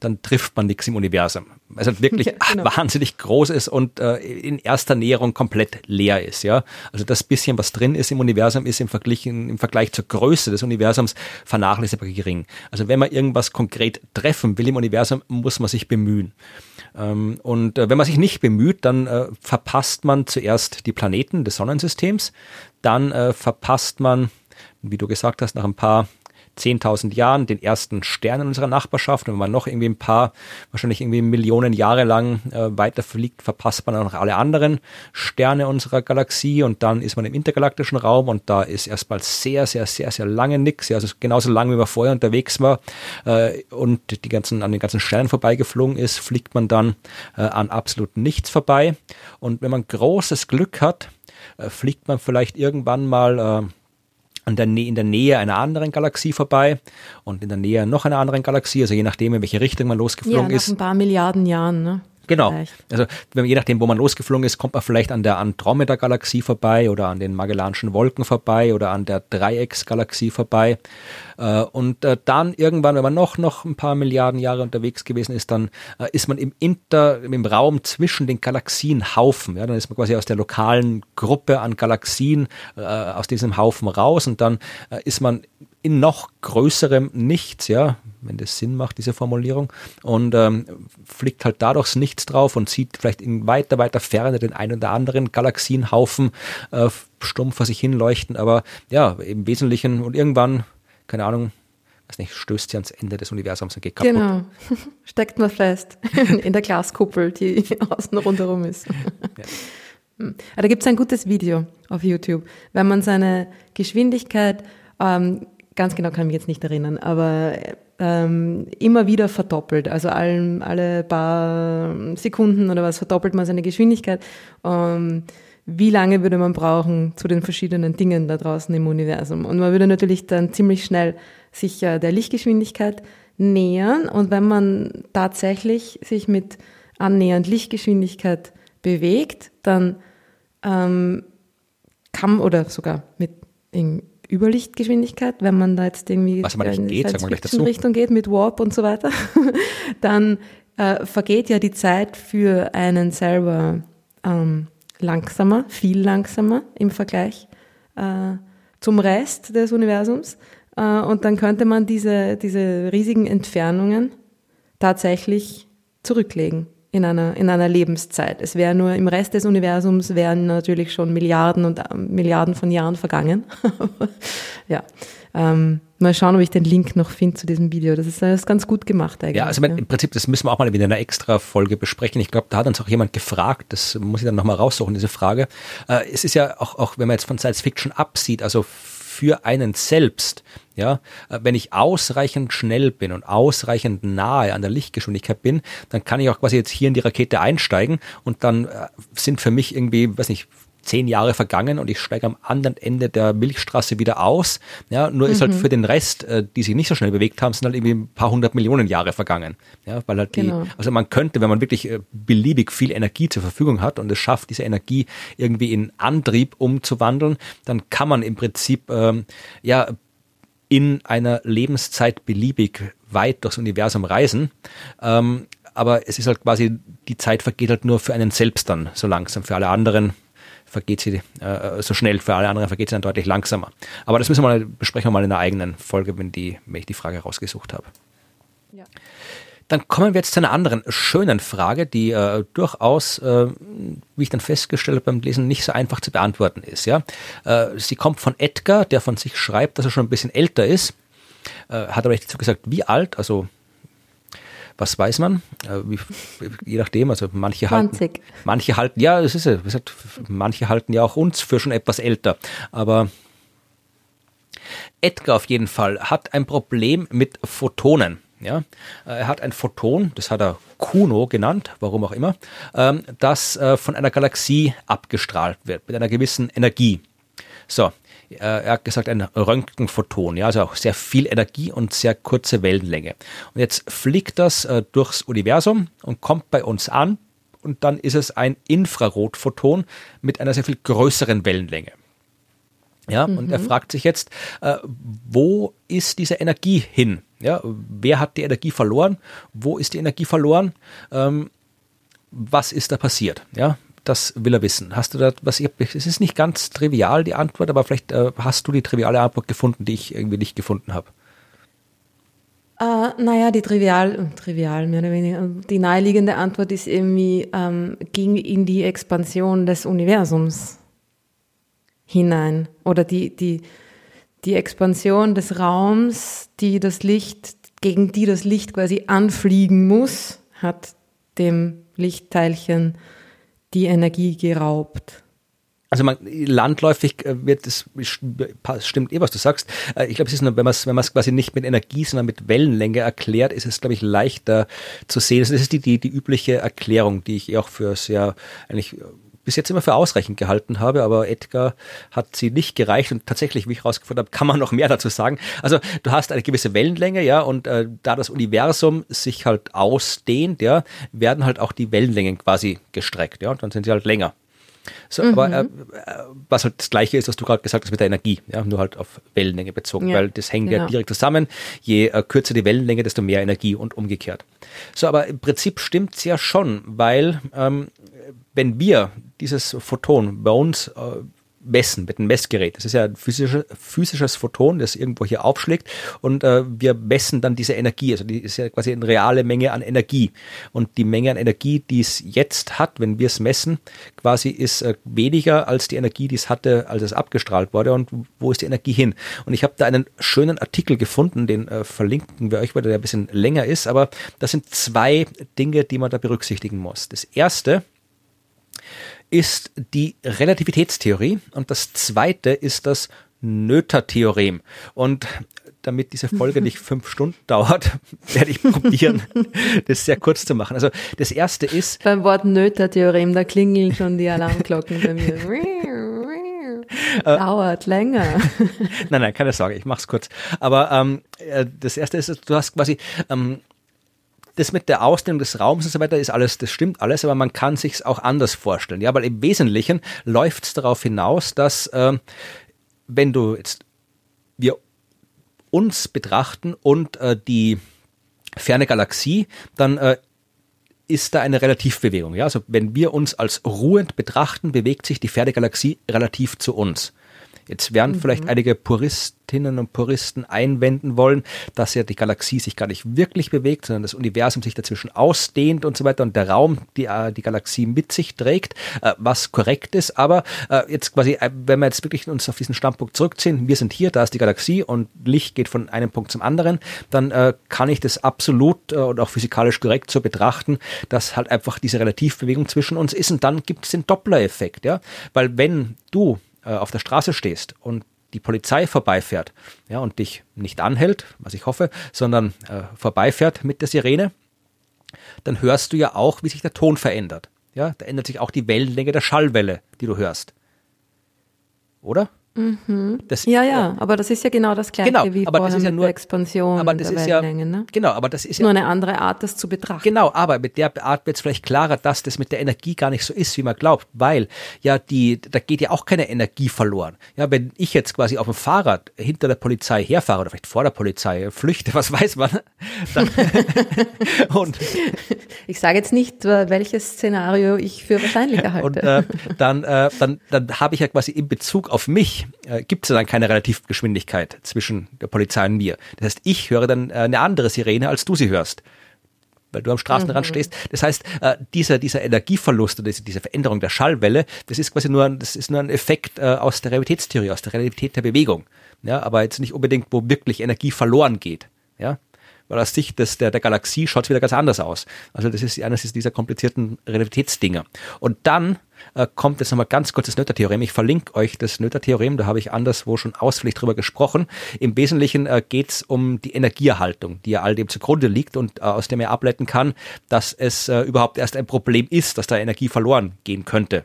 dann trifft man nichts im Universum. Weil es halt wirklich ja, genau. wahnsinnig groß ist und äh, in erster Näherung komplett leer ist. Ja, Also das bisschen, was drin ist im Universum, ist im Vergleich, im Vergleich zur Größe des Universums vernachlässigbar gering. Also wenn man irgendwas konkret treffen will im Universum, muss man sich bemühen. Ähm, und äh, wenn man sich nicht bemüht, dann äh, verpasst man zuerst die Planeten des Sonnensystems, dann äh, verpasst man, wie du gesagt hast, nach ein paar 10.000 Jahren den ersten Stern in unserer Nachbarschaft. Und wenn man noch irgendwie ein paar, wahrscheinlich irgendwie Millionen Jahre lang äh, weiter fliegt, verpasst man auch noch alle anderen Sterne unserer Galaxie und dann ist man im intergalaktischen Raum und da ist erstmal sehr, sehr, sehr, sehr lange nichts. Ja, also genauso lange, wie man vorher unterwegs war äh, und die ganzen, an den ganzen Sternen vorbeigeflogen ist, fliegt man dann äh, an absolut nichts vorbei. Und wenn man großes Glück hat, äh, fliegt man vielleicht irgendwann mal äh, in der Nähe einer anderen Galaxie vorbei und in der Nähe noch einer anderen Galaxie, also je nachdem, in welche Richtung man losgeflogen ja, nach ist. ein paar Milliarden Jahren, ne? Genau. Vielleicht. Also wenn, je nachdem, wo man losgeflogen ist, kommt man vielleicht an der Andromeda-Galaxie vorbei oder an den Magellanischen Wolken vorbei oder an der Dreiecksgalaxie vorbei. Äh, und äh, dann irgendwann, wenn man noch, noch ein paar Milliarden Jahre unterwegs gewesen ist, dann äh, ist man im Inter, im Raum zwischen den Galaxienhaufen. Ja, dann ist man quasi aus der lokalen Gruppe an Galaxien aus diesem Haufen raus und dann ist man in noch größerem Nichts, ja, wenn das Sinn macht, diese Formulierung, und ähm, fliegt halt dadurch nichts drauf und sieht vielleicht in weiter, weiter Ferne den einen oder anderen Galaxienhaufen äh, stumpf vor sich hinleuchten, aber ja, im Wesentlichen und irgendwann, keine Ahnung, weiß nicht, stößt sie ans Ende des Universums und geht kaputt. Genau, steckt man fest in der Glaskuppel, die außen rundherum ist. Ja. Hm. Da gibt es ein gutes Video auf YouTube, wenn man seine Geschwindigkeit ähm, ganz genau kann ich mich jetzt nicht erinnern, aber ähm, immer wieder verdoppelt. Also allen, alle paar Sekunden oder was verdoppelt man seine Geschwindigkeit. Ähm, wie lange würde man brauchen zu den verschiedenen Dingen da draußen im Universum. Und man würde natürlich dann ziemlich schnell sich äh, der Lichtgeschwindigkeit nähern. Und wenn man tatsächlich sich mit annähernd Lichtgeschwindigkeit bewegt, dann ähm, kann oder sogar mit in Überlichtgeschwindigkeit, wenn man da jetzt irgendwie Was nicht geht, sag mal gleich dazu. Richtung geht mit Warp und so weiter, dann äh, vergeht ja die Zeit für einen selber ähm, langsamer, viel langsamer im Vergleich äh, zum Rest des Universums. Äh, und dann könnte man diese, diese riesigen Entfernungen tatsächlich zurücklegen in einer, in einer Lebenszeit. Es wäre nur im Rest des Universums wären natürlich schon Milliarden und äh, Milliarden von Jahren vergangen. ja. Ähm, mal schauen, ob ich den Link noch finde zu diesem Video. Das ist, das ist ganz gut gemacht eigentlich. Ja, also ja. im Prinzip, das müssen wir auch mal in einer extra Folge besprechen. Ich glaube, da hat uns auch jemand gefragt, das muss ich dann nochmal raussuchen, diese Frage. Äh, es ist ja auch, auch, wenn man jetzt von Science Fiction absieht, also für einen selbst, ja, äh, wenn ich ausreichend schnell bin und ausreichend nahe an der Lichtgeschwindigkeit bin, dann kann ich auch quasi jetzt hier in die Rakete einsteigen und dann äh, sind für mich irgendwie, weiß nicht, zehn Jahre vergangen und ich steige am anderen Ende der Milchstraße wieder aus. Ja, nur mhm. ist halt mhm. für den Rest, äh, die sich nicht so schnell bewegt haben, sind halt irgendwie ein paar hundert Millionen Jahre vergangen. Ja, weil halt genau. die, also man könnte, wenn man wirklich beliebig viel Energie zur Verfügung hat und es schafft, diese Energie irgendwie in Antrieb umzuwandeln, dann kann man im Prinzip ähm, ja in einer Lebenszeit beliebig weit durchs Universum reisen. Ähm, aber es ist halt quasi, die Zeit vergeht halt nur für einen selbst dann so langsam. Für alle anderen vergeht sie äh, so schnell, für alle anderen vergeht sie dann deutlich langsamer. Aber das müssen wir mal besprechen wir mal in einer eigenen Folge, wenn, die, wenn ich die Frage rausgesucht habe. Ja. Dann kommen wir jetzt zu einer anderen schönen Frage, die äh, durchaus, äh, wie ich dann festgestellt habe beim Lesen, nicht so einfach zu beantworten ist. Ja, äh, sie kommt von Edgar, der von sich schreibt, dass er schon ein bisschen älter ist, äh, hat aber nicht dazu gesagt, wie alt. Also was weiß man? Äh, wie, je nachdem, also manche 20. halten. Manche halten, ja, es ist ja, gesagt, manche halten ja auch uns für schon etwas älter. Aber Edgar auf jeden Fall hat ein Problem mit Photonen. Ja, er hat ein Photon, das hat er Kuno genannt, warum auch immer, ähm, das äh, von einer Galaxie abgestrahlt wird mit einer gewissen Energie. So, äh, er hat gesagt, ein Röntgenphoton, ja, also auch sehr viel Energie und sehr kurze Wellenlänge. Und jetzt fliegt das äh, durchs Universum und kommt bei uns an und dann ist es ein Infrarotphoton mit einer sehr viel größeren Wellenlänge. Ja, mhm. und er mhm. fragt sich jetzt, äh, wo ist diese Energie hin? Ja, wer hat die Energie verloren? Wo ist die Energie verloren? Ähm, was ist da passiert? Ja, das will er wissen. Hast du da was? Es ist nicht ganz trivial die Antwort, aber vielleicht äh, hast du die triviale Antwort gefunden, die ich irgendwie nicht gefunden habe. Äh, naja, die trivial, trivial mehr oder weniger. Die naheliegende Antwort ist irgendwie ähm, ging in die Expansion des Universums hinein oder die die die Expansion des Raums, die das Licht gegen die das Licht quasi anfliegen muss, hat dem Lichtteilchen die Energie geraubt. Also man, landläufig äh, wird es, stimmt eh, was du sagst. Äh, ich glaube, es ist nur, wenn man es wenn quasi nicht mit Energie, sondern mit Wellenlänge erklärt, ist es, glaube ich, leichter zu sehen. Das ist die, die, die übliche Erklärung, die ich eh auch für sehr eigentlich bis jetzt immer für ausreichend gehalten habe, aber Edgar hat sie nicht gereicht und tatsächlich, wie ich herausgefunden habe, kann man noch mehr dazu sagen. Also du hast eine gewisse Wellenlänge, ja, und äh, da das Universum sich halt ausdehnt, ja, werden halt auch die Wellenlängen quasi gestreckt, ja, und dann sind sie halt länger. So, mhm. aber äh, was halt das Gleiche ist, was du gerade gesagt hast mit der Energie, ja, nur halt auf Wellenlänge bezogen, ja, weil das hängt genau. ja direkt zusammen. Je äh, kürzer die Wellenlänge, desto mehr Energie und umgekehrt. So, aber im Prinzip stimmt's ja schon, weil ähm, wenn wir dieses Photon bei uns äh, messen mit einem Messgerät. Das ist ja ein physisches, physisches Photon, das irgendwo hier aufschlägt und äh, wir messen dann diese Energie. Also die ist ja quasi eine reale Menge an Energie. Und die Menge an Energie, die es jetzt hat, wenn wir es messen, quasi ist äh, weniger als die Energie, die es hatte, als es abgestrahlt wurde. Und wo ist die Energie hin? Und ich habe da einen schönen Artikel gefunden, den äh, verlinken wir euch, weil der ein bisschen länger ist. Aber das sind zwei Dinge, die man da berücksichtigen muss. Das erste, ist die Relativitätstheorie und das zweite ist das Noether-Theorem. Und damit diese Folge nicht fünf Stunden dauert, werde ich probieren, das sehr kurz zu machen. Also das erste ist. Beim Wort Noether-Theorem, da klingeln schon die Alarmglocken bei mir. Äh, Dauert länger. nein, nein, keine Sorge, ich mach's kurz. Aber ähm, äh, das erste ist, du hast quasi ähm, das mit der Ausdehnung des Raums und so weiter ist alles, das stimmt alles, aber man kann sich's auch anders vorstellen. Ja, weil im Wesentlichen läuft es darauf hinaus, dass äh, wenn du jetzt wir uns betrachten und äh, die ferne Galaxie, dann äh, ist da eine Relativbewegung. Ja? Also wenn wir uns als ruhend betrachten, bewegt sich die ferne Galaxie relativ zu uns. Jetzt werden mhm. vielleicht einige Puristinnen und Puristen einwenden wollen, dass ja die Galaxie sich gar nicht wirklich bewegt, sondern das Universum sich dazwischen ausdehnt und so weiter und der Raum die, äh, die Galaxie mit sich trägt, äh, was korrekt ist. Aber äh, jetzt quasi, wenn wir jetzt wirklich uns auf diesen Standpunkt zurückziehen, wir sind hier, da ist die Galaxie und Licht geht von einem Punkt zum anderen, dann kann ich das absolut und auch physikalisch korrekt so betrachten, dass halt einfach diese Relativbewegung zwischen uns ist und dann gibt es den Doppler-Effekt, ja, weil wenn du äh, auf der Straße stehst und die Polizei vorbeifährt ja, und dich nicht anhält, was ich hoffe, sondern äh, vorbeifährt mit der Sirene, dann hörst du ja auch, wie sich der Ton verändert. Ja, da ändert sich auch die Wellenlänge der Schallwelle, die du hörst. Oder? Mhm. Das, ja, ja, aber das ist ja genau das gleiche genau, wie aber das ist ja nur, Expansion aber das ist ja, ne? Genau, aber das ist nur eine andere Art, das zu betrachten. Genau, aber mit der Art wird es vielleicht klarer, dass das mit der Energie gar nicht so ist, wie man glaubt, weil ja die, da geht ja auch keine Energie verloren. Ja, wenn ich jetzt quasi auf dem Fahrrad hinter der Polizei herfahre oder vielleicht vor der Polizei flüchte, was weiß man, dann und ich sage jetzt nicht, äh, welches Szenario ich für wahrscheinlicher halte. Und äh, dann, äh, dann, dann habe ich ja quasi in Bezug auf mich äh, gibt es dann keine Relativgeschwindigkeit zwischen der Polizei und mir. Das heißt, ich höre dann äh, eine andere Sirene, als du sie hörst weil du am Straßenrand mhm. stehst. Das heißt, äh, dieser, dieser Energieverlust oder diese, diese Veränderung der Schallwelle, das ist quasi nur ein, das ist nur ein Effekt äh, aus der Realitätstheorie, aus der Realität der Bewegung. Ja, aber jetzt nicht unbedingt, wo wirklich Energie verloren geht. Ja, weil aus Sicht des, der, der Galaxie schaut es wieder ganz anders aus. Also das ist eines dieser komplizierten Realitätsdinger. Und dann äh, kommt jetzt nochmal ganz kurz das Noether-Theorem. Ich verlinke euch das Noether-Theorem, da habe ich anderswo schon ausführlich drüber gesprochen. Im Wesentlichen äh, geht es um die Energieerhaltung, die ja all dem zugrunde liegt und äh, aus dem er ableiten kann, dass es äh, überhaupt erst ein Problem ist, dass da Energie verloren gehen könnte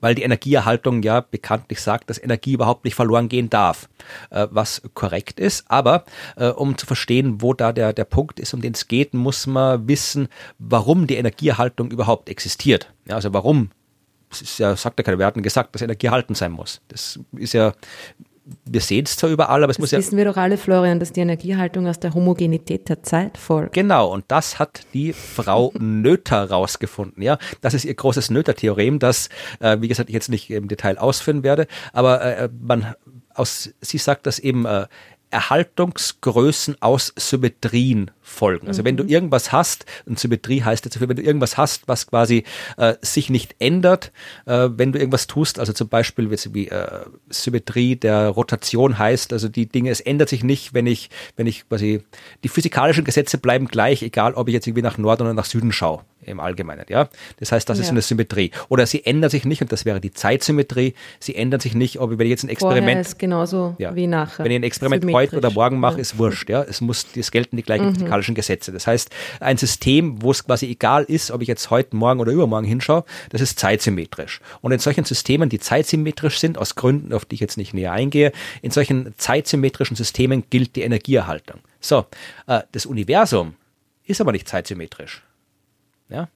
weil die Energieerhaltung ja bekanntlich sagt, dass Energie überhaupt nicht verloren gehen darf, äh, was korrekt ist. Aber äh, um zu verstehen, wo da der, der Punkt ist, um den es geht, muss man wissen, warum die Energieerhaltung überhaupt existiert. Ja, also warum das ist ja, sagt ja keiner, wir hatten gesagt, dass Energie erhalten sein muss. Das ist ja wir sehen es zwar überall, aber es das muss ja. wissen wir doch alle, Florian, dass die Energiehaltung aus der Homogenität der Zeit folgt. Genau, und das hat die Frau Noether rausgefunden. Ja, das ist ihr großes Noether-Theorem, das, äh, wie gesagt, ich jetzt nicht im Detail ausführen werde, aber äh, man aus, sie sagt, dass eben äh, Erhaltungsgrößen aus Symmetrien folgen. Also mhm. wenn du mhm. irgendwas hast, und Symmetrie heißt jetzt, wenn du irgendwas hast, was quasi äh, sich nicht ändert, äh, wenn du irgendwas tust, also zum Beispiel wie äh, Symmetrie der Rotation heißt, also die Dinge, es ändert sich nicht, wenn ich, wenn ich quasi, die physikalischen Gesetze bleiben gleich, egal ob ich jetzt irgendwie nach Norden oder nach Süden schaue im Allgemeinen, ja. Das heißt, das ja. ist eine Symmetrie. Oder sie ändern sich nicht, und das wäre die Zeitsymmetrie, sie ändern sich nicht, ob ich, wenn ich jetzt ein Experiment. Vorher ist genauso ja, wie nachher. Wenn ich ein Experiment heute oder morgen mache, ja. ist wurscht, ja. Es muss, es gelten die gleichen mhm. Physikalischen Gesetze. Das heißt, ein System, wo es quasi egal ist, ob ich jetzt heute, morgen oder übermorgen hinschaue, das ist zeitsymmetrisch. Und in solchen Systemen, die zeitsymmetrisch sind, aus Gründen, auf die ich jetzt nicht näher eingehe, in solchen zeitsymmetrischen Systemen gilt die Energieerhaltung. So, äh, das Universum ist aber nicht zeitsymmetrisch. Ja?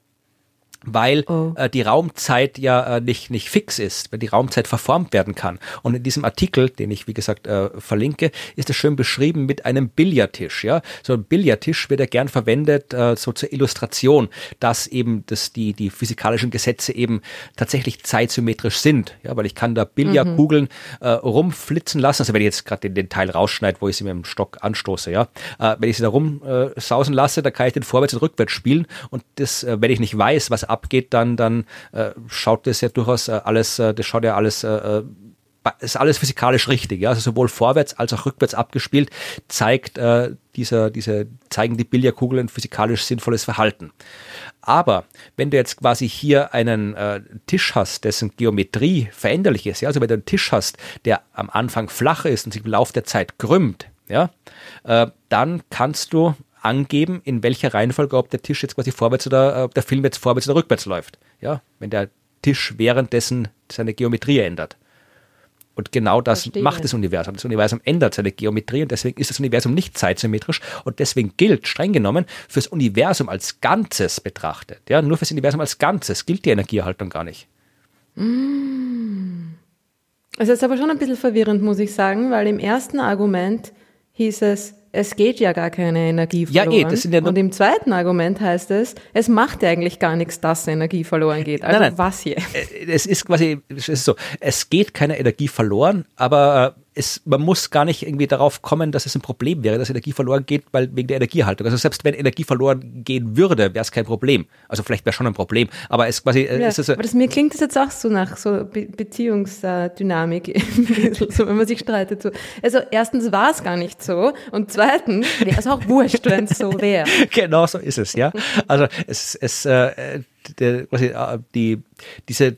Weil oh. äh, die Raumzeit ja äh, nicht, nicht fix ist, weil die Raumzeit verformt werden kann. Und in diesem Artikel, den ich wie gesagt äh, verlinke, ist es schön beschrieben mit einem Billardtisch. Ja, so ein Billardtisch wird ja gern verwendet äh, so zur Illustration, dass eben das die die physikalischen Gesetze eben tatsächlich zeitsymmetrisch sind. Ja, weil ich kann da Billardkugeln mhm. äh, rumflitzen lassen. Also wenn ich jetzt gerade den, den Teil rausschneide, wo ich sie mit dem Stock anstoße, ja, äh, wenn ich sie da rumsausen äh, lasse, da kann ich den vorwärts und rückwärts spielen. Und das, äh, wenn ich nicht weiß, was abgeht, dann, dann äh, schaut das ja durchaus äh, alles, äh, das schaut ja alles äh, äh ist alles physikalisch richtig, ja. Also sowohl vorwärts als auch rückwärts abgespielt zeigt äh, dieser, diese zeigen die Billardkugel ein physikalisch sinnvolles Verhalten. Aber wenn du jetzt quasi hier einen äh, Tisch hast, dessen Geometrie veränderlich ist, ja, also wenn du einen Tisch hast, der am Anfang flach ist und sich im Laufe der Zeit krümmt, ja, äh, dann kannst du angeben, in welcher Reihenfolge, ob der Tisch jetzt quasi vorwärts oder ob der Film jetzt vorwärts oder rückwärts läuft. Ja, wenn der Tisch währenddessen seine Geometrie ändert. Und genau das Verstehe. macht das Universum. Das Universum ändert seine Geometrie und deswegen ist das Universum nicht zeitsymmetrisch und deswegen gilt streng genommen fürs Universum als Ganzes betrachtet. Ja, nur fürs Universum als Ganzes gilt die Energieerhaltung gar nicht. Mm. Es ist aber schon ein bisschen verwirrend, muss ich sagen, weil im ersten Argument hieß es, es geht ja gar keine Energie verloren. Ja, eh, das sind ja Und im zweiten Argument heißt es, es macht ja eigentlich gar nichts, dass Energie verloren geht. Also nein, nein. was hier? Äh, es ist quasi, es ist so, es geht keine Energie verloren, aber äh, es, man muss gar nicht irgendwie darauf kommen, dass es ein Problem wäre, dass Energie verloren geht, weil wegen der Energiehaltung. Also selbst wenn Energie verloren gehen würde, wäre es kein Problem. Also vielleicht wäre schon ein Problem, aber es quasi. Äh, ja, es ist, aber das, mir klingt das jetzt auch so nach so Be Beziehungsdynamik, so, wenn man sich streitet. So. Also erstens war es gar nicht so und zweitens wäre es auch wurscht, wenn es so wäre. genau so ist es, ja. Also es, es äh, der, quasi, äh, die, diese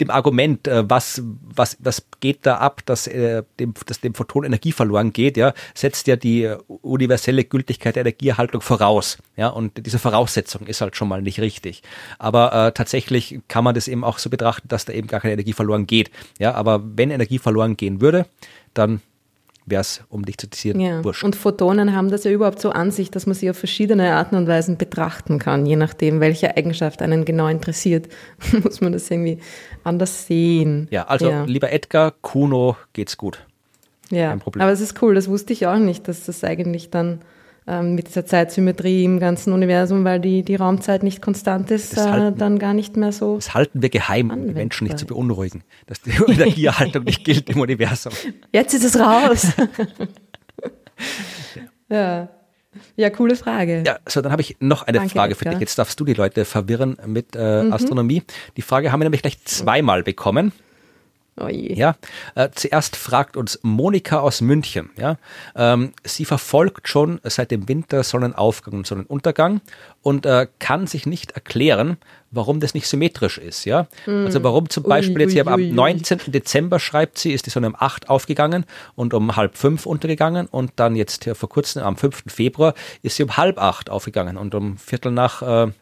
dem Argument, äh, was, was, was geht da ab, dass, äh, dem, dass dem Photon Energie verloren geht, ja, setzt ja die äh, universelle Gültigkeit der Energieerhaltung voraus. Ja, und diese Voraussetzung ist halt schon mal nicht richtig. Aber äh, tatsächlich kann man das eben auch so betrachten, dass da eben gar keine Energie verloren geht. Ja, aber wenn Energie verloren gehen würde, dann wäre es, um dich zu zitieren, ja. wurscht. Und Photonen haben das ja überhaupt so an sich, dass man sie auf verschiedene Arten und Weisen betrachten kann. Je nachdem, welche Eigenschaft einen genau interessiert, muss man das irgendwie anders sehen. Ja, also ja. lieber Edgar, Kuno geht's gut. Ja, aber es ist cool, das wusste ich auch nicht, dass das eigentlich dann ähm, mit dieser Zeitsymmetrie im ganzen Universum, weil die, die Raumzeit nicht konstant ist, äh, halten, dann gar nicht mehr so. Das halten wir geheim, um die Menschen nicht zu beunruhigen, dass die Energieerhaltung nicht gilt im Universum. Jetzt ist es raus. ja. Ja, coole Frage. Ja, so dann habe ich noch eine Danke, Frage für Edgar. dich. Jetzt darfst du die Leute verwirren mit äh, mhm. Astronomie. Die Frage haben wir nämlich gleich zweimal bekommen. Oh ja, äh, zuerst fragt uns Monika aus München. Ja, ähm, sie verfolgt schon seit dem Winter Sonnenaufgang und Sonnenuntergang und äh, kann sich nicht erklären, warum das nicht symmetrisch ist. Ja, mm. also warum zum Beispiel ui, jetzt hier ui, am 19. Dezember schreibt sie, ist die Sonne um 8 aufgegangen und um halb fünf untergegangen und dann jetzt hier vor kurzem am 5. Februar ist sie um halb acht aufgegangen und um Viertel nach äh,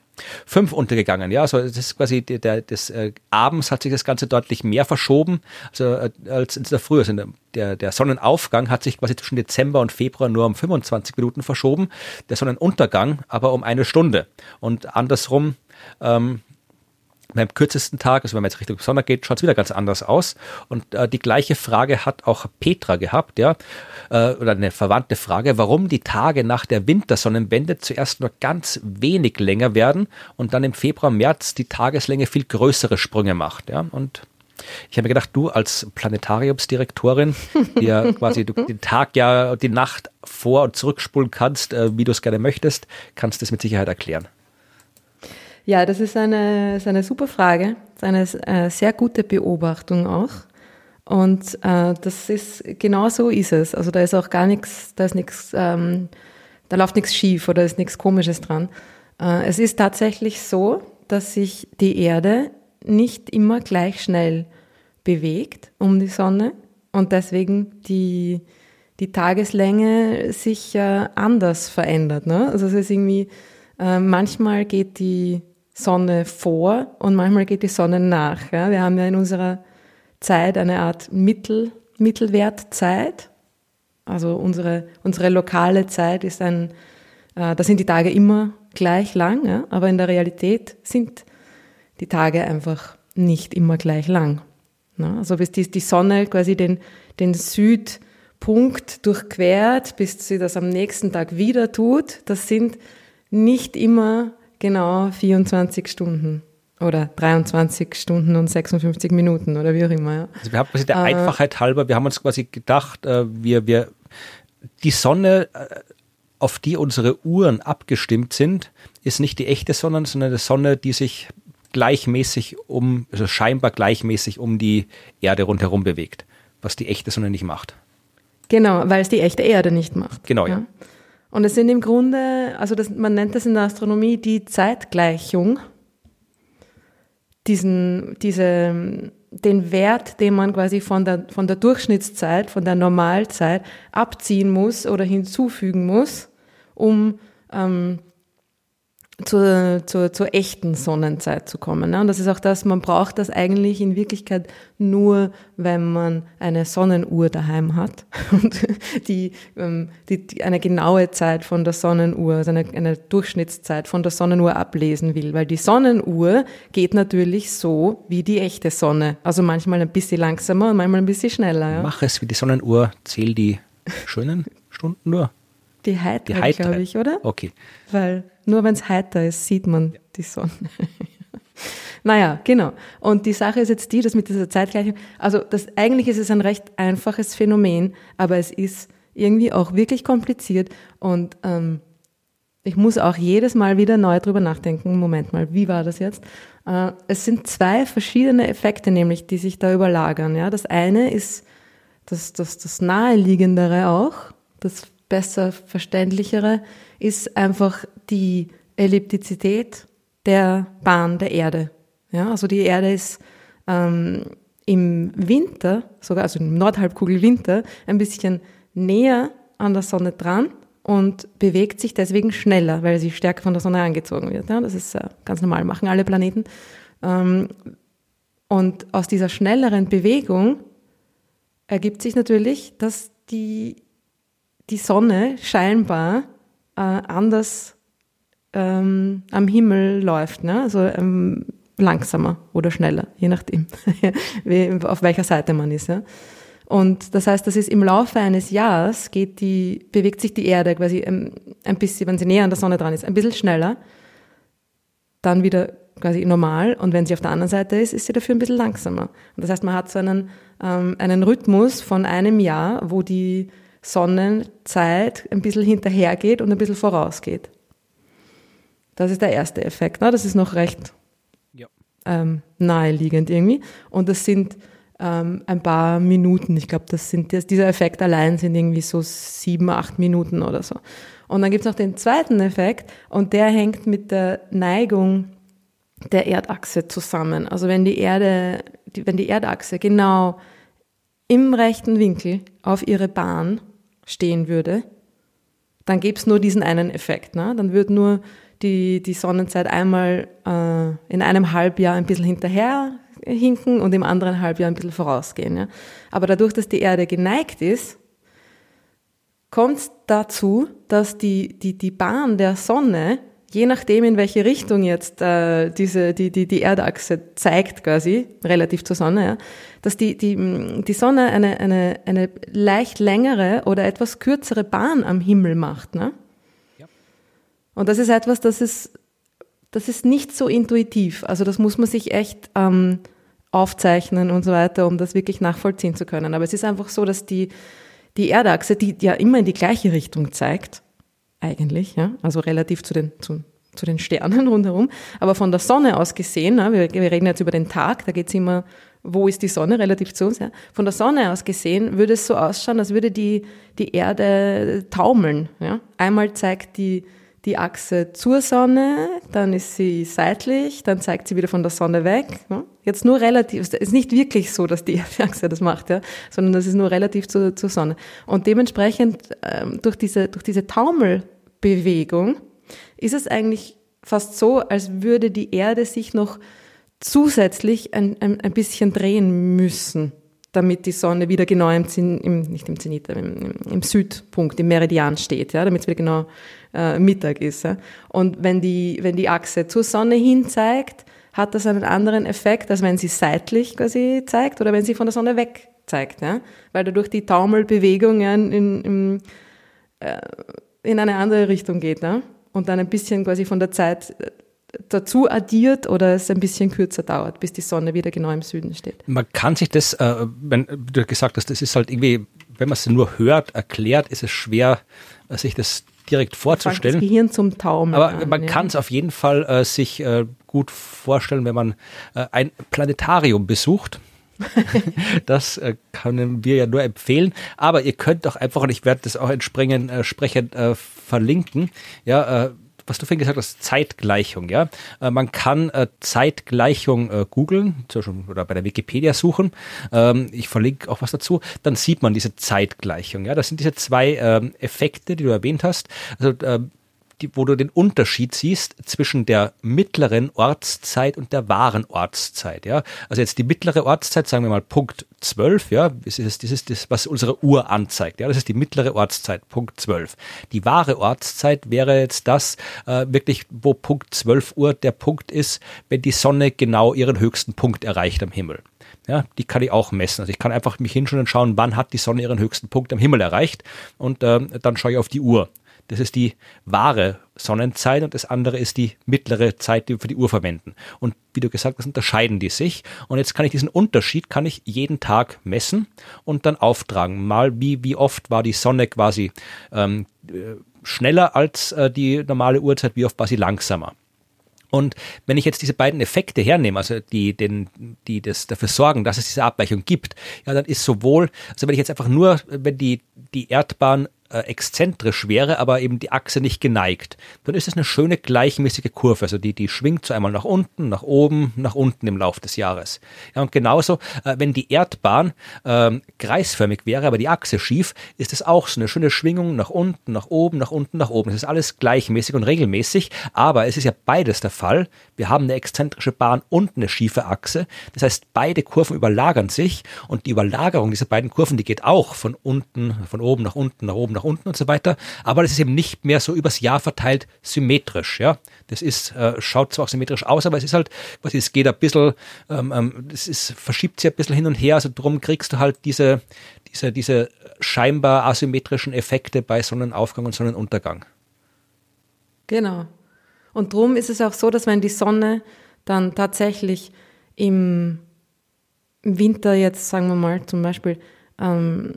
fünf untergegangen. Ja, also das ist quasi der, der des äh, Abends hat sich das Ganze deutlich mehr verschoben also, äh, als in der Früh. Also der, der Sonnenaufgang hat sich quasi zwischen Dezember und Februar nur um 25 Minuten verschoben, der Sonnenuntergang aber um eine Stunde. Und andersrum ähm, beim kürzesten Tag, also wenn man jetzt Richtung Sonne geht, schaut es wieder ganz anders aus. Und äh, die gleiche Frage hat auch Petra gehabt, ja, äh, oder eine verwandte Frage, warum die Tage nach der Wintersonnenwende zuerst nur ganz wenig länger werden und dann im Februar, März die Tageslänge viel größere Sprünge macht, ja. Und ich habe mir gedacht, du als Planetariumsdirektorin, die ja quasi den Tag ja die Nacht vor- und zurückspulen kannst, äh, wie du es gerne möchtest, kannst du es mit Sicherheit erklären. Ja, das ist eine, ist eine super Frage, ist eine äh, sehr gute Beobachtung auch. Und äh, das ist genau so ist es. Also da ist auch gar nichts, da ist nichts, ähm, da läuft nichts schief oder ist nichts Komisches dran. Äh, es ist tatsächlich so, dass sich die Erde nicht immer gleich schnell bewegt um die Sonne und deswegen die, die Tageslänge sich äh, anders verändert. Ne? Also es ist irgendwie, äh, manchmal geht die Sonne vor und manchmal geht die Sonne nach. Ja? Wir haben ja in unserer Zeit eine Art Mittel, Mittelwertzeit. Also unsere, unsere lokale Zeit ist ein, äh, da sind die Tage immer gleich lang, ja? aber in der Realität sind die Tage einfach nicht immer gleich lang. Ne? Also bis die, die Sonne quasi den, den Südpunkt durchquert, bis sie das am nächsten Tag wieder tut, das sind nicht immer Genau, 24 Stunden. Oder 23 Stunden und 56 Minuten oder wie auch immer. Ja. Also wir haben quasi der äh, Einfachheit halber, wir haben uns quasi gedacht, äh, wir, wir, die Sonne, äh, auf die unsere Uhren abgestimmt sind, ist nicht die echte Sonne, sondern die Sonne, die sich gleichmäßig um, also scheinbar gleichmäßig um die Erde rundherum bewegt, was die echte Sonne nicht macht. Genau, weil es die echte Erde nicht macht. Genau, ja. ja. Und es sind im Grunde, also das, man nennt das in der Astronomie die Zeitgleichung, diesen, diese, den Wert, den man quasi von der, von der Durchschnittszeit, von der Normalzeit abziehen muss oder hinzufügen muss, um ähm, zur, zur, zur echten Sonnenzeit zu kommen. Ne? Und das ist auch das, man braucht das eigentlich in Wirklichkeit nur, wenn man eine Sonnenuhr daheim hat und die, ähm, die, die eine genaue Zeit von der Sonnenuhr, also eine, eine Durchschnittszeit von der Sonnenuhr ablesen will. Weil die Sonnenuhr geht natürlich so wie die echte Sonne. Also manchmal ein bisschen langsamer und manchmal ein bisschen schneller. Ja? Mach es wie die Sonnenuhr, zähl die schönen Stunden nur. Die Heiterkeit, glaube ich, oder? Okay. Weil nur wenn es heiter ist, sieht man ja. die Sonne. naja, genau. Und die Sache ist jetzt die, dass mit dieser Zeitgleichung, also das, eigentlich ist es ein recht einfaches Phänomen, aber es ist irgendwie auch wirklich kompliziert und ähm, ich muss auch jedes Mal wieder neu drüber nachdenken. Moment mal, wie war das jetzt? Äh, es sind zwei verschiedene Effekte, nämlich, die sich da überlagern. Ja, das eine ist das, das, das naheliegendere auch, das besser verständlichere, ist einfach die Elliptizität der Bahn der Erde. Ja, also die Erde ist ähm, im Winter, sogar also im Nordhalbkugelwinter, ein bisschen näher an der Sonne dran und bewegt sich deswegen schneller, weil sie stärker von der Sonne angezogen wird. Ja, das ist äh, ganz normal, machen alle Planeten. Ähm, und aus dieser schnelleren Bewegung ergibt sich natürlich, dass die, die Sonne scheinbar äh, anders ähm, am Himmel läuft, ne? also ähm, langsamer oder schneller, je nachdem, wie, auf welcher Seite man ist. Ja? Und das heißt, das ist im Laufe eines Jahres geht die, bewegt sich die Erde quasi ein, ein bisschen, wenn sie näher an der Sonne dran ist, ein bisschen schneller, dann wieder quasi normal und wenn sie auf der anderen Seite ist, ist sie dafür ein bisschen langsamer. Und das heißt, man hat so einen, ähm, einen Rhythmus von einem Jahr, wo die Sonnenzeit ein bisschen hinterhergeht und ein bisschen vorausgeht. Das ist der erste Effekt. Ne? Das ist noch recht ja. ähm, naheliegend irgendwie. Und das sind ähm, ein paar Minuten. Ich glaube, das sind das, dieser Effekt allein sind irgendwie so sieben, acht Minuten oder so. Und dann gibt es noch den zweiten Effekt und der hängt mit der Neigung der Erdachse zusammen. Also wenn die Erde, die, wenn die Erdachse genau im rechten Winkel auf ihre Bahn stehen würde, dann gäbe es nur diesen einen Effekt. Ne? Dann würde nur die, die Sonnenzeit einmal äh, in einem Halbjahr ein bisschen hinterher hinken und im anderen Halbjahr ein bisschen vorausgehen. Ja? Aber dadurch, dass die Erde geneigt ist, kommt es dazu, dass die, die, die Bahn der Sonne je nachdem, in welche Richtung jetzt äh, diese, die, die, die Erdachse zeigt, quasi, relativ zur Sonne, ja, dass die, die, die Sonne eine, eine, eine leicht längere oder etwas kürzere Bahn am Himmel macht. Ne? Ja. Und das ist etwas, das ist, das ist nicht so intuitiv. Also das muss man sich echt ähm, aufzeichnen und so weiter, um das wirklich nachvollziehen zu können. Aber es ist einfach so, dass die, die Erdachse, die ja immer in die gleiche Richtung zeigt, eigentlich, ja, also relativ zu den, zu, zu den Sternen rundherum. Aber von der Sonne aus gesehen, ne, wir, wir reden jetzt über den Tag, da geht's immer, wo ist die Sonne relativ zu uns. Ja. Von der Sonne aus gesehen würde es so ausschauen, als würde die, die Erde taumeln. Ja. Einmal zeigt die die Achse zur Sonne, dann ist sie seitlich, dann zeigt sie wieder von der Sonne weg. Jetzt nur relativ, es ist nicht wirklich so, dass die Achse das macht, ja, sondern das ist nur relativ zur, zur Sonne. Und dementsprechend ähm, durch diese, durch diese Taumelbewegung ist es eigentlich fast so, als würde die Erde sich noch zusätzlich ein, ein, ein bisschen drehen müssen damit die Sonne wieder genau im, Zen, im nicht im Zenit, im, im, Südpunkt, im Meridian steht, ja, damit es wieder genau äh, Mittag ist. Ja. Und wenn die, wenn die Achse zur Sonne hin zeigt, hat das einen anderen Effekt, als wenn sie seitlich quasi zeigt oder wenn sie von der Sonne weg zeigt, ja. Weil dadurch die Taumelbewegung ja, in, in, äh, in eine andere Richtung geht, ja. Und dann ein bisschen quasi von der Zeit äh, dazu addiert oder es ein bisschen kürzer dauert, bis die Sonne wieder genau im Süden steht. Man kann sich das, äh, wenn du gesagt hast, das ist halt irgendwie, wenn man es nur hört, erklärt, ist es schwer, äh, sich das direkt vorzustellen. Das Gehirn zum Taumeln. Aber an, man kann es auf jeden Fall äh, sich äh, gut vorstellen, wenn man äh, ein Planetarium besucht. das äh, können wir ja nur empfehlen. Aber ihr könnt doch einfach, und ich werde das auch entsprechend, äh, entsprechend äh, verlinken, ja, äh, was du vorhin gesagt hast, Zeitgleichung, ja. Äh, man kann äh, Zeitgleichung googeln oder bei der Wikipedia suchen. Ähm, ich verlinke auch was dazu. Dann sieht man diese Zeitgleichung, ja. Das sind diese zwei ähm, Effekte, die du erwähnt hast. Also ähm, die, wo du den Unterschied siehst zwischen der mittleren Ortszeit und der wahren Ortszeit. Ja? Also jetzt die mittlere Ortszeit, sagen wir mal Punkt 12, ja, das ist, das ist das, was unsere Uhr anzeigt. Ja? Das ist die mittlere Ortszeit, Punkt 12. Die wahre Ortszeit wäre jetzt das, äh, wirklich, wo Punkt 12 Uhr der Punkt ist, wenn die Sonne genau ihren höchsten Punkt erreicht am Himmel. Ja, die kann ich auch messen. Also ich kann einfach mich hinschauen und schauen, wann hat die Sonne ihren höchsten Punkt am Himmel erreicht und äh, dann schaue ich auf die Uhr. Das ist die wahre Sonnenzeit und das andere ist die mittlere Zeit, die wir für die Uhr verwenden. Und wie du gesagt hast, unterscheiden die sich. Und jetzt kann ich diesen Unterschied, kann ich jeden Tag messen und dann auftragen. Mal wie, wie oft war die Sonne quasi ähm, äh, schneller als äh, die normale Uhrzeit, wie oft war sie langsamer. Und wenn ich jetzt diese beiden Effekte hernehme, also die, den, die das dafür sorgen, dass es diese Abweichung gibt, ja, dann ist sowohl, also wenn ich jetzt einfach nur, wenn die, die Erdbahn äh, exzentrisch wäre, aber eben die Achse nicht geneigt, dann ist es eine schöne gleichmäßige Kurve. Also die, die schwingt so einmal nach unten, nach oben, nach unten im Laufe des Jahres. Ja, und genauso, äh, wenn die Erdbahn äh, kreisförmig wäre, aber die Achse schief, ist es auch so eine schöne Schwingung nach unten, nach oben, nach unten, nach oben. Es ist alles gleichmäßig und regelmäßig, aber es ist ja beides der Fall. Wir haben eine exzentrische Bahn und eine schiefe Achse. Das heißt, beide Kurven überlagern sich und die Überlagerung dieser beiden Kurven, die geht auch von unten, von oben nach unten, nach oben, nach unten und so weiter. Aber das ist eben nicht mehr so übers Jahr verteilt symmetrisch. Ja, das ist äh, schaut zwar auch symmetrisch aus, aber es ist halt, was es geht ein bisschen, ähm, ähm, das ist verschiebt sich ein bisschen hin und her. Also drum kriegst du halt diese diese diese scheinbar asymmetrischen Effekte bei Sonnenaufgang und Sonnenuntergang. Genau. Und drum ist es auch so, dass wenn die Sonne dann tatsächlich im Winter jetzt, sagen wir mal, zum Beispiel ähm,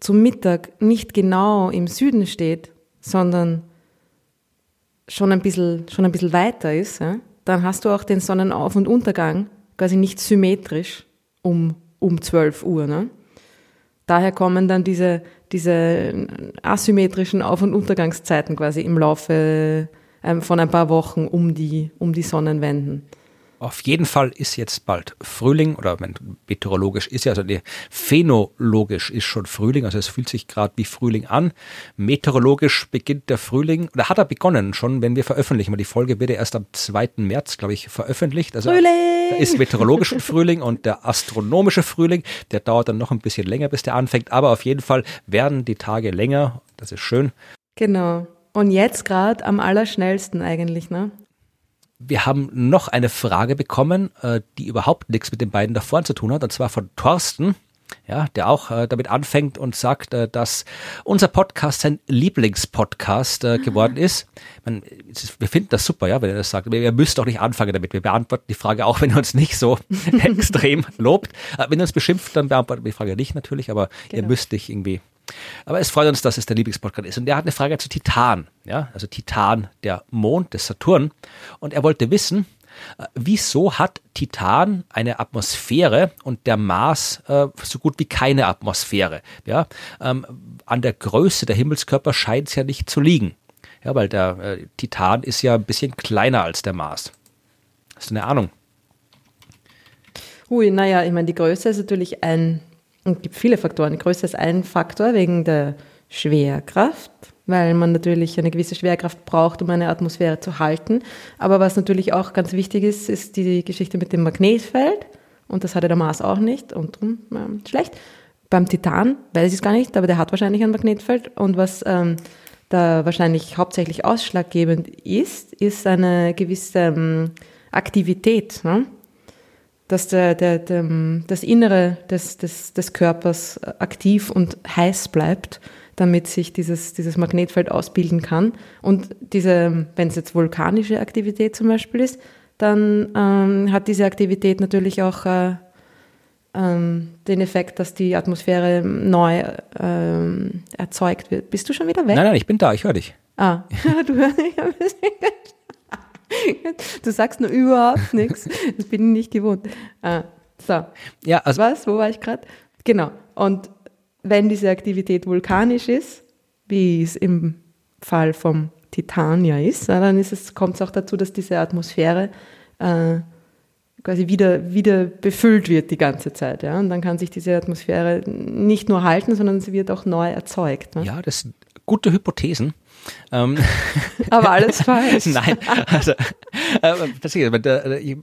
zum Mittag nicht genau im Süden steht, sondern schon ein bisschen, schon ein bisschen weiter ist, ja, dann hast du auch den Sonnenauf- und Untergang quasi nicht symmetrisch um, um 12 Uhr. Ne? Daher kommen dann diese, diese asymmetrischen Auf- und Untergangszeiten quasi im Laufe ähm, von ein paar Wochen um die, um die Sonnenwenden. Auf jeden Fall ist jetzt bald Frühling oder meteorologisch ist ja, also nee, phänologisch ist schon Frühling, also es fühlt sich gerade wie Frühling an. Meteorologisch beginnt der Frühling, oder hat er begonnen schon, wenn wir veröffentlichen, weil die Folge wird ja erst am 2. März, glaube ich, veröffentlicht. Also Frühling! da ist meteorologischer Frühling und der astronomische Frühling, der dauert dann noch ein bisschen länger, bis der anfängt, aber auf jeden Fall werden die Tage länger, das ist schön. Genau. Und jetzt gerade am allerschnellsten eigentlich, ne? Wir haben noch eine Frage bekommen, äh, die überhaupt nichts mit den beiden davor zu tun hat, und zwar von Thorsten. Ja, der auch äh, damit anfängt und sagt, äh, dass unser Podcast sein Lieblingspodcast äh, geworden ist. Man, wir finden das super, ja, wenn er das sagt. Ihr müsst auch nicht anfangen damit. Wir beantworten die Frage auch, wenn ihr uns nicht so extrem lobt. Wenn ihr uns beschimpft, dann beantworten wir die Frage nicht natürlich, aber genau. ihr müsst nicht irgendwie aber es freut uns, dass es der Lieblingspodcast ist. Und er hat eine Frage zu Titan, ja, also Titan, der Mond des Saturn. Und er wollte wissen, äh, wieso hat Titan eine Atmosphäre und der Mars äh, so gut wie keine Atmosphäre? Ja, ähm, an der Größe der Himmelskörper scheint es ja nicht zu liegen. Ja, weil der äh, Titan ist ja ein bisschen kleiner als der Mars. Hast du eine Ahnung? Ui, naja, ich meine, die Größe ist natürlich ein und es gibt viele Faktoren. Die Größe ist ein Faktor wegen der Schwerkraft, weil man natürlich eine gewisse Schwerkraft braucht, um eine Atmosphäre zu halten. Aber was natürlich auch ganz wichtig ist, ist die Geschichte mit dem Magnetfeld. Und das hatte der Mars auch nicht und drum äh, schlecht. Beim Titan weiß ich es gar nicht, aber der hat wahrscheinlich ein Magnetfeld. Und was ähm, da wahrscheinlich hauptsächlich ausschlaggebend ist, ist eine gewisse ähm, Aktivität. Ne? Dass der, der, der, das Innere des, des, des Körpers aktiv und heiß bleibt, damit sich dieses, dieses Magnetfeld ausbilden kann. Und diese, wenn es jetzt vulkanische Aktivität zum Beispiel ist, dann ähm, hat diese Aktivität natürlich auch äh, ähm, den Effekt, dass die Atmosphäre neu ähm, erzeugt wird. Bist du schon wieder weg? Nein, nein, ich bin da, ich höre dich. Ah, du hörst mich ein bisschen Du sagst nur überhaupt nichts. Das bin ich nicht gewohnt. Ah, So. Ja, also was? Wo war ich gerade? Genau. Und wenn diese Aktivität vulkanisch ist, wie es im Fall vom Titan ja ist, dann ist es, kommt es auch dazu, dass diese Atmosphäre äh, quasi wieder, wieder befüllt wird die ganze Zeit. Ja? Und dann kann sich diese Atmosphäre nicht nur halten, sondern sie wird auch neu erzeugt. Ne? Ja, das sind gute Hypothesen. Ähm. Aber alles falsch. Nein, also äh, äh,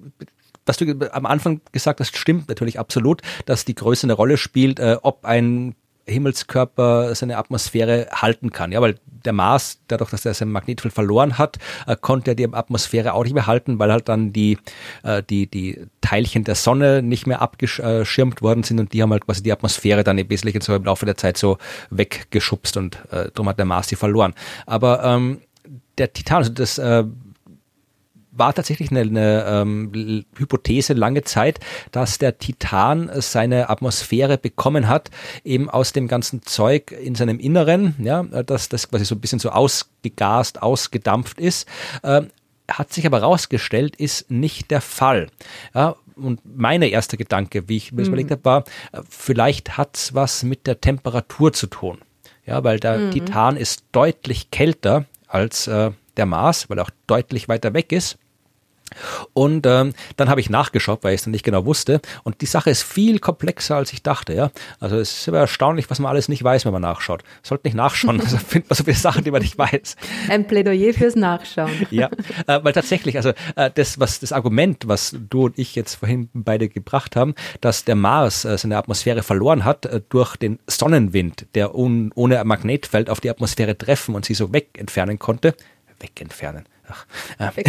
was du am Anfang gesagt hast, stimmt natürlich absolut, dass die Größe eine Rolle spielt, äh, ob ein Himmelskörper seine Atmosphäre halten kann. Ja, weil der Mars, dadurch, dass er sein Magnetfeld verloren hat, äh, konnte er die Atmosphäre auch nicht mehr halten, weil halt dann die, äh, die, die Teilchen der Sonne nicht mehr abgeschirmt worden sind und die haben halt quasi die Atmosphäre dann im Wesentlichen so im Laufe der Zeit so weggeschubst und äh, darum hat der Mars die verloren. Aber ähm, der Titan, also das äh, war tatsächlich eine, eine ähm, Hypothese lange Zeit, dass der Titan seine Atmosphäre bekommen hat, eben aus dem ganzen Zeug in seinem Inneren, ja, dass das quasi so ein bisschen so ausgegast, ausgedampft ist. Ähm, hat sich aber herausgestellt, ist nicht der Fall. Ja, und mein erster Gedanke, wie ich mir das mhm. überlegt habe, war, vielleicht hat es was mit der Temperatur zu tun. Ja, weil der mhm. Titan ist deutlich kälter als äh, der Mars, weil er auch deutlich weiter weg ist. Und ähm, dann habe ich nachgeschaut, weil ich es dann nicht genau wusste. Und die Sache ist viel komplexer, als ich dachte. Ja, also es ist immer erstaunlich, was man alles nicht weiß, wenn man nachschaut. Sollte nicht nachschauen, also findet man so viele Sachen, die man nicht weiß. Ein Plädoyer fürs Nachschauen. Ja, äh, weil tatsächlich, also äh, das, was das Argument, was du und ich jetzt vorhin beide gebracht haben, dass der Mars äh, seine Atmosphäre verloren hat äh, durch den Sonnenwind, der un, ohne Magnetfeld auf die Atmosphäre treffen und sie so weg entfernen konnte, weg entfernen ach, äh,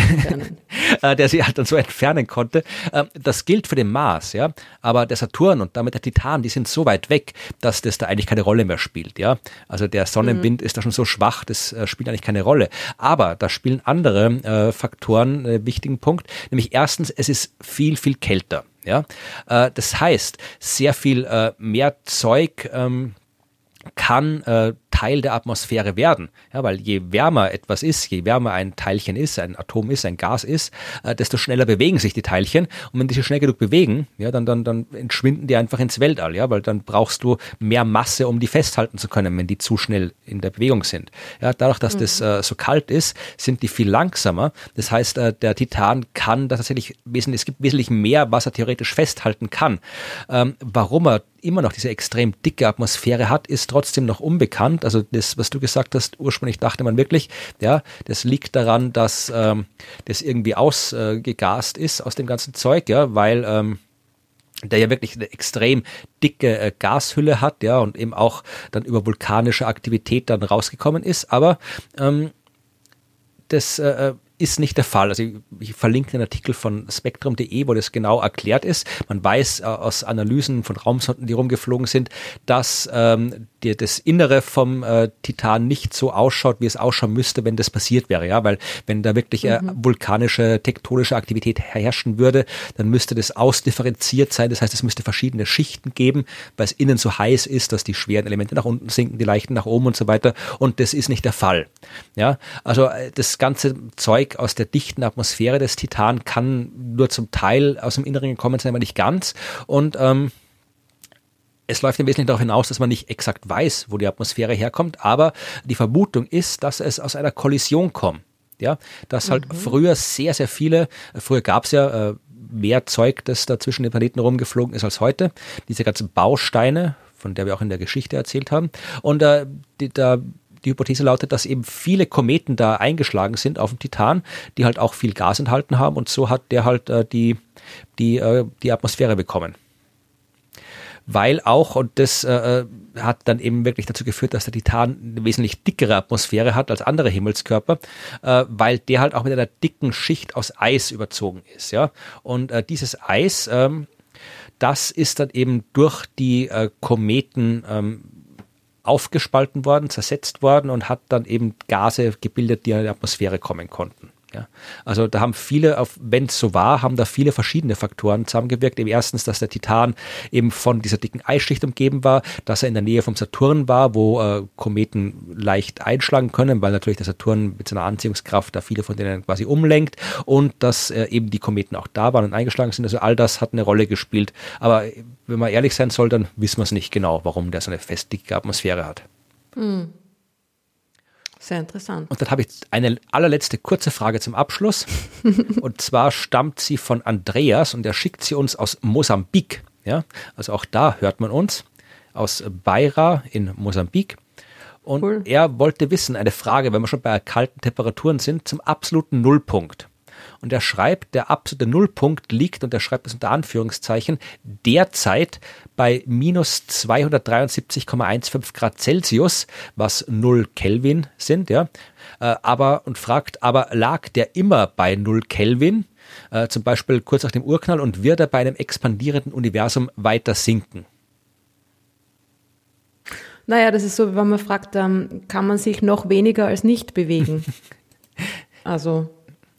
äh, der sie halt dann so entfernen konnte. Äh, das gilt für den Mars, ja. Aber der Saturn und damit der Titan, die sind so weit weg, dass das da eigentlich keine Rolle mehr spielt, ja. Also der Sonnenwind mhm. ist da schon so schwach, das äh, spielt eigentlich keine Rolle. Aber da spielen andere äh, Faktoren einen wichtigen Punkt, nämlich erstens, es ist viel, viel kälter. Ja, äh, das heißt, sehr viel äh, mehr Zeug ähm, kann äh, Teil der Atmosphäre werden. Ja, weil je wärmer etwas ist, je wärmer ein Teilchen ist, ein Atom ist, ein Gas ist, äh, desto schneller bewegen sich die Teilchen. Und wenn die sich schnell genug bewegen, ja, dann, dann, dann entschwinden die einfach ins Weltall, ja, weil dann brauchst du mehr Masse, um die festhalten zu können, wenn die zu schnell in der Bewegung sind. Ja, dadurch, dass mhm. das äh, so kalt ist, sind die viel langsamer. Das heißt, äh, der Titan kann tatsächlich wesentlich, es gibt wesentlich mehr, was er theoretisch festhalten kann. Ähm, warum er immer noch diese extrem dicke Atmosphäre hat, ist trotzdem noch unbekannt. Also das, was du gesagt hast, ursprünglich dachte man wirklich, ja, das liegt daran, dass ähm, das irgendwie ausgegast äh, ist aus dem ganzen Zeug, ja, weil ähm, der ja wirklich eine extrem dicke äh, Gashülle hat, ja, und eben auch dann über vulkanische Aktivität dann rausgekommen ist. Aber ähm, das äh, äh ist nicht der Fall. Also ich, ich verlinke einen Artikel von spektrum.de, wo das genau erklärt ist. Man weiß äh, aus Analysen von Raumsonden, die rumgeflogen sind, dass ähm, die, das Innere vom äh, Titan nicht so ausschaut, wie es ausschauen müsste, wenn das passiert wäre. Ja, weil wenn da wirklich äh, mhm. vulkanische, tektonische Aktivität herrschen würde, dann müsste das ausdifferenziert sein. Das heißt, es müsste verschiedene Schichten geben, weil es innen so heiß ist, dass die schweren Elemente nach unten sinken, die leichten nach oben und so weiter. Und das ist nicht der Fall. Ja, also äh, das ganze Zeug aus der dichten Atmosphäre des Titan kann nur zum Teil aus dem Inneren gekommen sein, aber nicht ganz. Und ähm, es läuft im Wesentlichen darauf hinaus, dass man nicht exakt weiß, wo die Atmosphäre herkommt, aber die Vermutung ist, dass es aus einer Kollision kommt. Ja, dass halt mhm. früher sehr, sehr viele, früher gab es ja äh, mehr Zeug, das da zwischen den Planeten rumgeflogen ist als heute. Diese ganzen Bausteine, von der wir auch in der Geschichte erzählt haben. Und äh, die, da die Hypothese lautet, dass eben viele Kometen da eingeschlagen sind auf dem Titan, die halt auch viel Gas enthalten haben und so hat der halt äh, die, die, äh, die Atmosphäre bekommen weil auch, und das äh, äh, hat dann eben wirklich dazu geführt, dass der Titan eine wesentlich dickere Atmosphäre hat als andere Himmelskörper, äh, weil der halt auch mit einer dicken Schicht aus Eis überzogen ist. Ja? Und äh, dieses Eis, ähm, das ist dann eben durch die äh, Kometen ähm, aufgespalten worden, zersetzt worden und hat dann eben Gase gebildet, die in die Atmosphäre kommen konnten. Ja, also da haben viele, wenn es so war, haben da viele verschiedene Faktoren zusammengewirkt. Eben erstens, dass der Titan eben von dieser dicken Eisschicht umgeben war, dass er in der Nähe vom Saturn war, wo äh, Kometen leicht einschlagen können, weil natürlich der Saturn mit seiner Anziehungskraft da viele von denen quasi umlenkt und dass äh, eben die Kometen auch da waren und eingeschlagen sind. Also all das hat eine Rolle gespielt. Aber wenn man ehrlich sein soll, dann wissen wir es nicht genau, warum der so eine fest dicke Atmosphäre hat. Hm. Sehr interessant. Und dann habe ich eine allerletzte kurze Frage zum Abschluss. und zwar stammt sie von Andreas und er schickt sie uns aus Mosambik. Ja, also auch da hört man uns aus Beira in Mosambik. Und cool. er wollte wissen, eine Frage, wenn wir schon bei kalten Temperaturen sind, zum absoluten Nullpunkt. Und er schreibt, der absolute Nullpunkt liegt, und er schreibt es unter Anführungszeichen, derzeit bei minus 273,15 Grad Celsius, was 0 Kelvin sind, ja. Äh, aber, und fragt, aber lag der immer bei 0 Kelvin? Äh, zum Beispiel kurz nach dem Urknall und wird er bei einem expandierenden Universum weiter sinken? Naja, das ist so, wenn man fragt, ähm, kann man sich noch weniger als nicht bewegen? also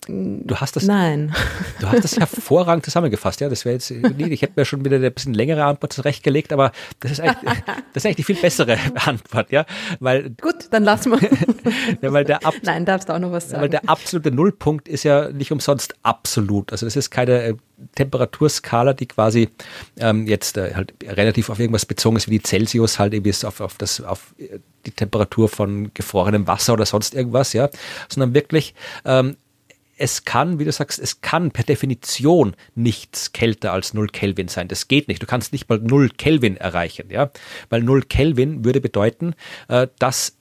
Du hast das, Nein. Du hast das hervorragend zusammengefasst. Ja, das wäre jetzt, ich hätte mir schon wieder eine bisschen längere Antwort zurechtgelegt, aber das ist eigentlich, das ist eigentlich die viel bessere Antwort, ja, weil. Gut, dann lassen wir. ja, weil der Ab Nein, darfst auch noch was sagen. Weil der absolute Nullpunkt ist ja nicht umsonst absolut. Also das ist keine äh, Temperaturskala, die quasi ähm, jetzt äh, halt relativ auf irgendwas bezogen ist, wie die Celsius halt irgendwie auf, auf das, auf äh, die Temperatur von gefrorenem Wasser oder sonst irgendwas, ja, sondern wirklich ähm, es kann, wie du sagst, es kann per Definition nichts kälter als 0 Kelvin sein. Das geht nicht. Du kannst nicht mal 0 Kelvin erreichen, ja. Weil 0 Kelvin würde bedeuten, äh, dass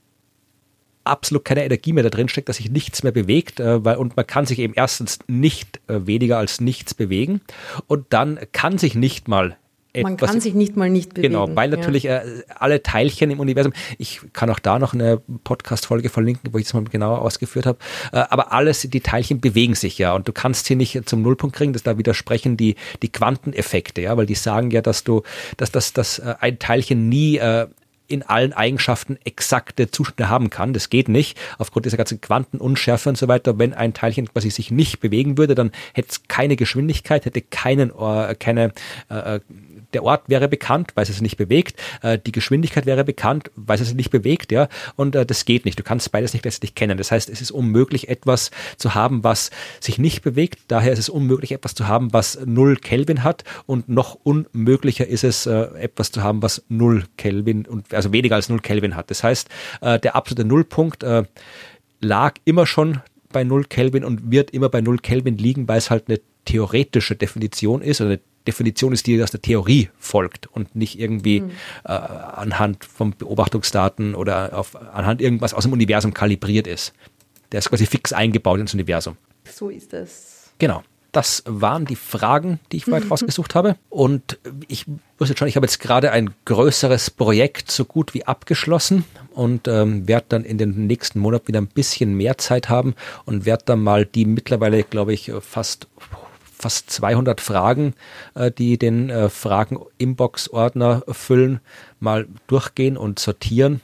absolut keine Energie mehr da drin steckt, dass sich nichts mehr bewegt, äh, weil, und man kann sich eben erstens nicht äh, weniger als nichts bewegen und dann kann sich nicht mal man kann sich nicht mal nicht bewegen. Genau, weil natürlich ja. äh, alle Teilchen im Universum, ich kann auch da noch eine Podcast-Folge verlinken, wo ich das mal genauer ausgeführt habe, äh, aber alles, die Teilchen bewegen sich ja und du kannst hier nicht zum Nullpunkt kriegen, dass da widersprechen die, die Quanteneffekte, ja, weil die sagen ja, dass du, dass, dass, dass äh, ein Teilchen nie äh, in allen Eigenschaften exakte Zustände haben kann. Das geht nicht. Aufgrund dieser ganzen Quantenunschärfe und so weiter. Wenn ein Teilchen quasi sich nicht bewegen würde, dann hätte es keine Geschwindigkeit, hätte keinen, äh, keine äh, äh der Ort wäre bekannt, weil es sich nicht bewegt, äh, die Geschwindigkeit wäre bekannt, weil es sich nicht bewegt, ja, und äh, das geht nicht. Du kannst beides nicht letztlich kennen. Das heißt, es ist unmöglich, etwas zu haben, was sich nicht bewegt. Daher ist es unmöglich, etwas zu haben, was null Kelvin hat und noch unmöglicher ist es, äh, etwas zu haben, was null Kelvin und also weniger als null Kelvin hat. Das heißt, äh, der absolute Nullpunkt äh, lag immer schon bei null Kelvin und wird immer bei null Kelvin liegen, weil es halt eine theoretische Definition ist oder eine Definition ist, die aus der Theorie folgt und nicht irgendwie mhm. äh, anhand von Beobachtungsdaten oder auf, anhand irgendwas aus dem Universum kalibriert ist. Der ist quasi fix eingebaut ins Universum. So ist es. Genau. Das waren die Fragen, die ich weit mhm. rausgesucht habe. Und ich muss jetzt schon, ich habe jetzt gerade ein größeres Projekt so gut wie abgeschlossen und ähm, werde dann in den nächsten Monaten wieder ein bisschen mehr Zeit haben und werde dann mal die mittlerweile, glaube ich, fast fast 200 Fragen, äh, die den äh, Fragen-Inbox-Ordner füllen, mal durchgehen und sortieren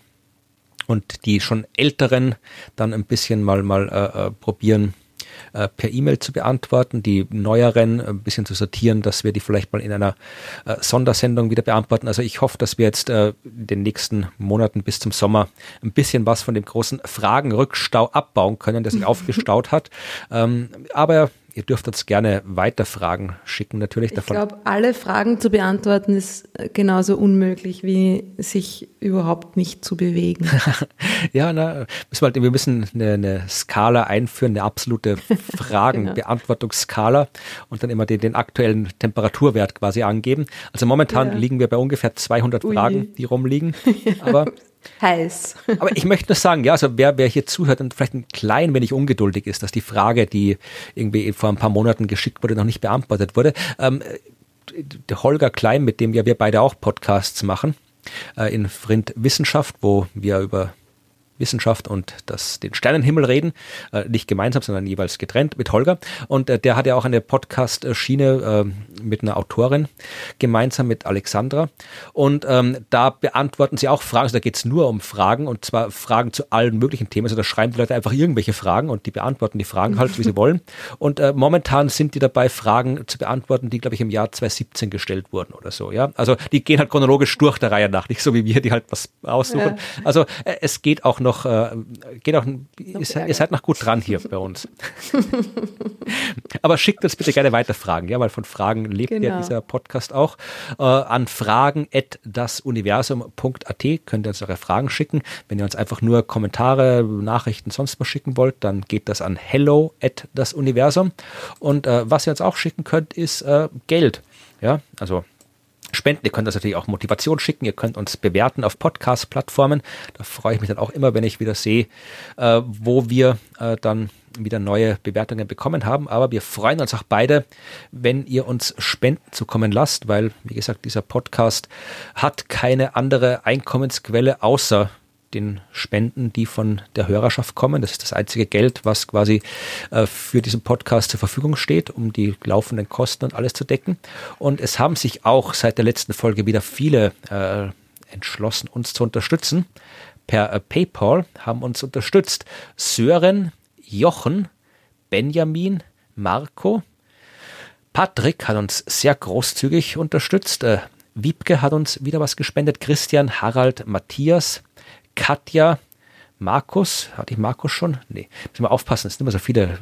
und die schon älteren dann ein bisschen mal, mal äh, probieren per E-Mail zu beantworten, die neueren ein bisschen zu sortieren, dass wir die vielleicht mal in einer äh, Sondersendung wieder beantworten. Also ich hoffe, dass wir jetzt äh, in den nächsten Monaten bis zum Sommer ein bisschen was von dem großen Fragenrückstau abbauen können, der sich aufgestaut hat. Ähm, aber Ihr dürft uns gerne weiter Fragen schicken, natürlich davon. Ich glaube, alle Fragen zu beantworten ist äh, genauso unmöglich, wie sich überhaupt nicht zu bewegen. ja, na, müssen wir, halt, wir müssen eine, eine Skala einführen, eine absolute Fragenbeantwortungsskala genau. und dann immer den, den, aktuellen Temperaturwert quasi angeben. Also momentan ja. liegen wir bei ungefähr 200 Ui. Fragen, die rumliegen. Aber heiß. Aber ich möchte nur sagen, ja, also wer, wer hier zuhört und vielleicht ein klein wenig ungeduldig ist, dass die Frage, die irgendwie vor ein paar Monaten geschickt wurde, noch nicht beantwortet wurde, ähm, der Holger Klein, mit dem ja wir beide auch Podcasts machen, äh, in Vrind Wissenschaft, wo wir über Wissenschaft und das, den Sternenhimmel reden. Äh, nicht gemeinsam, sondern jeweils getrennt mit Holger. Und äh, der hat ja auch eine Podcast-Schiene äh, mit einer Autorin gemeinsam mit Alexandra. Und ähm, da beantworten sie auch Fragen. Also da geht es nur um Fragen und zwar Fragen zu allen möglichen Themen. Also da schreiben die Leute einfach irgendwelche Fragen und die beantworten die Fragen halt, wie sie wollen. Und äh, momentan sind die dabei, Fragen zu beantworten, die, glaube ich, im Jahr 2017 gestellt wurden oder so. Ja, Also die gehen halt chronologisch durch der Reihe nach, nicht so wie wir, die halt was aussuchen. Ja. Also äh, es geht auch noch, äh, geht auch, ihr, ihr seid noch gut dran hier bei uns. Aber schickt uns bitte gerne weiter Fragen, ja, weil von Fragen lebt genau. ja dieser Podcast auch. Äh, an fragen at dasuniversum.at könnt ihr uns eure Fragen schicken. Wenn ihr uns einfach nur Kommentare, Nachrichten, sonst was schicken wollt, dann geht das an hello at dasuniversum. Und äh, was ihr uns auch schicken könnt, ist äh, Geld. Ja, also spenden. Ihr könnt uns natürlich auch Motivation schicken. Ihr könnt uns bewerten auf Podcast-Plattformen. Da freue ich mich dann auch immer, wenn ich wieder sehe, äh, wo wir äh, dann wieder neue Bewertungen bekommen haben. Aber wir freuen uns auch beide, wenn ihr uns Spenden zukommen lasst, weil, wie gesagt, dieser Podcast hat keine andere Einkommensquelle außer den Spenden, die von der Hörerschaft kommen. Das ist das einzige Geld, was quasi äh, für diesen Podcast zur Verfügung steht, um die laufenden Kosten und alles zu decken. Und es haben sich auch seit der letzten Folge wieder viele äh, entschlossen, uns zu unterstützen. Per äh, PayPal haben uns unterstützt Sören, Jochen, Benjamin, Marco, Patrick hat uns sehr großzügig unterstützt. Äh, Wiebke hat uns wieder was gespendet. Christian, Harald, Matthias, Katja, Markus, hatte ich Markus schon? Nee, müssen wir aufpassen, es sind immer so viele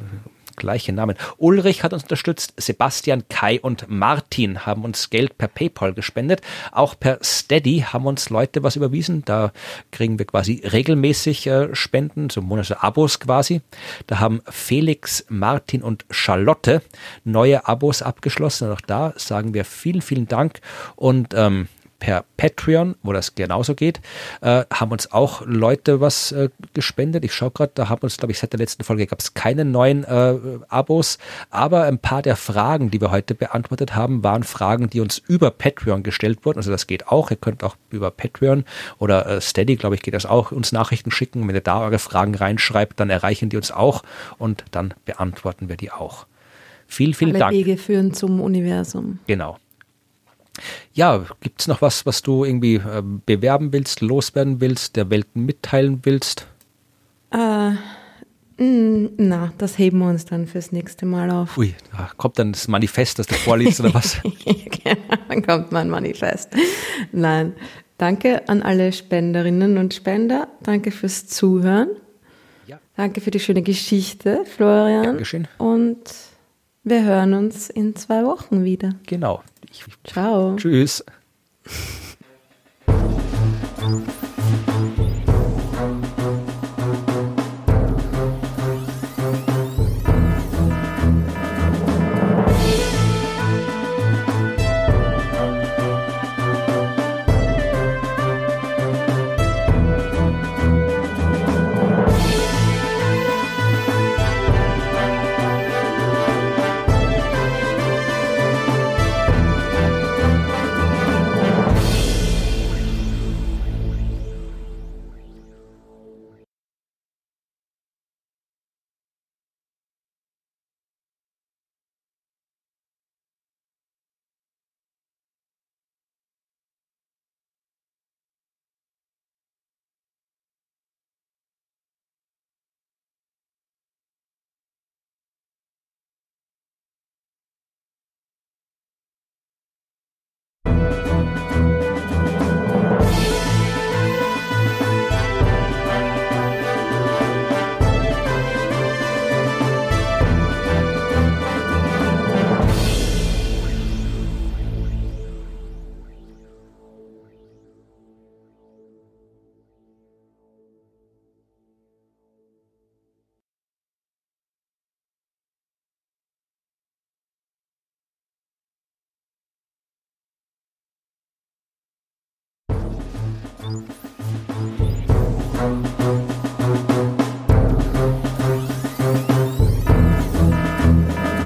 gleiche Namen. Ulrich hat uns unterstützt, Sebastian, Kai und Martin haben uns Geld per PayPal gespendet. Auch per Steady haben uns Leute was überwiesen. Da kriegen wir quasi regelmäßig äh, Spenden, so monatliche Abos quasi. Da haben Felix, Martin und Charlotte neue Abos abgeschlossen. Und auch da sagen wir vielen, vielen Dank und ähm, per Patreon, wo das genauso geht, äh, haben uns auch Leute was äh, gespendet. Ich schaue gerade, da haben uns, glaube ich, seit der letzten Folge gab es keine neuen äh, Abos, aber ein paar der Fragen, die wir heute beantwortet haben, waren Fragen, die uns über Patreon gestellt wurden. Also das geht auch. Ihr könnt auch über Patreon oder äh, Steady, glaube ich, geht das auch, uns Nachrichten schicken. Wenn ihr da eure Fragen reinschreibt, dann erreichen die uns auch und dann beantworten wir die auch. Viel, vielen Alle Dank. Wege führen zum Universum. Genau. Ja, gibt es noch was, was du irgendwie äh, bewerben willst, loswerden willst, der Welt mitteilen willst? Äh, na, das heben wir uns dann fürs nächste Mal auf. Ui, da kommt dann das Manifest, das du vorliest oder was? genau, dann kommt mein Manifest. Nein, danke an alle Spenderinnen und Spender. Danke fürs Zuhören. Ja. Danke für die schöne Geschichte, Florian. Dankeschön. Und wir hören uns in zwei Wochen wieder. Genau. Ich, Ciao. Tschüss. Música